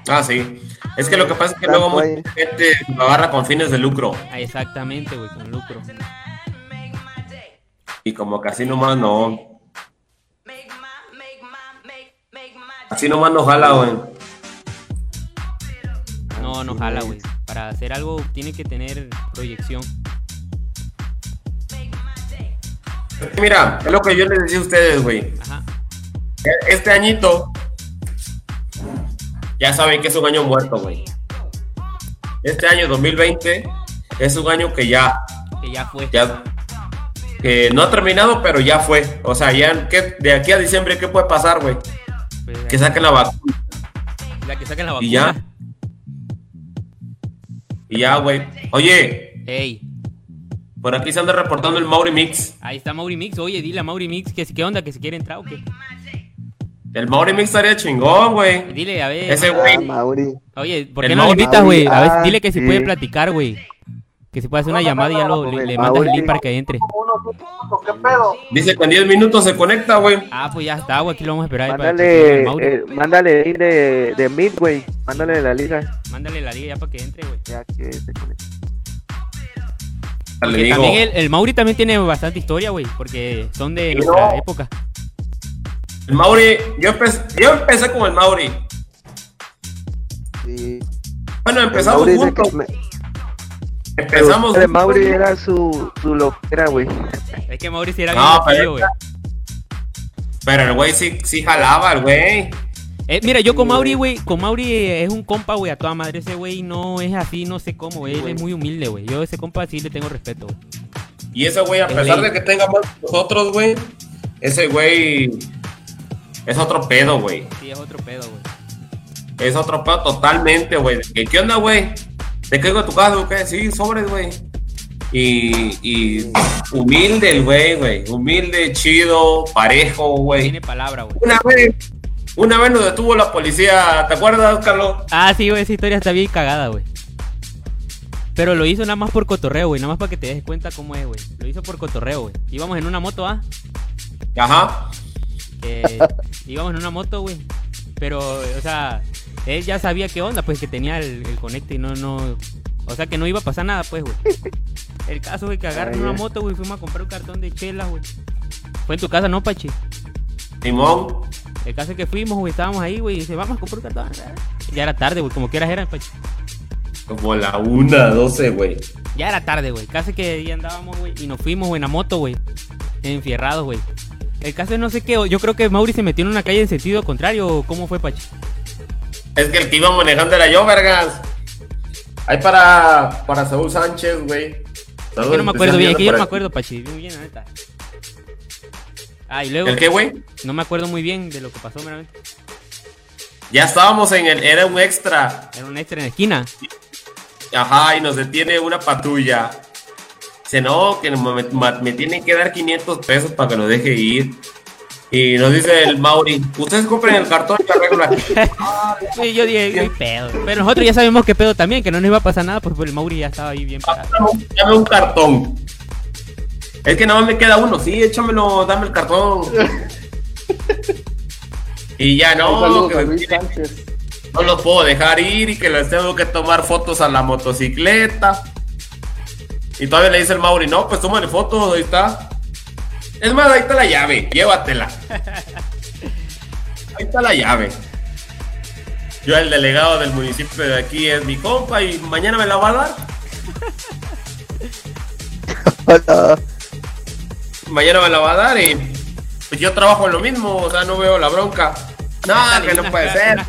Ah, sí. Es que lo que pasa es que luego mucha gente lo agarra con fines de lucro. Ah, exactamente, güey, con lucro. Y como así nomás no. Así nomás no jala, güey. No, no jala, güey. Para hacer algo tiene que tener proyección. Mira, es lo que yo les decía a ustedes, güey. Este añito, ya saben que es un año muerto, güey. Este año 2020 es un año que ya, Que ya fue. ya, que no ha terminado, pero ya fue. O sea, ya, ¿qué- de aquí a diciembre, ¿qué puede pasar, güey? Pues, Que saquen la vacuna. la que saquen la vacuna. Y ya. Y ya, güey. Oye, Ey, por aquí se anda reportando el Mauri Mix. ahí está Mauri Mix. Oye, dile a Mauri Mix que qué onda, que se quiere entrar o qué. El Mauri Mix estaría chingón, güey. Dile, a ver. Ese Ah, güey. Mauri. Oye, ¿por El qué no lo invitas, güey? A ver, Ah, dile que si sí. puede platicar, güey. Que se puede hacer una llamada y ya lo, le, le mandas el link para que entre. ¿Qué pedo? Dice que en 10 minutos se conecta, güey. Ah, pues ya está, güey. Aquí lo vamos a esperar. para Mándale, el eh, mándale link de, de Meet, güey. Mándale la liga. Mándale la liga ya para que entre, güey. Ya que se conecte. Le digo. también el, el Mauri también tiene bastante historia, güey. Porque son de Sí, nuestra no. época. El Mauri, yo empecé, yo empecé con el Mauri. Sí. Bueno, empezamos juntos. me- Empezamos el juntos. Mauri era su, su loquera, güey. Es que Mauri sí era No, bien pero- güey. Pero el güey sí, sí jalaba, el güey. Eh, mira, yo con Mauri, güey, con Mauri eh, es un compa, güey, a toda madre. Ese güey no es así, no sé cómo, güey. Él es muy humilde, güey. Yo a ese compa sí le tengo respeto, güey. Y ese güey, a Es pesar ley. de que tenga más que nosotros, güey, ese güey es otro pedo, güey. Sí, es otro pedo, güey. Es otro pedo totalmente, güey. ¿Qué, ¿Qué onda, güey? ¿Te caigo a tu casa qué? Sí, sobres, güey. Y, y humilde el güey, güey. Humilde, chido, parejo, güey. Tiene palabra, güey. Una vez, una vez nos detuvo la policía, ¿te acuerdas, Carlos? Ah, sí, güey, esa historia está bien cagada, güey. Pero lo hizo nada más por cotorreo, güey. Nada más para que te des cuenta cómo es, güey. Lo hizo por cotorreo, güey. Íbamos en una moto, ¿ah? Ajá. Que íbamos en una moto, güey. Pero, o sea, él ya sabía qué onda, pues que tenía el, el conecte y no, no. O sea, que no iba a pasar nada, pues, güey. El caso, güey, que agarran una moto, güey. Fuimos a comprar un cartón de chela, güey. Fue en tu casa, ¿no, Pachi? Simón. El caso es que fuimos, güey. Estábamos ahí, güey. Y dice, vamos a comprar un cartón. Ya era tarde, güey. Como quieras era, Pachi. Como la una, doce, güey. Ya era tarde, güey. Casi que ya andábamos, güey. Y nos fuimos, güey, en la moto, güey. Enfierrados, güey. El caso es no sé qué. Yo creo que Mauri se metió en una calle en sentido contrario. ¿o ¿Cómo fue, Pachi? Es que el que iba manejando era yo, vergas. Ahí para, para Saúl Sánchez, güey. Es que no me acuerdo bien. Es que yo no me acuerdo, Pachi. Bien, bien, neta. Ah, y luego. ¿El qué, güey? No me acuerdo muy bien de lo que pasó, meramente. Ya estábamos en el, era un extra. Era un extra en la esquina. Ajá, y nos detiene una patrulla. Dice, no, que me, tienen que dar 500 pesos para que lo deje ir. Y nos dice el Mauri, ustedes compren el cartón y arreglan. Sí, yo dije, "Qué pedo. Pero nosotros ya sabemos qué pedo también, que no nos iba a pasar nada, pues el Mauri ya estaba ahí bien parado. Dame un cartón. Es que nada más me queda uno. Sí, échamelo, dame el cartón. y ya no, Saludos que me no los puedo dejar ir y que les tengo que tomar fotos a la motocicleta. Y todavía le dice el Mauri, no, pues tómale fotos, ahí está. Es más, ahí está la llave, llévatela. Ahí está la llave. Yo, el delegado del municipio de aquí, es mi compa y mañana me la va a dar. Mañana me la va a dar y pues yo trabajo en lo mismo, o sea, no veo la bronca. No, que no puede ser.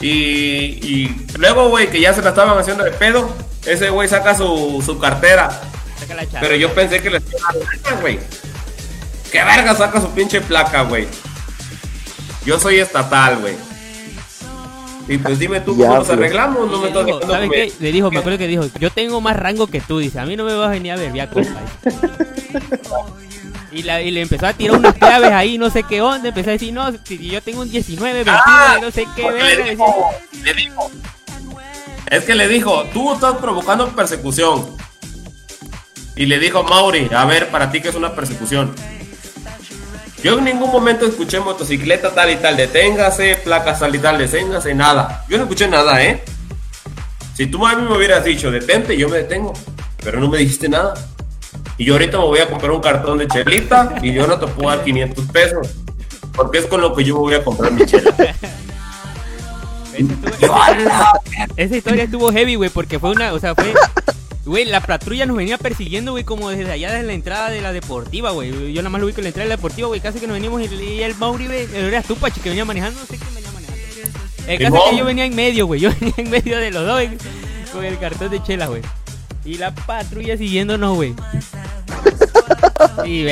Y, y luego, güey, que ya se la estaban haciendo de pedo, ese güey saca su, su cartera. Saca Pero yo pensé que le iba a dar placa, güey. ¿Qué verga saca su pinche placa, güey? Yo soy estatal, güey. Y pues dime tú Ya, cómo nos pues. arreglamos, no me estás dijo, ¿sabes qué? Le dijo, me acuerdo que dijo, yo tengo más rango que tú, dice, a mí no me vas a venir a ver, ya, compa. Y, la- y le empezó a tirar unas claves ahí, no sé qué onda, empezó a decir, no, si yo tengo un 19, 21, Ah, no sé qué, verga, le dijo, le dijo. Es que le dijo, tú estás provocando persecución. y le dijo Mauri, a ver, para ti que es una persecución. Yo en ningún momento escuché motocicleta tal y tal, deténgase, placas tal y tal, deténgase, nada. Yo no escuché nada, ¿eh? Si tú a mí me hubieras dicho, detente, yo me detengo, pero no me dijiste nada. Y yo ahorita me voy a comprar un cartón de chelita y yo no te puedo dar 500 pesos, porque es con lo que yo me voy a comprar mi chela. Esa historia estuvo heavy, güey, porque fue una, o sea, fue Güey, la patrulla nos venía persiguiendo, güey, como desde allá, desde la entrada de la deportiva, güey. Yo nada más lo vi con la entrada de la deportiva, güey. Casi que nos venimos y, el Mauri, güey, era tú, Pachi, que venía manejando, no sé quién venía manejando. El caso es que yo venía en medio, güey. Yo venía en medio de los dos, güey, con el cartón de chela, güey. Y la patrulla siguiéndonos, güey. Sí,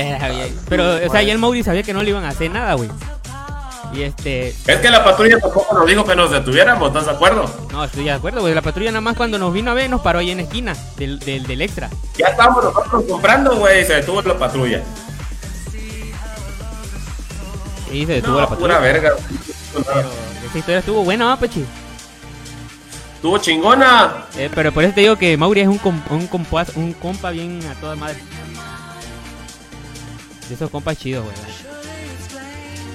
pero, o sea, ya el Mauri sabía que no le iban a hacer nada, güey. Y este. Es que la patrulla tampoco nos dijo que nos detuviéramos, ¿estás de acuerdo? No, estoy de acuerdo, güey. La patrulla nada más cuando nos vino a ver nos paró ahí en la esquina del, del, extra. Ya estábamos nosotros comprando, güey, se detuvo la patrulla. Sí, se detuvo la patrulla. Pura verga. esa historia estuvo buena, ¿no, Pechi? Estuvo chingona. Eh, pero por eso te digo que Mauri es un, un, compa, un compa bien a toda madre. De esos compas chidos, güey.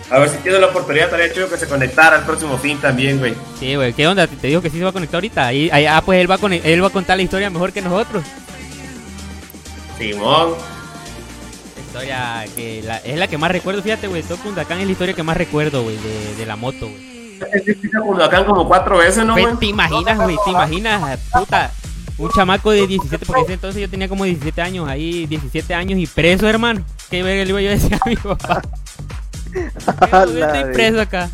A ver si tiene la oportunidad, estaría chido que se conectara al próximo fin también, güey. Sí, güey, ¿qué onda? Te digo que sí se va a conectar ahorita. Ahí, ah, pues él va, a él va a contar la historia mejor que nosotros. Simón. La historia que es la que más recuerdo, fíjate, güey. Todo Cundacán es la historia que más recuerdo, güey, de, de, la moto, güey. Cundacán como cuatro veces, ¿no, güey? Te imaginas, güey, te imaginas, puta. Un chamaco de 17, porque ese entonces yo tenía como 17 años, ahí 17 años y preso, hermano. ¿Qué verga le iba yo a decir a mi papá? estoy preso acá.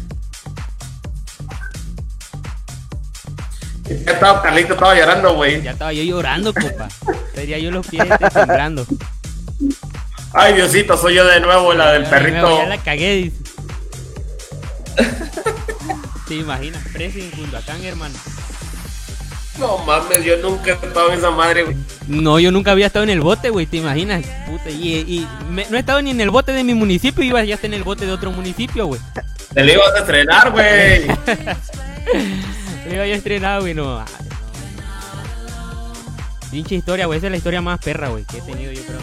Ya estaba, Carlito estaba llorando, güey. Ya estaba yo llorando, copa. Sería yo los pies temblando. Ay, Diosito, soy yo de nuevo, la del perrito. ya la cagué, dice. ¿Te imaginas? Preso en Cundacán, hermano. No mames, yo nunca he estado en esa madre, güey. No, yo nunca había estado en el bote, güey, ¿te imaginas? Puta, y, no he estado ni en el bote de mi municipio, iba ya estar en el bote de otro municipio, güey. Te lo ibas a estrenar, güey. Me iba a estrenar, güey, no. Pinche historia, güey, esa es la historia más perra, güey, que he tenido yo creo.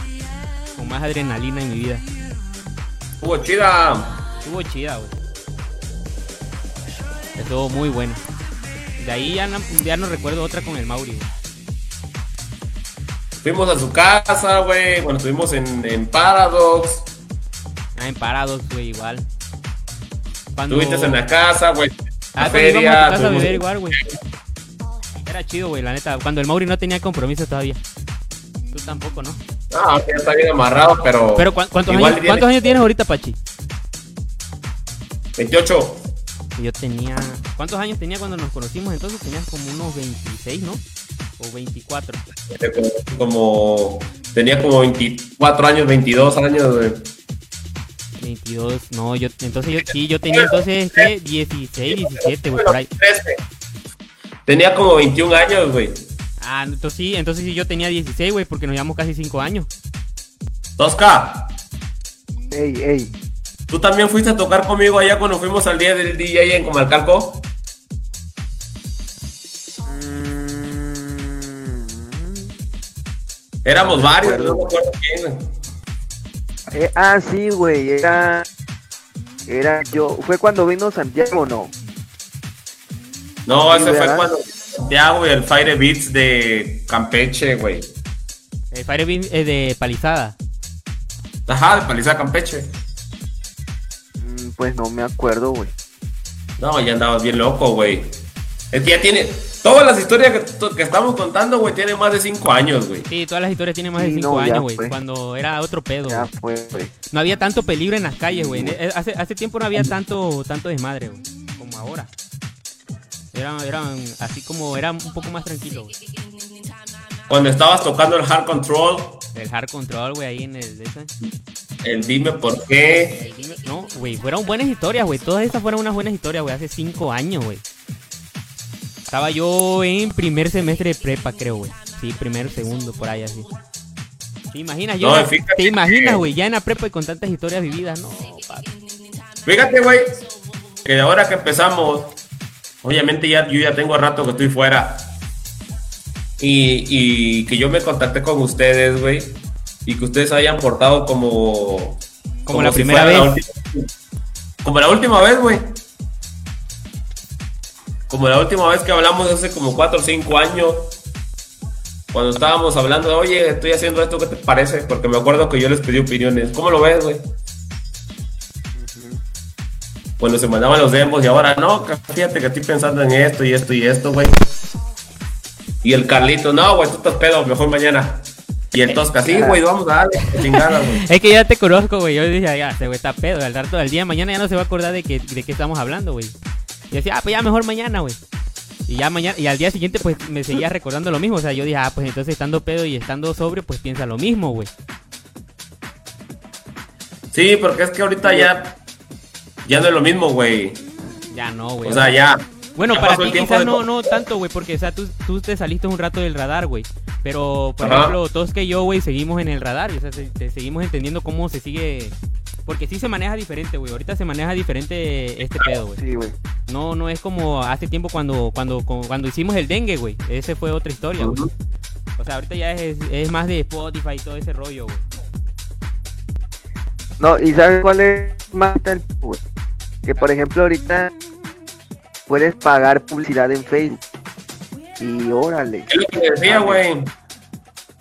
Con más adrenalina en mi vida. Estuvo chida. Estuvo chida, güey. Estuvo muy bueno. De ahí ya no, ya no recuerdo otra con el Mauri, Fuimos a su casa, güey. Bueno, estuvimos en, en Paradox. Ah, en Paradox, güey, igual. Cuando... Estuviste en la casa, güey. Ah, feria. A casa a beber igual, güey. Era chido, güey, la neta. Cuando el Mauri no tenía compromiso todavía. Tú tampoco, ¿no? Ah, ya está bien amarrado, pero. Pero ¿cuántos, años, ¿cuántos años tienes ahorita, Pachi? 28. Yo tenía. ¿Cuántos años tenía cuando nos conocimos? Entonces tenías como unos 26, ¿no? O 24. Como. Tenía como 24 años, 22 años, güey. 22, no, yo. Entonces yo sí, yo tenía entonces, ¿qué? 16, 17, güey, por ahí. Tenía como 21 años, güey. Ah, entonces sí, entonces sí, yo tenía 16, güey, porque nos llevamos casi 5 años. Tosca. Ey, ey. ¿Tú también fuiste a tocar conmigo allá cuando fuimos al día del DJ en Comalcalco? Mm. Éramos varios, no me acuerdo quién. Eh, ah, sí, güey, era. Era yo. ¿Fue cuando vino Santiago no? No, ese fue cuando Santiago y el Fire Beats de Campeche, güey. El Fire Beats es de Palizada. Ajá, de Palizada Campeche. Pues no me acuerdo, güey. No, ya andabas bien loco, güey. Es que ya tiene. Todas las historias que, estamos contando, güey, tienen más de 5 años, güey. Sí, todas las historias tienen más de 5 años, güey. Cuando era otro pedo. Ya fue, güey. No había tanto peligro en las calles, güey. Eh, hace, hace tiempo no había tanto, tanto desmadre, güey. Como ahora. Eran, eran así como, era un poco más tranquilo, güey. Cuando estabas tocando el hard control. El hard control, güey, ahí en el. El dime por qué. no, güey, fueron buenas historias, güey. Todas estas fueron unas buenas historias, güey. Hace cinco años, güey. Estaba yo en primer semestre de prepa, creo, güey. Sí, primero, segundo, por ahí así. ¿Te imaginas, yo? ¿Te imaginas, güey? Ya en la prepa y con tantas historias vividas, no, Fíjate, güey, que de ahora que empezamos, obviamente ya yo ya tengo rato que estoy fuera. Y, y que yo me contacté con ustedes, güey, y que ustedes hayan portado como... Como la si primera la vez. como la última vez, güey. Como la última vez que hablamos hace como 4 o 5 años. Cuando estábamos hablando de, oye, estoy haciendo esto, ¿qué te parece? Porque me acuerdo que yo les pedí opiniones. ¿Cómo lo ves, güey? Cuando se mandaban los demos y ahora no, fíjate que estoy pensando en esto y esto y esto, güey. Y el Carlito, no, güey, tú estás pedo, mejor mañana. Y el Tosca, sí, güey, vamos a darle, chingada, güey. Es que ya te conozco, güey. Yo dije, ya, ese güey está pedo. Al rato del día, mañana ya no se va a acordar de que, de qué estamos hablando, güey. Y decía, ah, pues ya mejor mañana, güey. Y ya mañana, y al día siguiente, pues me seguía recordando lo mismo. O sea, yo dije, ah, pues entonces estando pedo y estando sobrio, pues piensa lo mismo, güey. Sí, porque es que ahorita ya, ya no es lo mismo, güey. Ya no, güey. O sea, ya. Bueno, ya para ti quizás de- no, no tanto, güey, porque, o sea, tú, tú te saliste un rato del radar, güey. Pero, por Ajá. ejemplo, todos que yo, güey, seguimos en el radar. O sea, se- te seguimos entendiendo cómo se sigue... Porque sí se maneja diferente, güey. Ahorita se maneja diferente este pedo, güey. Sí, güey. No, no es como hace tiempo cuando, cuando, cu- cuando hicimos el dengue, güey. Ese fue otra historia, güey. O sea, ahorita ya es, es más de Spotify y todo ese rollo, güey. No, y ¿sabes cuál es más el güey? Que por ejemplo ahorita puedes pagar publicidad en Facebook. Y órale. Es lo que decía, güey. O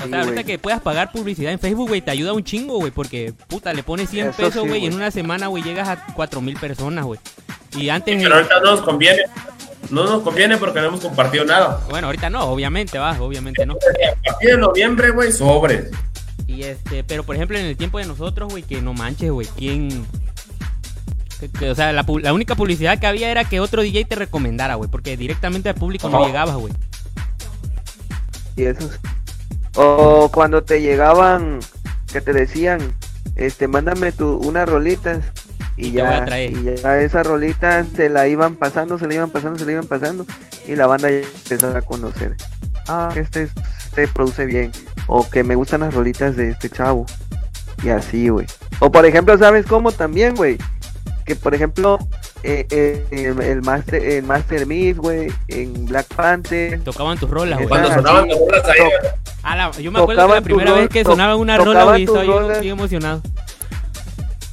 Sí, sea, ahorita güey. que puedas pagar publicidad en Facebook, güey, te ayuda un chingo, güey, porque, puta, le pones 100 Eso pesos, sí, güey, y en una semana, güey, llegas a 4 mil personas, güey. Y antes, Pero ahorita no nos conviene. No nos conviene porque no hemos compartido nada. bueno, ahorita no, obviamente, va, obviamente no. A partir de noviembre, güey, sobres. Y este, pero por ejemplo, en el tiempo de nosotros, güey, que no manches, güey, ¿quién...? Que- que, o sea, la, la única publicidad que había era que otro DJ te recomendara, güey, porque directamente al público no llegabas, güey. Y eso es- O cuando te llegaban, que te decían, este, mándame tu, unas rolitas. Y Y te ya, y ya esas rolitas se la iban pasando, se la iban pasando, se la iban pasando. Y la banda ya empezaba a conocer. Ah, este, este produce bien. O que me gustan las rolitas de este chavo. Y así, güey. O por ejemplo, ¿sabes cómo también, güey? Que por ejemplo, eh, eh, el, Master, el Master Mix, güey, en Black Panther. Tocaban tus rolas, güey. Cuando sonaban sí. las bolas ahí. Ah, la- yo me acuerdo que la primera vez que sonaba una rola, güey, tus estaba bien, rolas. bien emocionado.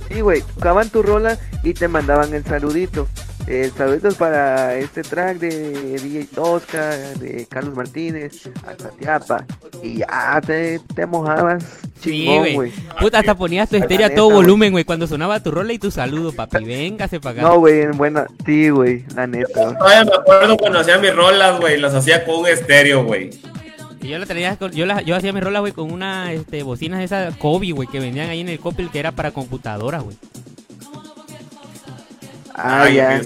Sí, güey, tocaban tu rola y te mandaban el saludito. El saludito es para este track de DJ Tosca, de Carlos Martínez, Atatiapa. Y ya te, te mojabas Sí, chingón, güey. güey. Puta, hasta ponías tu La estéreo a todo volumen, güey, cuando sonaba tu rola y tu saludo, papi. Véngase para acá. No, güey, en buena. Sí, güey, la neta. Todavía me acuerdo cuando hacía mis rolas, güey. Las hacía con un estéreo, güey. Y yo la tenía con- yo, la- yo hacía mis rolas, güey, con una este, bocinas de esas Kobe, güey, que vendían ahí en el Coppel, que era para computadoras, güey. Ah, Ay, ya.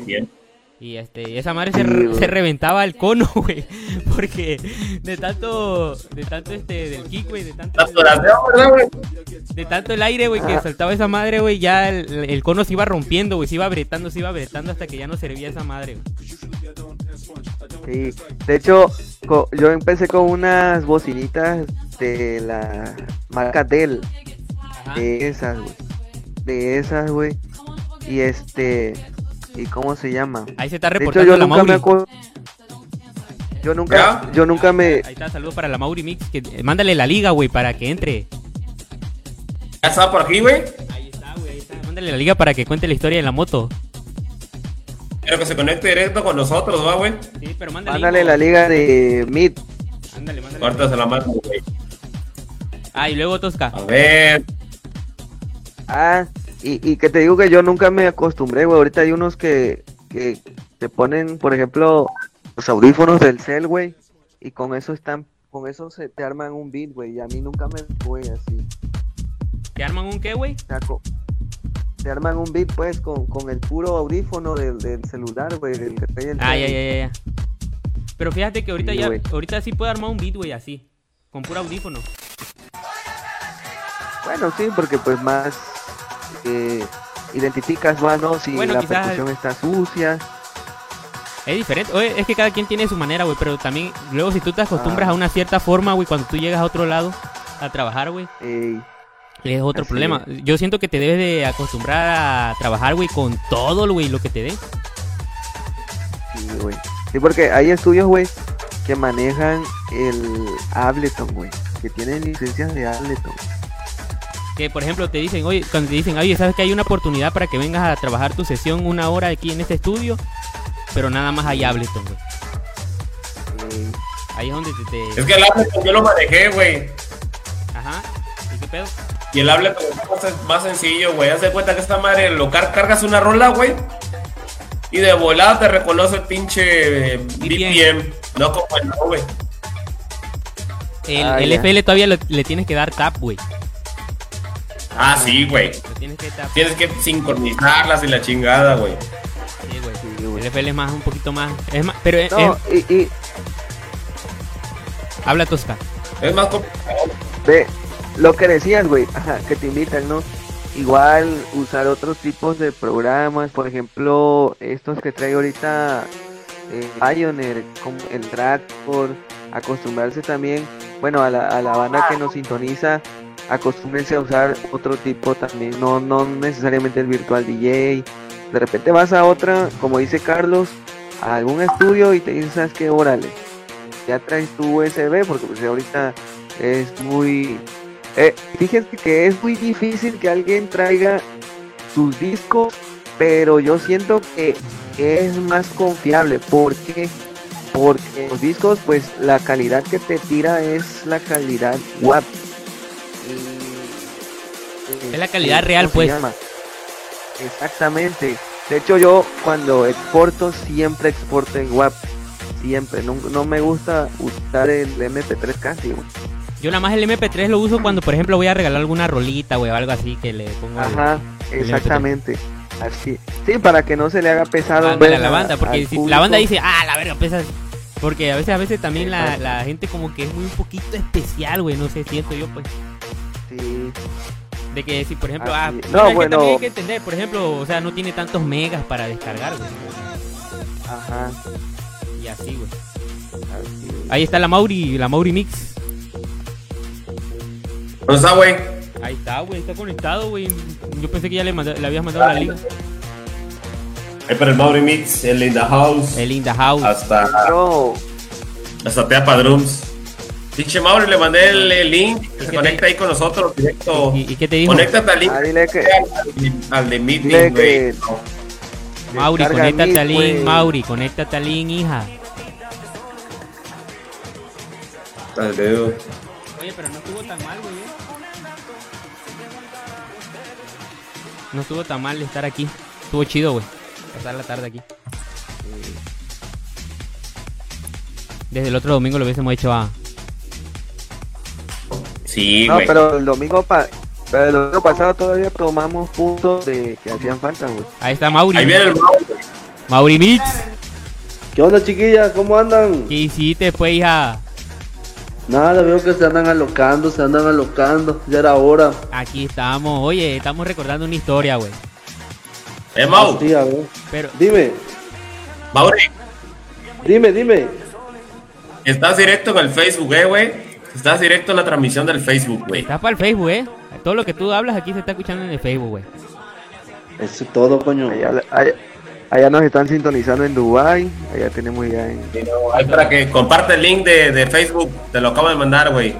Y este, esa madre se, re- güey. se reventaba el cono, güey. Porque de tanto, de tanto este, del kick, güey, de tanto, La floración, ¿verdad, güey? de tanto el aire, güey, que soltaba esa madre, güey, ya el, el cono se iba rompiendo, güey, se iba apretando, se iba apretando hasta que ya no servía esa madre, güey. Sí. De hecho, yo empecé con unas bocinitas de la marca Dell. Ajá. De esas, güey. De esas, güey. Y este. ¿Y cómo se llama? Ahí se está De hecho, reportando yo la nunca me acuerdo. Yo nunca, ¿Ya? yo nunca me. Ahí está, saludos para la Mauri Mix, que mándale la liga, güey, para que entre. ¿Ya estaba por aquí, güey? Ahí está, güey, ahí está. Mándale la liga para que cuente la historia de la moto. Quiero que se conecte directo con nosotros, ¿va, güey? Sí, pero mándale. Mándale la liga de Mid. Ándale, mándale. Ahorita se la mando, güey. Ah, y luego Tosca. A ver. Ah, y, y que te digo que yo nunca me acostumbré, güey. Ahorita hay unos que, que te ponen, por ejemplo, los audífonos del cel, güey. Y con eso están, con eso se te arman un beat, güey. Y a mí nunca me fue así. ¿Te arman un qué, güey? Te arman un beat, pues, con, con el puro audífono del, del celular, güey. Del que trae el Ah, ya, ya, ya, ya. Pero fíjate que ahorita Sí, ya, ahorita sí puedo armar un beat, güey, así. Con puro audífono. Bueno, sí, porque pues más eh, identificas más, ¿no? Si Bueno, la quizás- percusión está sucia. Es diferente, oye, es que cada quien tiene su manera, güey, pero también luego si tú te acostumbras Ah. a una cierta forma, güey, cuando tú llegas a otro lado a trabajar, güey, es otro Así problema. Yo siento que te debes de acostumbrar a trabajar, güey, con todo, güey, lo que te dé. Sí, güey. Sí, porque hay estudios, güey, que manejan el Ableton, güey. Que tienen licencias de Ableton. Que por ejemplo te dicen, oye, cuando te dicen, oye, sabes que hay una oportunidad para que vengas a trabajar tu sesión una hora aquí en este estudio, pero nada más hay Ableton, güey. Eh, Ahí es donde te. te- Es que el Ableton yo lo manejé, güey. Ajá. ¿Y qué pedo? Y el Ableton es más, sencillo, güey. Haz de cuenta que esta madre lo car- cargas una rola, güey. Y de volada te reconoce el pinche eh. BPM. No como el no, güey. El, Ah, el. FL todavía lo- le tienes que dar tap, güey. Ah, sí, güey. Tienes que tap. Tienes que sincronizarlas y la chingada, güey. Sí, güey. Sí, güey. El FL es más, un poquito más. Es más, pero es- no, es- y, y habla tosca. Es más complicado. ve, lo que decías, güey, ajá, que te invitan, ¿no? Igual usar otros tipos de programas, por ejemplo, estos que trae ahorita eh, Pioneer, como el Trackport, acostumbrarse también, bueno, a la, a la banda que nos sintoniza, acostúmbrense a usar otro tipo también, no, no necesariamente el virtual DJ. De repente vas a otra, como dice Carlos, a algún estudio y te dicen, ¿sabes qué? Órale, ya traes tu USB, porque pues ahorita es muy... Eh, fíjense que es muy difícil que alguien traiga sus discos, pero yo siento que es más confiable. ¿Por qué? Porque los discos, pues la calidad que te tira es la calidad WAP. Es la calidad ¿cómo real, pues. llama? Exactamente. De hecho, yo cuando exporto, siempre exporto en WAP. Siempre. No, no me gusta usar el MP3 casi. güey. Yo nada más el MP3 lo uso cuando, por ejemplo, voy a regalar alguna rolita, güey, o algo así que le pongo. Ajá, el exactamente. Así. Sí, para que no se le haga pesado. Ándale a ver la banda, porque si la banda dice, ah, la verga, pesas. Porque a veces, a veces también la, la gente como que es muy un poquito especial, güey, no sé, siento yo, pues. Sí, De que si, por ejemplo, ah, bueno, no, es que bueno. también hay que entender, por ejemplo, o sea, no tiene tantos megas para descargar, güey. ajá. Y así, güey. así. Ahí está la Mauri, la Mauri Mix. ¿Dónde está, güey? Ahí está, güey, está conectado, güey. Yo pensé que ya le, manda- le habías mandado la liga. Ahí para el Mauri Mix, el In the House. El In the House. Hasta, No, hasta Teapa Drums. Pinche Mauri, le mandé el, el link. Se te- conecta ahí con nosotros directo. ¿Y, y qué te dijo? Conéctate al link. ah, dile que. Al, al de Dile Meeting, que. güey. Mauri, conéctate Meet, al link. Mauri, conéctate al link, hija. Al dedo. Oye, pero no estuvo tan mal, güey. ¿eh? No estuvo tan mal estar aquí. Estuvo chido, güey. Pasar la tarde aquí. Desde el otro domingo lo hubiésemos hecho a. Sí, No, güey. pero el domingo pa- pero el domingo pasado todavía tomamos puntos de que hacían falta, güey. Ahí está Mauri. Ahí viene el Mauri. Mauri Mix. ¿Qué onda, chiquillas? ¿Cómo andan? ¿Qué hiciste, pues, hija? Nada, veo que se andan alocando, se andan alocando. Ya era hora. Aquí estamos. Oye, estamos recordando una historia, güey. Eh, Mau. Sí, a ver. Pero, Dime, Mauri, dime, dime. estás directo en el Facebook, eh, güey. Estás directo en la transmisión del Facebook, güey. estás para el Facebook, ¿eh? Todo lo que tú hablas aquí se está escuchando en el Facebook, güey. Eso es todo, coño. Allá, allá, allá nos están sintonizando en Dubai, allá tenemos ya en Ahí para que comparte el link de, de Facebook. Te lo acabo de mandar, güey.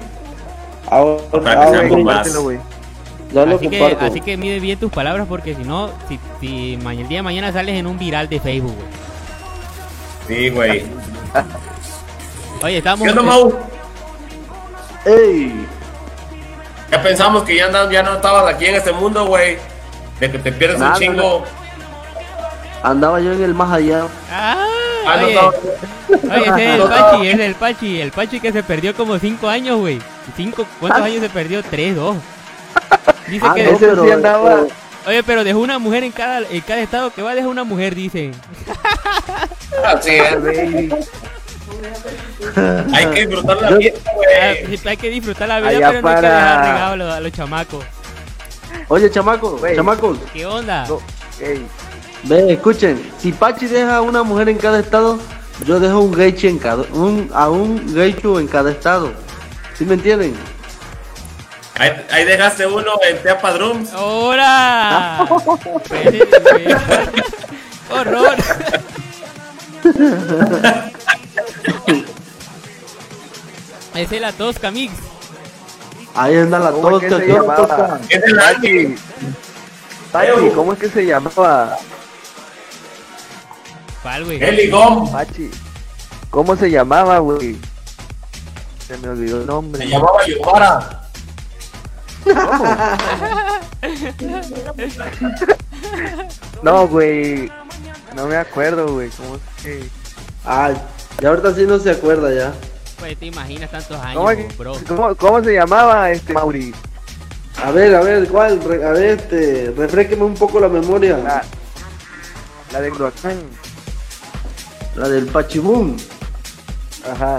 Ahora, Para que ah, sean más. lo Así que, así que mide bien tus palabras porque si no, si, si el día de mañana sales en un viral de Facebook, güey. Sí, güey. Oye, estamos... ¿Qué onda, Mau? ¡Ey! Ya pensamos que ya, andas- ya no estabas aquí en este mundo, güey. De que te pierdes Nada, un chingo. Andaba yo en el más allá. Ah, Ah, no oye, oye, ese es el Pachi, ese es el Pachi, el Pachi que se perdió como cinco años, güey. Cinco, ¿Cuántos años se perdió? Tres, dos. Dice Ah, que no, ese pero, sí andaba- pero- Oye, pero dejó una mujer en cada, en cada estado que va, deja una mujer, dicen. Así es. Hay que disfrutar la Ah, güey. sí, hay que disfrutar la vida, Allá pero no hay que para- dejar regalo a los, a los chamacos. Oye, chamaco, chamacos, ¿Qué onda? No, ve, escuchen. Si Pachi deja a una mujer en cada estado, yo dejo un geicho en cada, un, a un geicho en cada estado. ¿Sí me entienden? Ahí, ahí dejaste uno en Teapa Drums. ¡Hora! ¡Horror! Esa es la tosca, Mix. Ahí anda la ¿Cómo es que tosca. se tosca? Es el. Pachi, ¿cómo es que se llamaba? ¿Cuál, güey? Eli Gom. Pachi. ¿Cómo se llamaba, güey? Se me olvidó el Se nombre. llamaba Yomara. No, güey. No me acuerdo, güey. ¿Cómo es que.? Ay, ya ahorita sí no se acuerda ya. Pues te imaginas tantos años, ¿Cómo, bro. cómo- cómo se llamaba este Mauri? A ver, a ver, ¿cuál? Re- a ver, este, refresqueme un poco la memoria. La, la de Huracán. La del Pachibum. Ajá.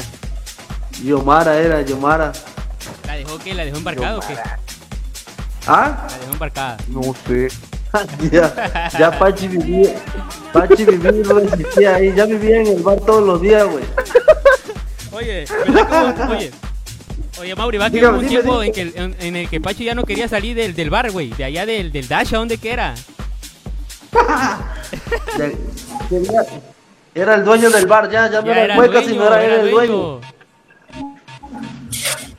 Yomara era, Yomara. ¿La dejó qué? ¿La dejó embarcada o qué? ¿Ah? La dejó embarcada. No sé. ya, ya Pachi vivía. Pachi vivía y no existía ahí. Ya vivía en el bar todos los días, güey. Oye, ¿verdad que vos- oye, oye, Mauri, va que Dígame, hubo un dime, tiempo dime. en, que, el- en, en el que Pacho ya no quería salir del, del bar, güey, de allá del, del Dash, ¿a dónde que era? Ya- quería- Era el dueño del bar, ya, ya no era cueca, sino era él el dueño.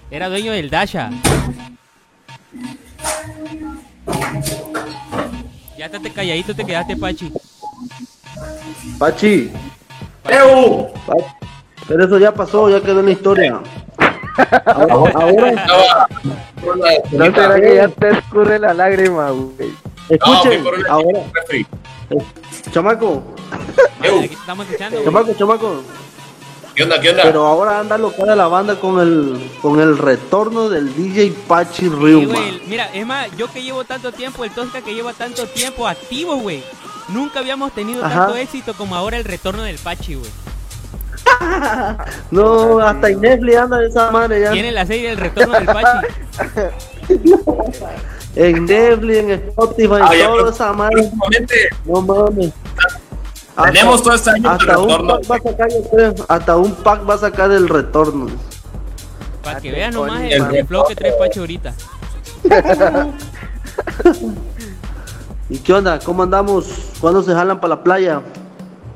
Era dueño del Dasha. Ya estate calladito, te quedaste, Pachi. Pachi, ¡Eu! Pero eso ya pasó, ya quedó en la historia. Ahora, ahora, No será que ya te escurre la lágrima, güey. Escuchen, ahora, chamaco, chamaco, chamaco. ¿Qué onda? ¿Qué onda? Pero ahora anda loca la banda con el con el retorno del DJ Pachi Sí, Ryuma. güey, Mira, es más, yo que llevo tanto tiempo, el Tosca que lleva tanto tiempo activo, güey. Nunca habíamos tenido Ajá. tanto éxito como ahora el retorno del Pachi, güey. No, hasta en Netflix anda de esa madre ya. Tiene la serie del retorno del Pachi. En Netflix, en Spotify, Ah, ya, toda esa madre. No mames. Tenemos todo este año hasta un retorno. pack va a sacar, yo creo, hasta un pack va a sacar el retorno. Para que vean nomás El el, el flow que trae Pachi ahorita. ¿Y qué onda? ¿Cómo andamos? ¿Cuándo se jalan para la playa?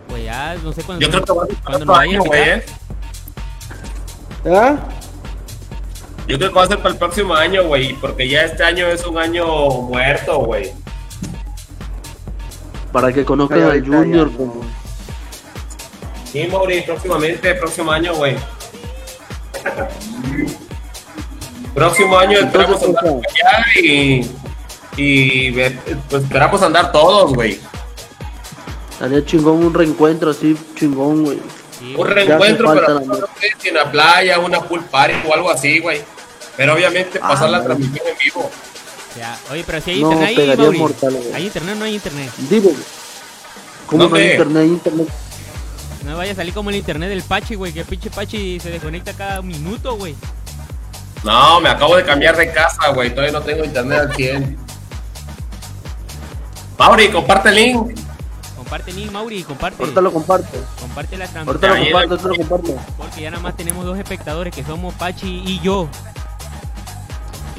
Pues ya, no sé cuándo, Yo creo que va a ser cuando el nos próximo vayan a año, güey. ¿eh? ¿Ah? Yo creo que va a ser para el próximo año, güey. Porque ya este año es un año muerto, güey. Para que conozcan al Junior. ya como- Sí, Mauri, próximamente, próximo año, güey. Próximo año esperamos Entonces, andar allá y, y pues esperamos andar todos, güey. Estaría chingón un reencuentro así, chingón, güey. Sí, Un reencuentro, pero la- no sé si en la playa, una pool party o algo así, güey. Pero obviamente Ah, pasar la güey. transmisión en vivo. Ya, Oye, pero si hay No, internet ahí, Mauri. mortal, güey. ¿Hay internet o no hay internet? Dime, ¿cómo no hay internet? Internet. No vaya a salir como el internet del Pachi, güey. Que el pinche Pachi se desconecta cada minuto, güey. No, me acabo de cambiar de casa, güey. Todavía no tengo internet al 100. Mauri, comparte el link. Comparte link, Mauri, comparte. Ahorita lo comparto. Comparte la Ahorita transmisión. lo comparto, ahorita lo comparto. Porque ya nada más tenemos dos espectadores que somos Pachi y yo.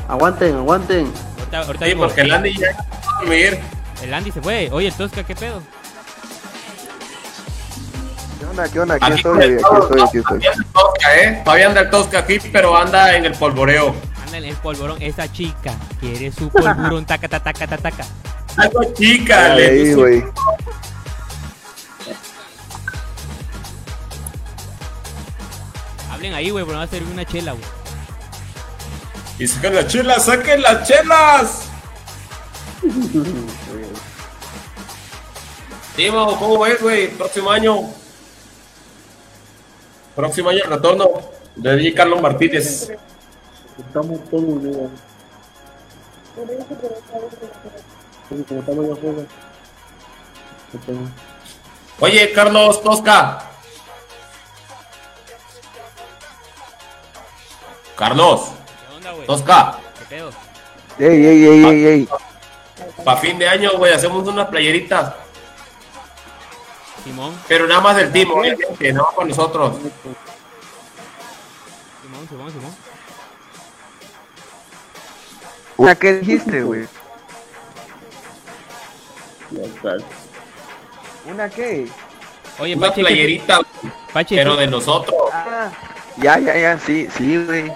Aguanten, aguanten. Ahorita, ahorita Sí, porque el Andy ya va a dormir. El Andy se fue. Oye, el Tosca, ¿qué pedo? ¿Qué onda? ¿Qué onda? Aquí Aquí estoy, aquí estoy, aquí estoy. Todavía anda el Tosca, ¿eh? Todavía anda el Tosca aquí, pero anda en el polvoreo. Anda en el polvorón. Esa chica quiere su polvorón. Taca, taca, taca, taca, taca. Algo chica, le Ahí, puso- güey. Hablen ahí, güey, pero va a servir una chela, güey. Y saquen las chelas, saquen las chelas. Dimo, ¿cómo ves, güey? Próximo año. Próximo año el retorno de DJ Carlos Martínez. Estamos todos unidos. Como estamos. Oye, Carlos Tosca. Carlos, ¿Qué onda, güey? Tosca. ¿Qué pedo? Ey, ey, ey, ey, ey. Para fin de año, güey, hacemos unas playeritas. Simón, Pero nada más del team, obviamente, no con nosotros. Simón, Simón, Simón. ¿Una qué dijiste, güey? ¿Una qué? Oye, Una Pachi, ¿qué- playerita, Pachi, pero ¿tú- de nosotros. Ah, Ya, ya, ya, sí, sí, güey.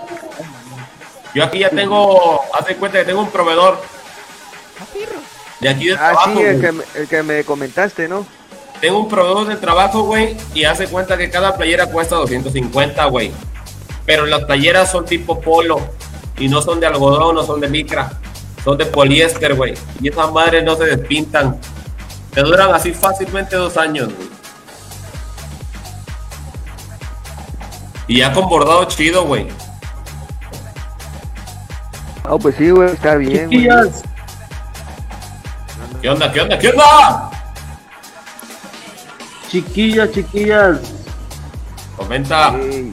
Yo aquí ya tengo, hace cuenta que tengo un proveedor. De aquí de Ah, trabajo. sí, el que, me- el que me comentaste, ¿no? Tengo un proveedor de trabajo, güey, y hace cuenta que cada playera cuesta 250, güey. Pero las playeras son tipo polo y no son de algodón, no son de licra, son de poliéster, güey. Y esas madres no se despintan. Te duran así fácilmente dos años, güey. Y ya con bordado chido, güey. Ah, pues sí, güey, está bien, güey. Chiquillas, ¿Qué onda? ¿Qué onda? ¿Qué onda? chiquillas, chiquillas. Comenta. Ey,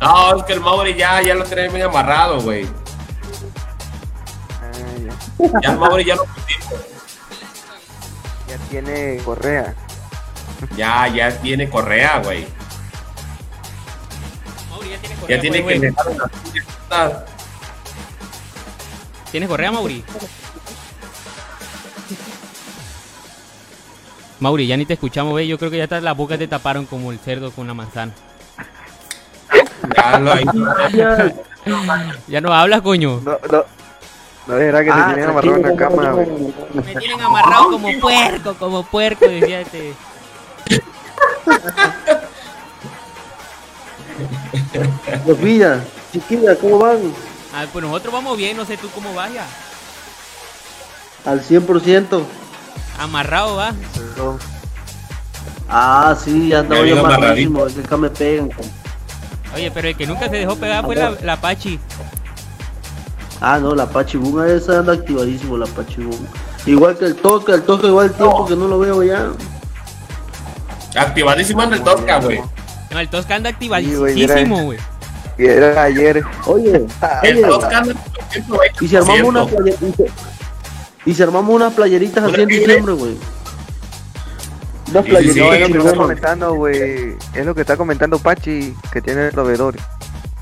No, es que el Mauri ya, ya lo tiene bien amarrado, güey. ah, ya, Ya el Mauri ya lo pusimos. ya tiene correa. Ya, ya tiene correa, güey. Ya tiene que dejar una- ¿Tienes correa, Mauri? Mauri, ya ni te escuchamos, ve. Yo creo que ya las bocas te taparon como el cerdo con la manzana. Ya lo. Ya no hablas, coño. No, no. No era que Ah, te tienen amarrado en la cama, no, güey. no, no. Me tienen amarrado como puerco, como puerco, decía este. Sofía, chiquillas, ¿cómo van? Ah, pues nosotros vamos bien, no sé tú cómo vayas. Al 100%. Amarrado, va. No. Ah, sí, ya andaba yo amarradísimo, es que acá me pegan. Oye, pero el que nunca se dejó pegar fue la, la Pachi. Ah, no, la Pachibunga esa anda activadísimo, la Pachibunga. Igual que el Tosca, el Tosca igual el tiempo que no lo veo ya. Activadísimo en el Tosca, güey. No, el Tosca anda Sí, güey, activadísimo, güey. Y era ayer. Oye, El Tosca anda en 120%. y si armamos una playa- y si- armamos unas playeritas así en ¿Una qué, diciembre, güey. Sí, sí, playeritas sí. No, es lo que está bueno. comentando, güey. Es lo que está comentando Pachi, que tiene el proveedor.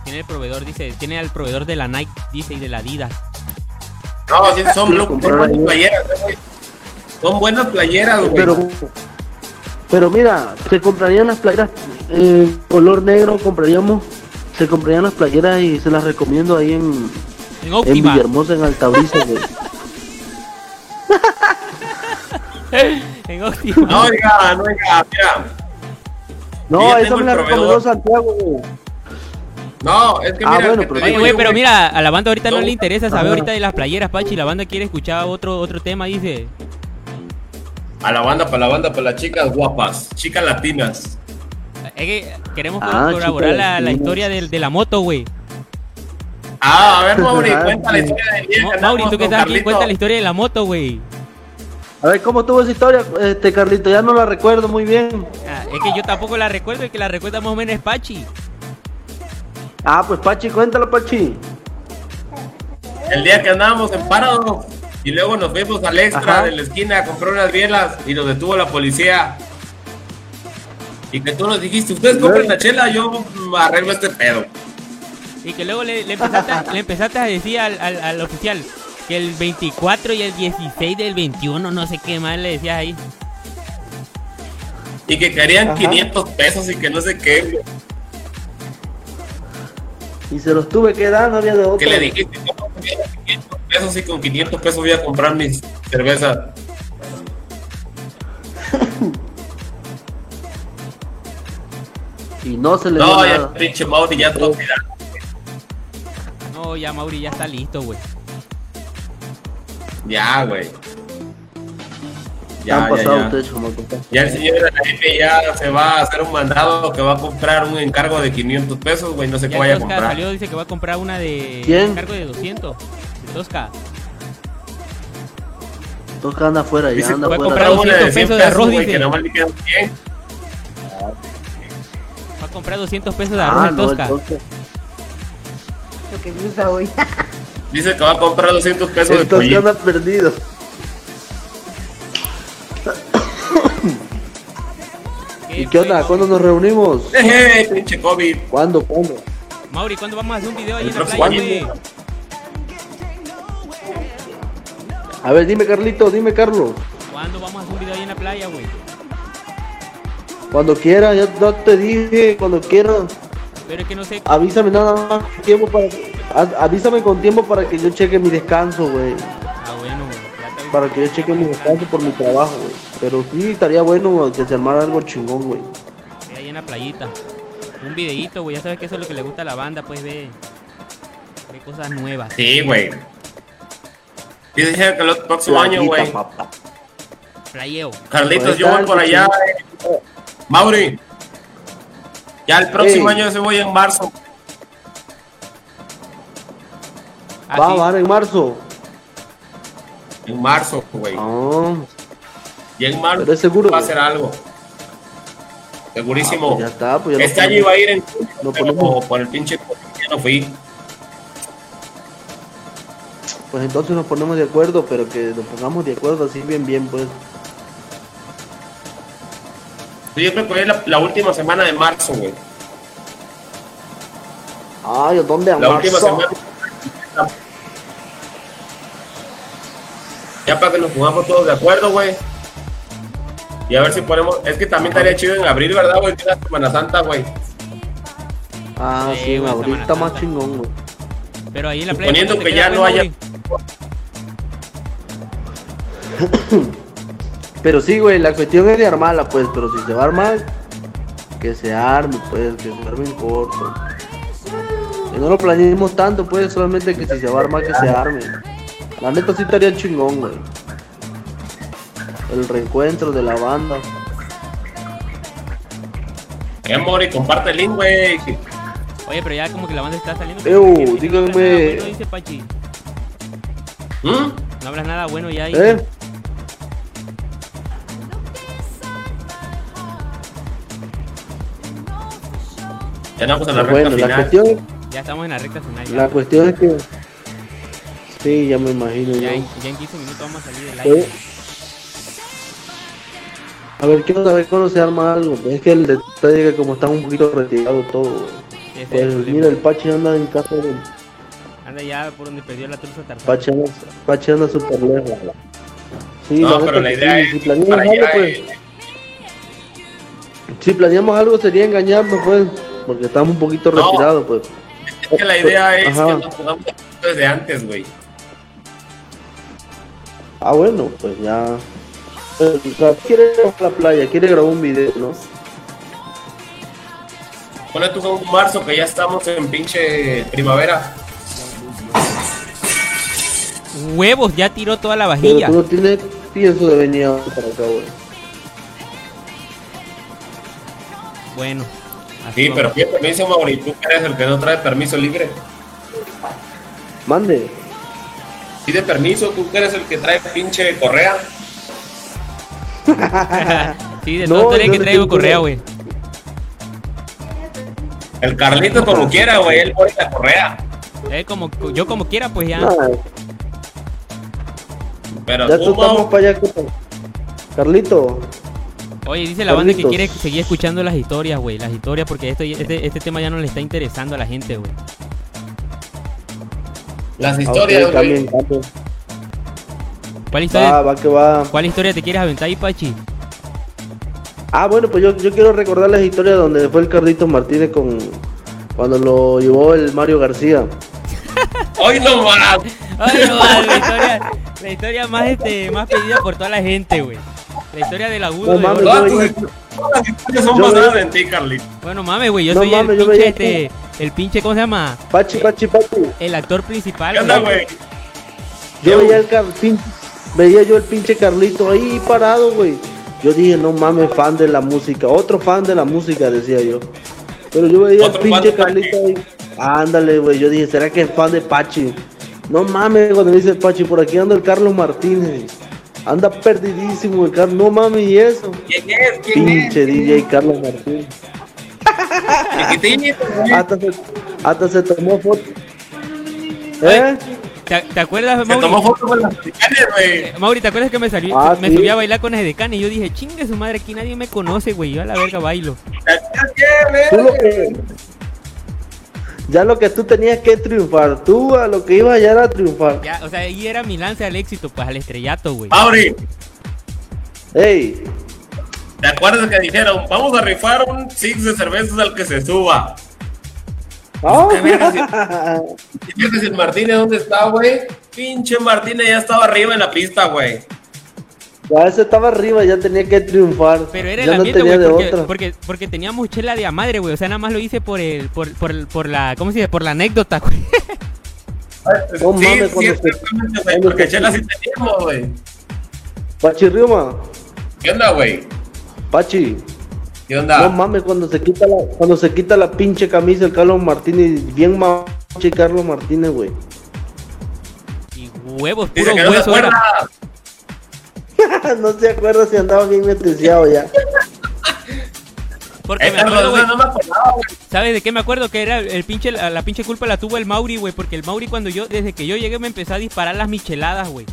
Tiene el proveedor, dice, tiene al proveedor de la Nike, dice, y de la Adidas. No, sí, son, Sí, son buenas playeras, güey. Son buenas playeras, güey. Pero, pero mira, se comprarían las playeras eh, color negro, compraríamos, se comprarían las playeras y se las recomiendo ahí en, En en. Villahermosa, en Altabrisa, en Optima. No, oiga, no, oiga, mira. No, tengo me la recomendó Santiago, güey. No, es que Ah, mira. bueno, pero- Oye, güey, pero mira, a la banda ahorita no, No. le interesa saber ahorita de las playeras, Pachi. La banda quiere escuchar otro otro tema, dice. A la banda, para la banda, para las chicas guapas, chicas latinas. Es que queremos Ah, colaborar la, historia de, la moto, güey. Ah, a ver, Mauri, cuenta la historia de Mauri, tú que estás aquí, cuenta la historia de la moto, güey. A ver, ¿cómo tuvo esa historia, este Carlito? Ya no la recuerdo muy bien. Ah, es que yo tampoco la recuerdo, el que la recuerda más o menos es Pachi. Ah, pues Pachi, cuéntalo, Pachi. El día que andábamos en páramo y luego nos fuimos al extra Ajá. de la esquina a comprar unas bielas y nos detuvo la policía. Y que tú nos dijiste, ustedes compren la chela, yo arreglo este pedo. Y que luego le, le empezaste, a- le empezaste a decir al, al- al oficial que el 24 y el 16 del 21, no sé qué más le decías ahí. Y que querían Ajá. 500 pesos y que no sé qué. Y se los tuve que dar, no había de Que otro. le dijiste, no, querían 500 pesos y con 500 pesos voy a comprar mis cervezas. Y no se le dio No, ya nada. pinche Mauri ya todo. No, ya Mauri ya está listo, güey. Ya, güey. Ya Ya, han ya, pasado ya. ustedes como que- Ya el señor de la jefe ya se va a hacer un mandado que va a comprar un encargo de 500 pesos, güey, no sé qué Ya vaya a Tosca comprar. salió, dice que va a comprar una de ¿Quién? un cargo de 200. De Tosca. Tosca anda afuera, ya Dice, anda voy a afuera. comprar Comprar una 200 pesos de arroz, güey, dice. que nada más le quedan 100. Va a comprar 200 pesos de arroz Ah, no, el Tosca. Lo que usa hoy. Dice que va a comprar 200 pesos de El Tosca pollito. anda perdido. ¿Y qué onda? ¿Cuándo nos reunimos? Jeje, pinche COVID. ¿Cuándo? ¿Cuándo? Mauri, ¿cuándo vamos a hacer un video ahí en la playa, güey? A ver, dime Carlito, dime Carlos. ¿Cuándo vamos a hacer un video ahí en la playa, güey? Cuando quiera, ya, ya te dije, cuando quiera, Pero es que no sé. avísame nada más con tiempo para a- avísame con tiempo para que yo cheque mi descanso, güey. Ah, bueno, güey. Para que yo cheque mi descanso por mi trabajo, güey. Pero sí, estaría bueno que se armara algo chingón, güey. Ahí en la playita. Un videíto, güey. Ya sabes que eso es lo que le gusta a la banda, pues ve. Ve cosas nuevas. Sí, güey. Y dije que el próximo año, güey. Playeo. Carlitos, Pues yo voy por pues, allá. eh. Mauri. Ya el próximo año ese voy en marzo. Ah, Va, va en marzo. En marzo, güey. Ah, Y en marzo pero seguro. va a hacer algo. Ah, Segurísimo. pues ya está, pues ya lo este año iba a ir en pero ponemos. por el pinche ya no fui. Pues entonces nos ponemos de acuerdo, pero que nos pongamos de acuerdo así bien, bien, pues. Sí, Yo creo que hoy es la, la última semana de marzo, güey. Ay, ¿a dónde a La última marzo? semana. Ya para que nos pongamos todos de acuerdo, güey. Y a ver si ponemos. Es que también estaría chido en abril, ¿verdad, güey? La Semana Santa, güey. Ah, Sí, sí, Semana más chingón, güey. Pero ahí en la playa. Suponiendo ¿cuánto te que ya no haya-? Pero sí, güey, la cuestión es de armarla, pues, pero si se va a armar, que se arme, pues, que se arme en corto. Que no lo planeemos tanto, pues, solamente que si se va a armar, que se arme. La neta sí estaría chingón, güey. El reencuentro de la banda. Eh, Mori, comparte el link, güey. Oye, pero ya como que la banda está saliendo. Ew, díganme. nada bueno, dice Pachi. ¿Mm? No hablas nada bueno ya. ahí. ¿Eh? Ya andamos en la recta Bueno, la final. cuestión, Ya estamos en la recta final. Ya, la cuestión es que... Sí, ya me imagino ya, en, ya en 15 minutos vamos a salir del Eh, aire. A ver, quiero saber cuándo se arma algo. Es que el detalle es que como están un poquito retirados todo. Pues el mira, el Pachi anda en casa del Anda ya por donde perdió la truza Tarzán. Pachi anda, Pachi anda súper lejos. Sí, No, la pero la idea sí, es si planeamos algo, pues, eh, si planeamos algo sería engañarnos, pues, porque estamos un poquito No. retirados, pues. Es que la idea es Ajá. que nos acuerdo desde antes, güey. Ah, bueno, pues ya. O sea, quiere ir a la playa, quiere grabar un video, ¿no? Pone tú en marzo que ya estamos en pinche primavera. Huevos, ya tiró toda la Pero vajilla. tú no tienes pienso de venir ahora para acá, güey. Bueno. Así Sí, pero pide permiso, Mauri. Tú que eres el que no trae permiso libre. Mande. Pide permiso, tú que eres el que trae pinche correa. sí, de No, todo que no traigo correa, güey. El Carlito como quiera, güey. Él pone la correa. Eh, como, yo como quiera, pues ya. Ah, Pero ya tú, tú estamos para allá. ¿qué tal? Carlito, Oye, dice la banda que quiere seguir escuchando las historias, güey. Las historias porque esto, este, este tema ya no le está interesando a la gente, güey. las historias, güey. ¿Cuál historia, Va, va que va. ¿Cuál historia te quieres aventar ahí, Pachi? Ah, bueno, pues yo, yo quiero recordar las historias donde fue el Carlitos Martínez con cuando lo llevó el Mario García. Hoy no más. Ay, no, la historia, la historia más, este, más pedida por toda la gente, güey. La historia del agudo No de mames, oro. Todas historias- todas las historias son basadas en ti, Carlito. Bueno, mames, güey, yo No soy mames, el yo pinche, este, el pinche, ¿cómo se llama? Pachi, Pachi, Pachi. El actor principal, ¿Qué onda, güey? Yo veía el car- veía yo el pinche Carlito ahí parado, güey. Yo dije, no mames, fan de la música. Otro fan de la música, decía yo. Pero yo veía el pinche Carlito ahí. Ándale, güey. Yo dije, ¿será que es fan de Pachi? No mames, cuando me dice Pachi, por aquí anda el Carlos Martínez. Anda perdidísimo el Carlos. No mames, ¿y eso? ¿Quién es? ¿Quién es? Pinche DJ Carlos Martínez. Güey. Hasta se, hasta se tomó foto. ¿Eh? ¿Te, te acuerdas, Se Mauri? tomó foto con las mexicanas, güey. Eh, Mauri, ¿te acuerdas que me, salió, Ah, me sí. subí a bailar con Edecán y yo dije, chingue su madre, aquí nadie me conoce, güey, yo a la verga bailo. Tú lo que, ya lo que tú tenías que triunfar, tú a lo que ibas allá era triunfar. Ya, o sea, ahí era mi lance al éxito, pues al estrellato, güey. Mauri, Ey, ¿Te acuerdas que dijeron, vamos a rifar un six de cervezas al que se suba? Ah. ¿Qué verga si- ¿Y ese el Martínez dónde está, güey? Pinche Martínez ya estaba arriba en la pista, güey. Ya ese estaba arriba, ya tenía que triunfar. Pero era el ya no ambiente, güey, porque, porque, porque teníamos chela de a madre, güey. O sea, nada más lo hice por el, por, por, el- por la, ¿cómo se dice? Por la anécdota, güey. No sí, mames, sí, cuando se- exactamente, güey, cuando porque chela sí teníamos, güey. Pachi Rioma, ¿Qué onda, güey? Pachi. ¿Qué onda? No mames, cuando se quita la, cuando se quita la pinche camisa el Carlos Martínez, bien macho Carlos Martínez, güey. Y huevos, Dice puro no hueso era. no se acuerda si andaba bien metriciado ya. Porque me acuerdo, güey. no me acordaba, güey. ¿Sabes de qué me acuerdo? Que era el pinche, la, la pinche culpa la tuvo el Mauri, güey. Porque el Mauri cuando yo, desde que yo llegué me empezó a disparar las micheladas, güey.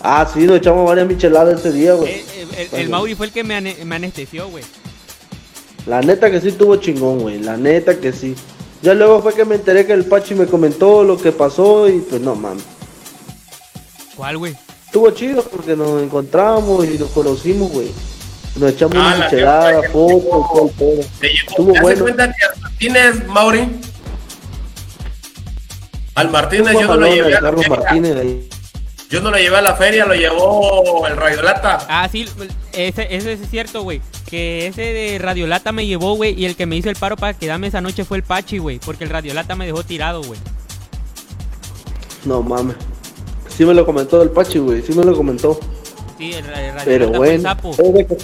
Ah, sí, nos echamos varias micheladas ese día, güey. Eh, eh, el, el Mauri fue el que me, ane- me anestesió, güey. La neta que sí tuvo chingón, güey. La neta que sí. Ya luego fue que me enteré que el Pachi me comentó lo que pasó y pues no mames. ¿Cuál, güey? Estuvo chido porque nos encontramos y nos conocimos, güey. Nos echamos Ah, una la michelada, que- fotos, todo el pedo. Te llevó- Estuvo ¿te bueno. cuenta que al Martínez, Mauri? Al Martínez yo no lo llevé a la Carlos feria. Martínez ahí. Yo no lo llevé a la feria, lo llevó el Radiolata. Ah, sí, ese, ese es cierto, güey. Que ese de Radiolata me llevó, güey. Y el que me hizo el paro para quedarme esa noche fue el Pachi, güey. Porque el Radiolata me dejó tirado, güey. No mames. Sí me lo comentó el Pachi, güey. Sí me lo comentó. Sí, el, Pero bueno. sapo. Pero de, que,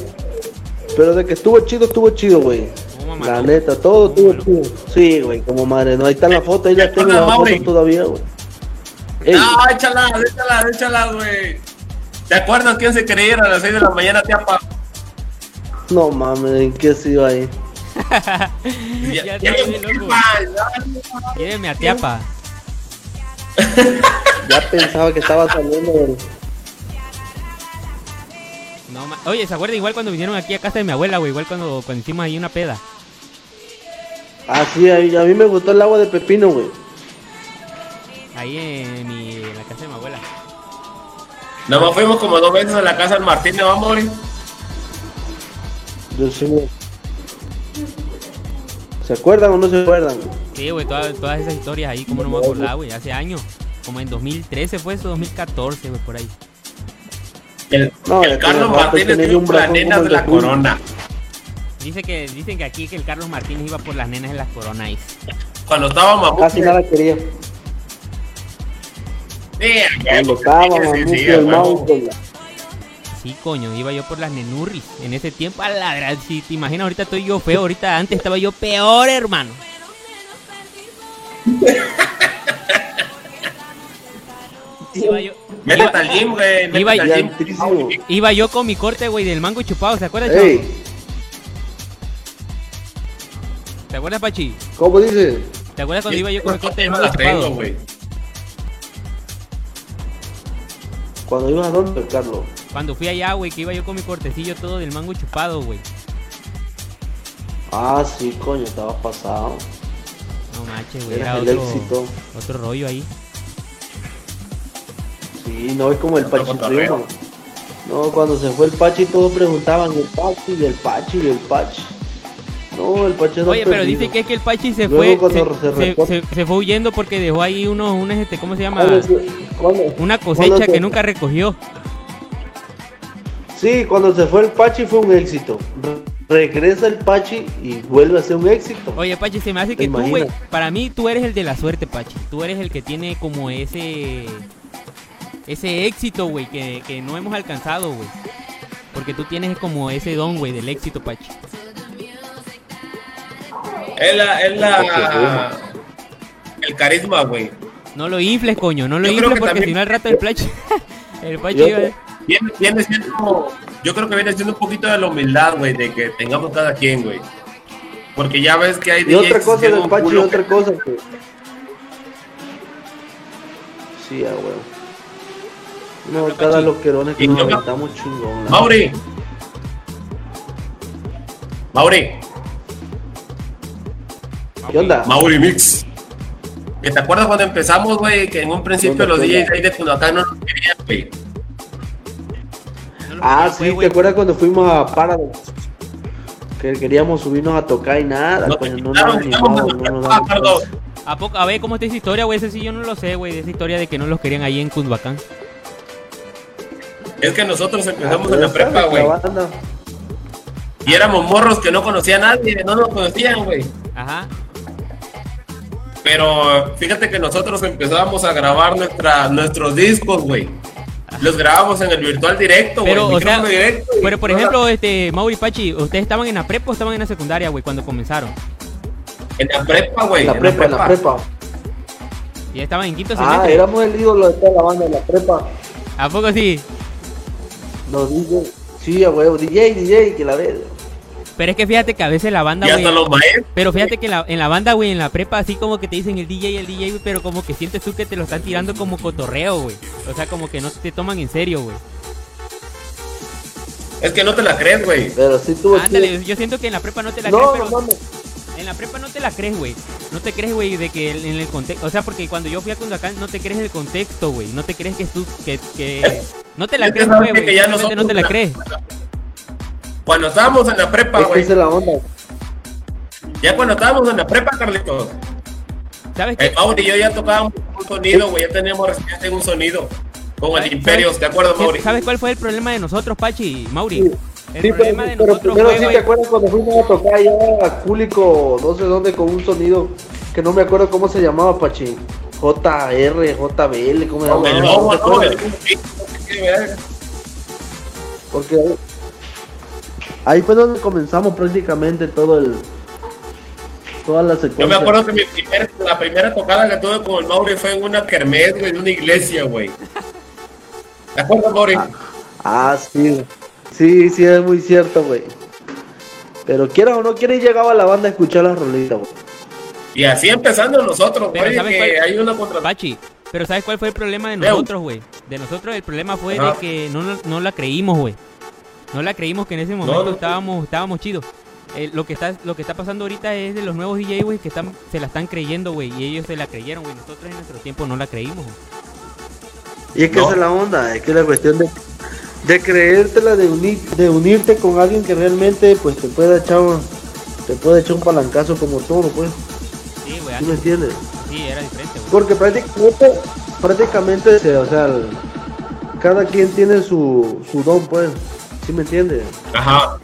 pero de que estuvo chido, estuvo chido, güey. La neta, todo estuvo chido. Sí, güey, como madre. No, ahí está la foto, ahí la tengo la Mauri. foto todavía, güey. Ey, No, échalas, échalas, échalas, güey. ¿Te acuerdas quién se quería ir a las 6 de la mañana a Teapa? no mames, ¿en qué se iba ahí? Ya Ya-. Lléveme a Tiapa. Ya pensaba que estaba saliendo del... No, ma- Oye, ¿se acuerda igual cuando vinieron aquí a casa de mi abuela, güey? Igual cuando, cuando hicimos ahí una peda. Ah, sí, a mí, a mí me gustó el agua de pepino, güey. Ahí en, mi, en la casa de mi abuela. Nomás fuimos como dos veces a la casa del Martínez, vamos, Mauri. Yo sí me- ¿Se acuerdan o no se acuerdan? Sí, güey, todas, todas esas historias ahí, como no me acordaba, güey, hace años. Como en 2013 fue eso, 2014, güey, por ahí. El, No, el ya Carlos Martínez tiene un las nenas de la de corona. Dice que, dicen que aquí que el Carlos Martínez iba por las nenas en las coronas. Cuando estaba mamá. Casi nada quería. Cuando la- Sí, coño, iba yo por las nenurris en ese tiempo. A la verdad, si te imaginas, ahorita estoy yo feo. Ahorita antes estaba yo peor, hermano. Iba yo, Métete iba- al gym, güey. iba- al gym. Iba yo con mi corte, güey, del mango chupado. ¿Se acuerdas, chavo? Ey, ¿Te acuerdas, Pachi? ¿cómo dice? ¿Te acuerdas cuando iba yo con mi corte del mango chupado? güey. Cuando ibas a dónde, Carlos? Cuando fui allá, güey, que iba yo con mi cortecillo todo del mango chupado, güey. Ah, sí, coño, estaba pasado. No manches, güey, Era era el otro, éxito. otro rollo ahí. Sí, no es como el Otro Pachi cotorreo. Primo. No, cuando se fue el Pachi todos preguntaban el Pachi y el Pachi y el Pachi. No, el Pachi no Oye, pero dice que es que el Pachi se Luego fue, cuando se, se se- reporta- se- se fue huyendo porque dejó ahí unos, unos, este, ¿cómo se llama? Una Una cosecha que nunca recogió. Sí, cuando se fue el Pachi fue un éxito. Re- Regresa el Pachi y vuelve a ser un éxito. Oye, Pachi, se me hace ¿Te que tú, güey, para mí tú eres el de la suerte, Pachi. Tú eres el que tiene como ese ese éxito, güey, que, que no hemos alcanzado, güey. Porque tú tienes como ese don, güey, del éxito, Pachi. Es la, es la, el carisma, güey. No lo infles, coño, no lo Yo infles que porque también- si no al rato el Pachi... el Pachi Yo- iba- Viene, viene siendo, yo creo que viene siendo un poquito de la humildad, güey, de que tengamos cada quien, güey. Porque ya ves que hay Y otra DJs cosa que del que- otra cosa que... Sí, ah, güey. No, cada loquerones que Y nos aventamos chingón. Mauri. Mauri. ¿Qué onda? Mauri Mix. ¿Que ¿Te acuerdas cuando empezamos, güey? Que en un principio ¿Dónde los? DJs ahí de Cunacán no nos querían, güey. Ah, sí. ¿te acuerdas cuando fuimos a Paradise? Que queríamos subirnos a tocar y nada, No, pues no nos estamos en no nos chance. ¿A, poco, a ver, ¿cómo está esa historia, güey? Ese sí yo no lo sé, güey. De esa historia de que no los querían ahí en Cundhuacán. Es que nosotros empezamos Ah, en la pues, prepa, güey. Y éramos morros que no conocía a nadie, no nos conocían, güey. Ajá. Pero fíjate que nosotros empezábamos a grabar nuestra, nuestros discos, güey. Los grabamos en el virtual directo, güey. Pero, o sea, micrófono directo, y pero por ejemplo, este, Mauri Pachi, ¿ustedes estaban en la prepa o estaban en la secundaria, güey, cuando comenzaron? En la prepa, güey. En la prepa, en la prepa. Y ya estaban en quinto Ah, semestre. éramos el ídolo de toda la banda de la prepa. ¿A poco sí? Los DJ. Sí, a huevo, DJ, DJ, que la ve. Pero es que fíjate que a veces la banda, Y güey. Pero fíjate que en la, en la banda, güey, en la prepa, así como que te dicen el DJ, el DJ, güey, pero como que sientes tú que te lo están tirando como cotorreo, güey. O sea, como que no te toman en serio, güey. Es que no te la crees, güey. Pero sí tuvo Ándale, yo siento que en la prepa no te la No, crees, no pero en la prepa no te la crees, güey. No te crees, güey, de que en el contexto, o sea, porque cuando yo fui a Cundacán no te crees el contexto, güey. No te crees que tú, que, que, no te la crees, güey, simplemente no te la crees. Cuando estábamos en la prepa, güey. es la onda. Ya cuando estábamos en la prepa, Carlitos. ¿Sabes qué? El Mauri y yo ya tocábamos un sonido, güey. Ya teníamos resistencia en un sonido. Con el ¿Sabes- Imperio, ¿te acuerdas, ¿Qué- Mauri? ¿Sabes cuál fue el problema de nosotros, Pachi, Mauri? Sí. El Sí, pero, problema de pero nosotros primero fue, sí te acuerdas cuando fuimos a tocar allá a Cúlico, no sé dónde, con un sonido que no me acuerdo cómo se llamaba, Pachi. JR, JBL, ¿cómo se llamaba? ¿No te ¿no? acuerdas? El- qué verga. Porque ahí fue donde comenzamos prácticamente todo el. Toda la secuencia. Yo me acuerdo que mi primer- la primera tocada que tuve con el Mauri fue en una kermés, güey, en una iglesia, güey. ¿Te acuerdas, Mauri? Ah, sí. Sí, sí, es muy cierto, güey. Pero quieras o no quieras, llegaba la banda a escuchar las rolitas, güey. Y así empezando nosotros, güey, ¿sabes que cuál? hay una contra... Pachi, pero ¿sabes cuál fue el problema de nosotros, güey? De nosotros el problema fue Ajá. de que no, no, no la creímos, güey. No la creímos que en ese momento no. estábamos estábamos chidos. Eh, lo que está lo que está pasando ahorita es de los nuevos DJ, güey, que están se la están creyendo, güey, y ellos se la creyeron, güey. Nosotros en nuestro tiempo no la creímos. Y es que No. esa es la onda, es que la cuestión de, de creértela, de, unir, de unirte con alguien que realmente pues te pueda echar, un- te puede echar un palancazo como todo, pues. Sí, güey, ¿Sí me entiendes? sí era diferente, güey. Porque prácticamente, prácticamente, o sea, el- cada quien tiene su, su don, pues. ¿Sí me entiendes? Ajá.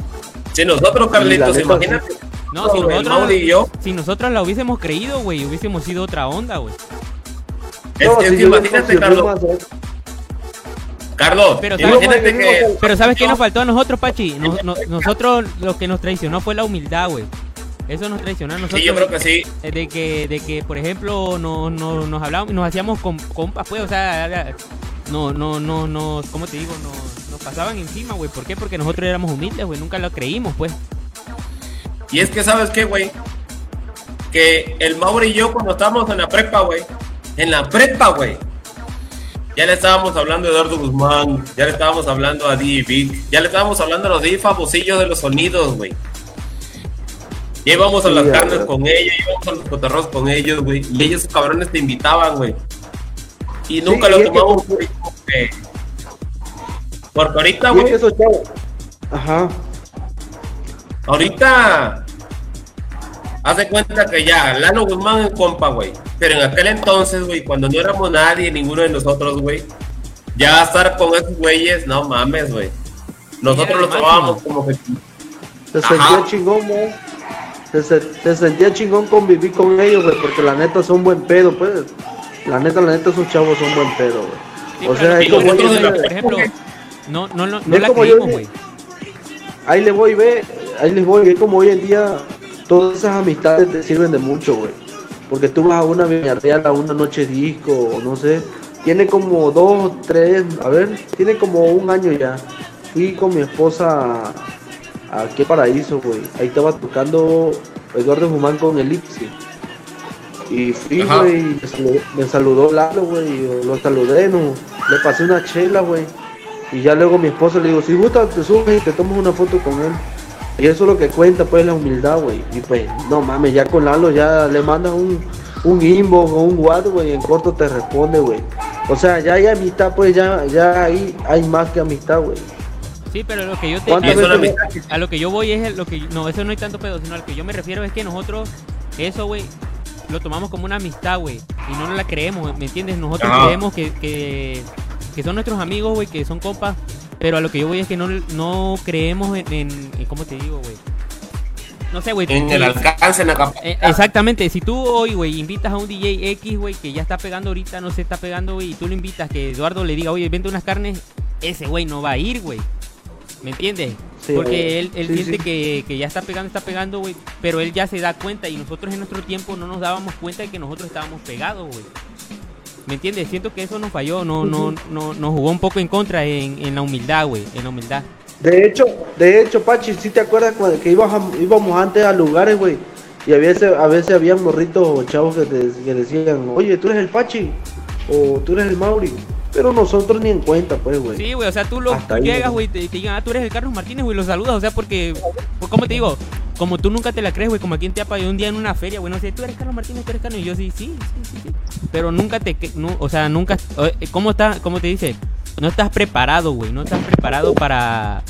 Si nosotros, Carlitos, neta, imagínate. No, si nosotros, y yo, si nosotros la hubiésemos creído, güey, hubiésemos sido otra onda, güey. es, No, es si que yo le imagínate, Carlos. más, ¿eh? Carlos, Pero ¿sabes imagínate que... Pero ¿sabes qué nos faltó a nosotros, Pachi? Nos- nos- nosotros lo que nos traicionó fue la humildad, güey. Eso nos traicionó a nosotros. Sí, yo creo que sí. eh, de que, de que por ejemplo, no, no- nos hablábamos, nos hacíamos com- compas, pues, o sea, no, no, no, no, ¿cómo te digo? Nos, nos pasaban encima, güey. ¿Por qué? Porque nosotros éramos humildes, güey. Nunca lo creímos, pues. Y es que, ¿sabes qué, güey? Que el Mauri y yo, cuando estábamos en la prepa, güey, en la prepa, güey, ya le estábamos hablando a Eduardo Guzmán, ya le estábamos hablando a Vic, ya le estábamos hablando a los DJ famosillos de los sonidos, güey. Ya íbamos a las carnes con ellos, íbamos a los cotorros con ellos, güey. Y ellos, cabrones, te invitaban, güey. Y nunca Sí, lo y es que tomamos como- güey, como que- Porque ahorita, es güey, esos chavos. Ajá. Ahorita, haz de cuenta que ya, Lalo Guzmán es compa, güey. Pero en aquel entonces, güey, cuando no éramos nadie, ninguno de nosotros, güey, ya estar con esos güeyes, no mames, güey. Nosotros los lo tomábamos como que. Se sentía chingón, güey. Se, se- se sentía chingón convivir con ellos, güey, porque la neta son buen pedo, pues. La neta, la neta, esos chavos son buen pedo, güey. O sea, es como yo de por ejemplo, no, no, no, no la creímos, güey. ahí les voy, ve, ahí les voy, es como hoy en día todas esas amistades te sirven de mucho, güey. Porque tú vas a una Villarreal, a una noche disco, o no sé, tiene como dos, tres, a ver, tiene como un año ya. Fui con mi esposa a, a qué paraíso, güey. Ahí estaba tocando Eduardo Guzmán con Elipsi. Y fui, güey, y me saludó, me saludó Lalo, güey, yo lo saludé, no, le pasé una chela, güey. Y ya luego mi esposa le digo, si gusta te subes y te tomas una foto con él. Y eso es lo que cuenta, pues, la humildad, güey. Y pues, no mames, ya con Lalo ya le mandas un, un inbox o un WhatsApp, güey, en corto te responde, güey. O sea, ya hay amistad, pues, ya, ya ahí hay más que amistad, güey. Sí, pero lo que yo te, ¿Cuántas a, veces a lo que yo voy es lo que no, eso no hay tanto pedo, sino al que yo me refiero es que nosotros eso, güey, lo tomamos como una amistad, güey, y no nos la creemos, ¿me entiendes? Nosotros Ajá. creemos que, que, que son nuestros amigos, güey, que son compas, pero a lo que yo voy es que no, no creemos en, en- en- ¿cómo te digo, güey? No sé, güey. En el alcance, en la capacidad. eh, exactamente, si tú hoy, güey, invitas a un DJ X, güey, que ya está pegando ahorita, no se está pegando, güey, y tú lo invitas, que Eduardo le diga, oye, vente unas carnes, ese güey no va a ir, güey. ¿Me entiendes? Sí, Porque él, él Sí, siente sí. Que, que ya está pegando, está pegando, güey, pero él ya se da cuenta y nosotros en nuestro tiempo no nos dábamos cuenta de que nosotros estábamos pegados, güey. ¿Me entiendes? Siento que eso nos falló, no, no, no, nos jugó un poco en contra en, en la humildad, güey, en la humildad. De hecho, de hecho, Pachi, ¿sí te acuerdas cuando que íbamos, íbamos antes a lugares, güey? Y a veces, a veces había morritos o chavos que, te- que decían, oye, tú eres el Pachi, o tú eres el Mauri. Pero nosotros ni en cuenta, pues, güey. Sí, güey, o sea, tú, lo, Hasta llegas, güey. te, te digan, ah, tú eres el Carlos Martínez, güey, lo saludas, o sea, porque, pues, ¿cómo te digo? Como tú nunca te la crees, güey, como aquí en Teapa, yo un día en una feria, güey, no sé, tú eres Carlos Martínez, tú eres Carlos, y yo sí, sí, sí, sí, sí. Pero nunca te, no, o sea, nunca, eh, ¿cómo está, cómo te dice? No estás preparado, güey, no estás preparado para,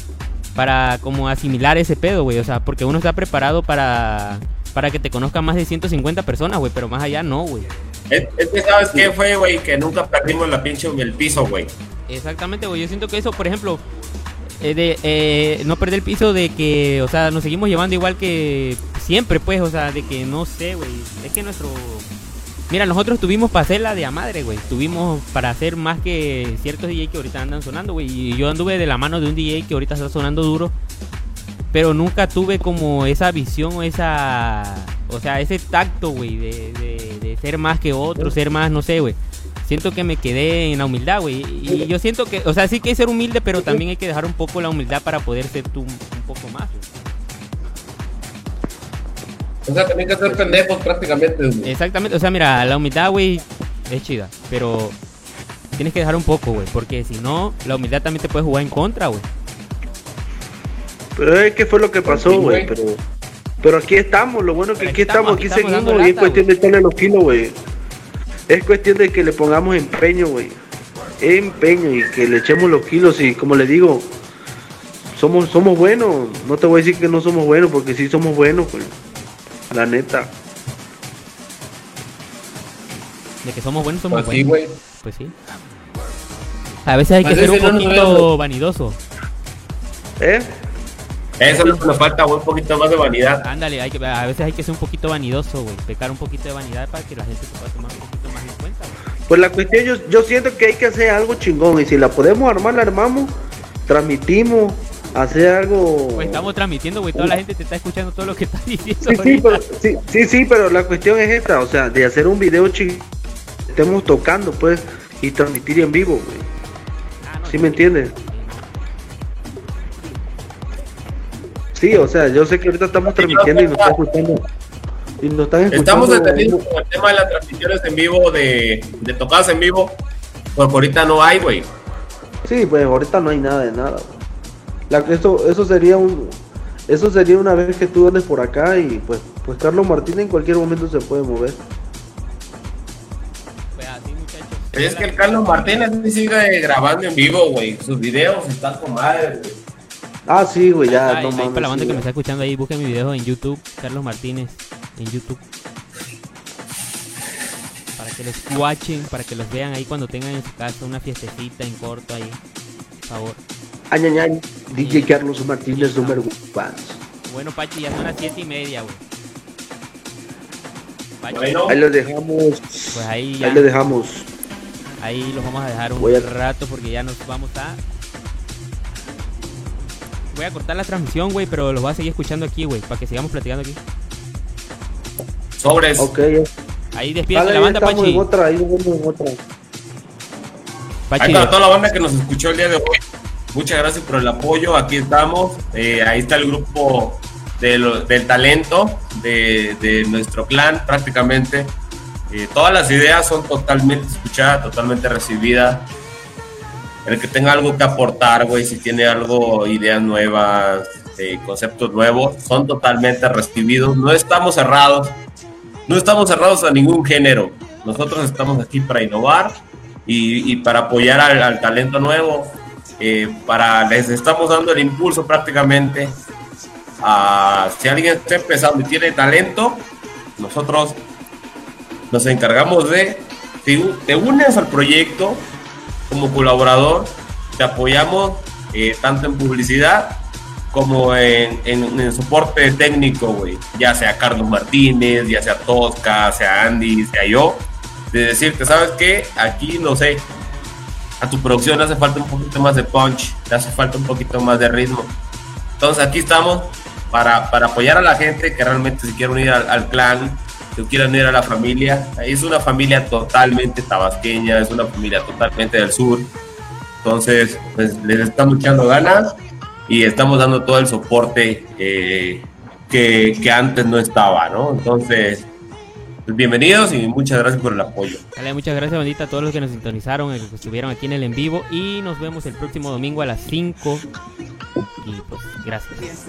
para como asimilar ese pedo, güey, o sea, porque uno está preparado para, para que te conozcan más de 150 personas, güey, pero más allá no, güey. Es, que, ¿sabes qué fue, güey? Que nunca perdimos la pinche el piso, güey. Exactamente, güey. Yo siento que eso, por ejemplo, eh, de eh, no perder el piso de que, o sea, nos seguimos llevando igual que siempre, pues, o sea, de que no sé, güey. Es que nuestro. Mira, nosotros tuvimos para hacer la de a madre, güey. Tuvimos para hacer más que ciertos DJ que ahorita andan sonando, güey. Y yo anduve de la mano de un DJ que ahorita está sonando duro. Pero nunca tuve como esa visión o esa. O sea, ese tacto, güey, de, de, de ser más que otro, ser más, no sé, güey. Siento que me quedé en la humildad, güey. Y yo siento que, o sea, sí que hay que ser humilde, pero también hay que dejar un poco la humildad para poder ser tú un, un poco más. O sea, también que ser pendejos prácticamente. Exactamente, o sea, mira, la humildad, güey, es chida, pero tienes que dejar un poco, güey, porque si no, la humildad también te puede jugar en contra, güey. Pero es que fue lo que pasó, güey. Pero, pero aquí estamos, lo bueno es que aquí estamos, aquí aquí estamos seguimos y es cuestión de echarle los kilos, güey. Es cuestión de que le pongamos empeño, güey. Empeño y que le echemos los kilos y como le digo, somos somos buenos. No te voy a decir que no somos buenos porque sí somos buenos, güey. La neta. De que somos buenos, somos Pues sí, buenos. güey. Pues sí. A veces hay que Pues ser un no poquito vemos. vanidoso. ¿Eh? Eso es lo que nos falta, güey, un poquito más de vanidad. Ándale, hay que, a veces hay que ser un poquito vanidoso, güey. Pecar un poquito de vanidad para que la gente se pueda tomar un poquito más en cuenta, güey. Pues la cuestión, yo, yo siento que hay que hacer algo chingón y si la podemos armar, la armamos, transmitimos, hacer algo... Pues estamos transmitiendo, güey. Toda la gente te está escuchando todo lo que estás diciendo. Sí, sí, pero, sí, sí, sí, pero la cuestión es esta, o sea, de hacer un video chingón, estemos tocando, pues, y transmitir en vivo, güey. Ah, no, ¿Sí me entiendes? Sí, o sea, yo sé que ahorita estamos transmitiendo y nos están escuchando. Y nos están escuchando. Estamos detenidos con el tema de las transmisiones en vivo, de, de tocadas en vivo, porque ahorita no hay, güey. Sí, pues ahorita no hay nada de nada. La, eso, eso sería un, eso sería una vez que tú andes por acá y pues, pues Carlos Martínez en cualquier momento se puede mover. Pues. Es que el Carlos Martínez sí sigue grabando en vivo, güey. Sus videos están con madre, güey. Ah, sí, güey, ya, Ahí- no ahí mames. para la banda sí, que me güey. está escuchando ahí, busquen mi video en YouTube, Carlos Martínez, en YouTube. Para que los watchen, para que los vean ahí cuando tengan en su casa una fiestecita en corto ahí. Por favor. Ay, ay, ay, DJ Carlos Martínez, número uno. Bueno, Pachi, ya son las siete y media, güey. Pachi, Bueno, Ahí lo dejamos. pues ahí ya, Ahí lo dejamos. ahí los vamos a dejar un a- rato porque ya nos vamos a... Voy a cortar la transmisión, güey, pero los voy a seguir escuchando aquí, güey, para que sigamos platicando aquí. sobres. Ok, Ahí despídete Dale, la banda, Pachi. en otra, ahí otra. Pachi, Ahí para toda la banda que nos escuchó el día de hoy. Muchas gracias por el apoyo. Aquí estamos. Eh, ahí está el grupo de lo- del talento de, de nuestro clan, prácticamente. Eh, todas las ideas son totalmente escuchadas, totalmente recibidas. El que tenga algo que aportar, güey, si tiene algo, ideas nuevas, eh, conceptos nuevos, son totalmente recibidos. No estamos cerrados. No estamos cerrados a ningún género. Nosotros estamos aquí para innovar y, para apoyar al, al talento nuevo. eh, para les estamos dando el impulso prácticamente a si alguien está empezando y tiene talento, nosotros nos encargamos de, si te unes al proyecto como colaborador, te apoyamos eh, tanto en publicidad como en, en, soporte técnico, güey. Ya sea Carlos Martínez, ya sea Tosca, sea Andy, sea yo. De decirte, ¿sabes qué? Aquí, no sé, a tu producción le hace falta un poquito más de punch, le hace falta un poquito más de ritmo. Entonces aquí estamos para, para apoyar a la gente que realmente se quiere unir al, clan, que quiera unir a la familia. Es una familia totalmente tabasqueña, es una familia totalmente del sur. Entonces, pues les estamos echando ganas y estamos dando todo el soporte eh, que, antes no estaba, ¿no? Entonces, pues bienvenidos y muchas gracias por el apoyo. Dale, muchas gracias, bandita, a todos los que nos sintonizaron, que estuvieron aquí en el en vivo y nos vemos el próximo domingo a las 5. Y pues, gracias.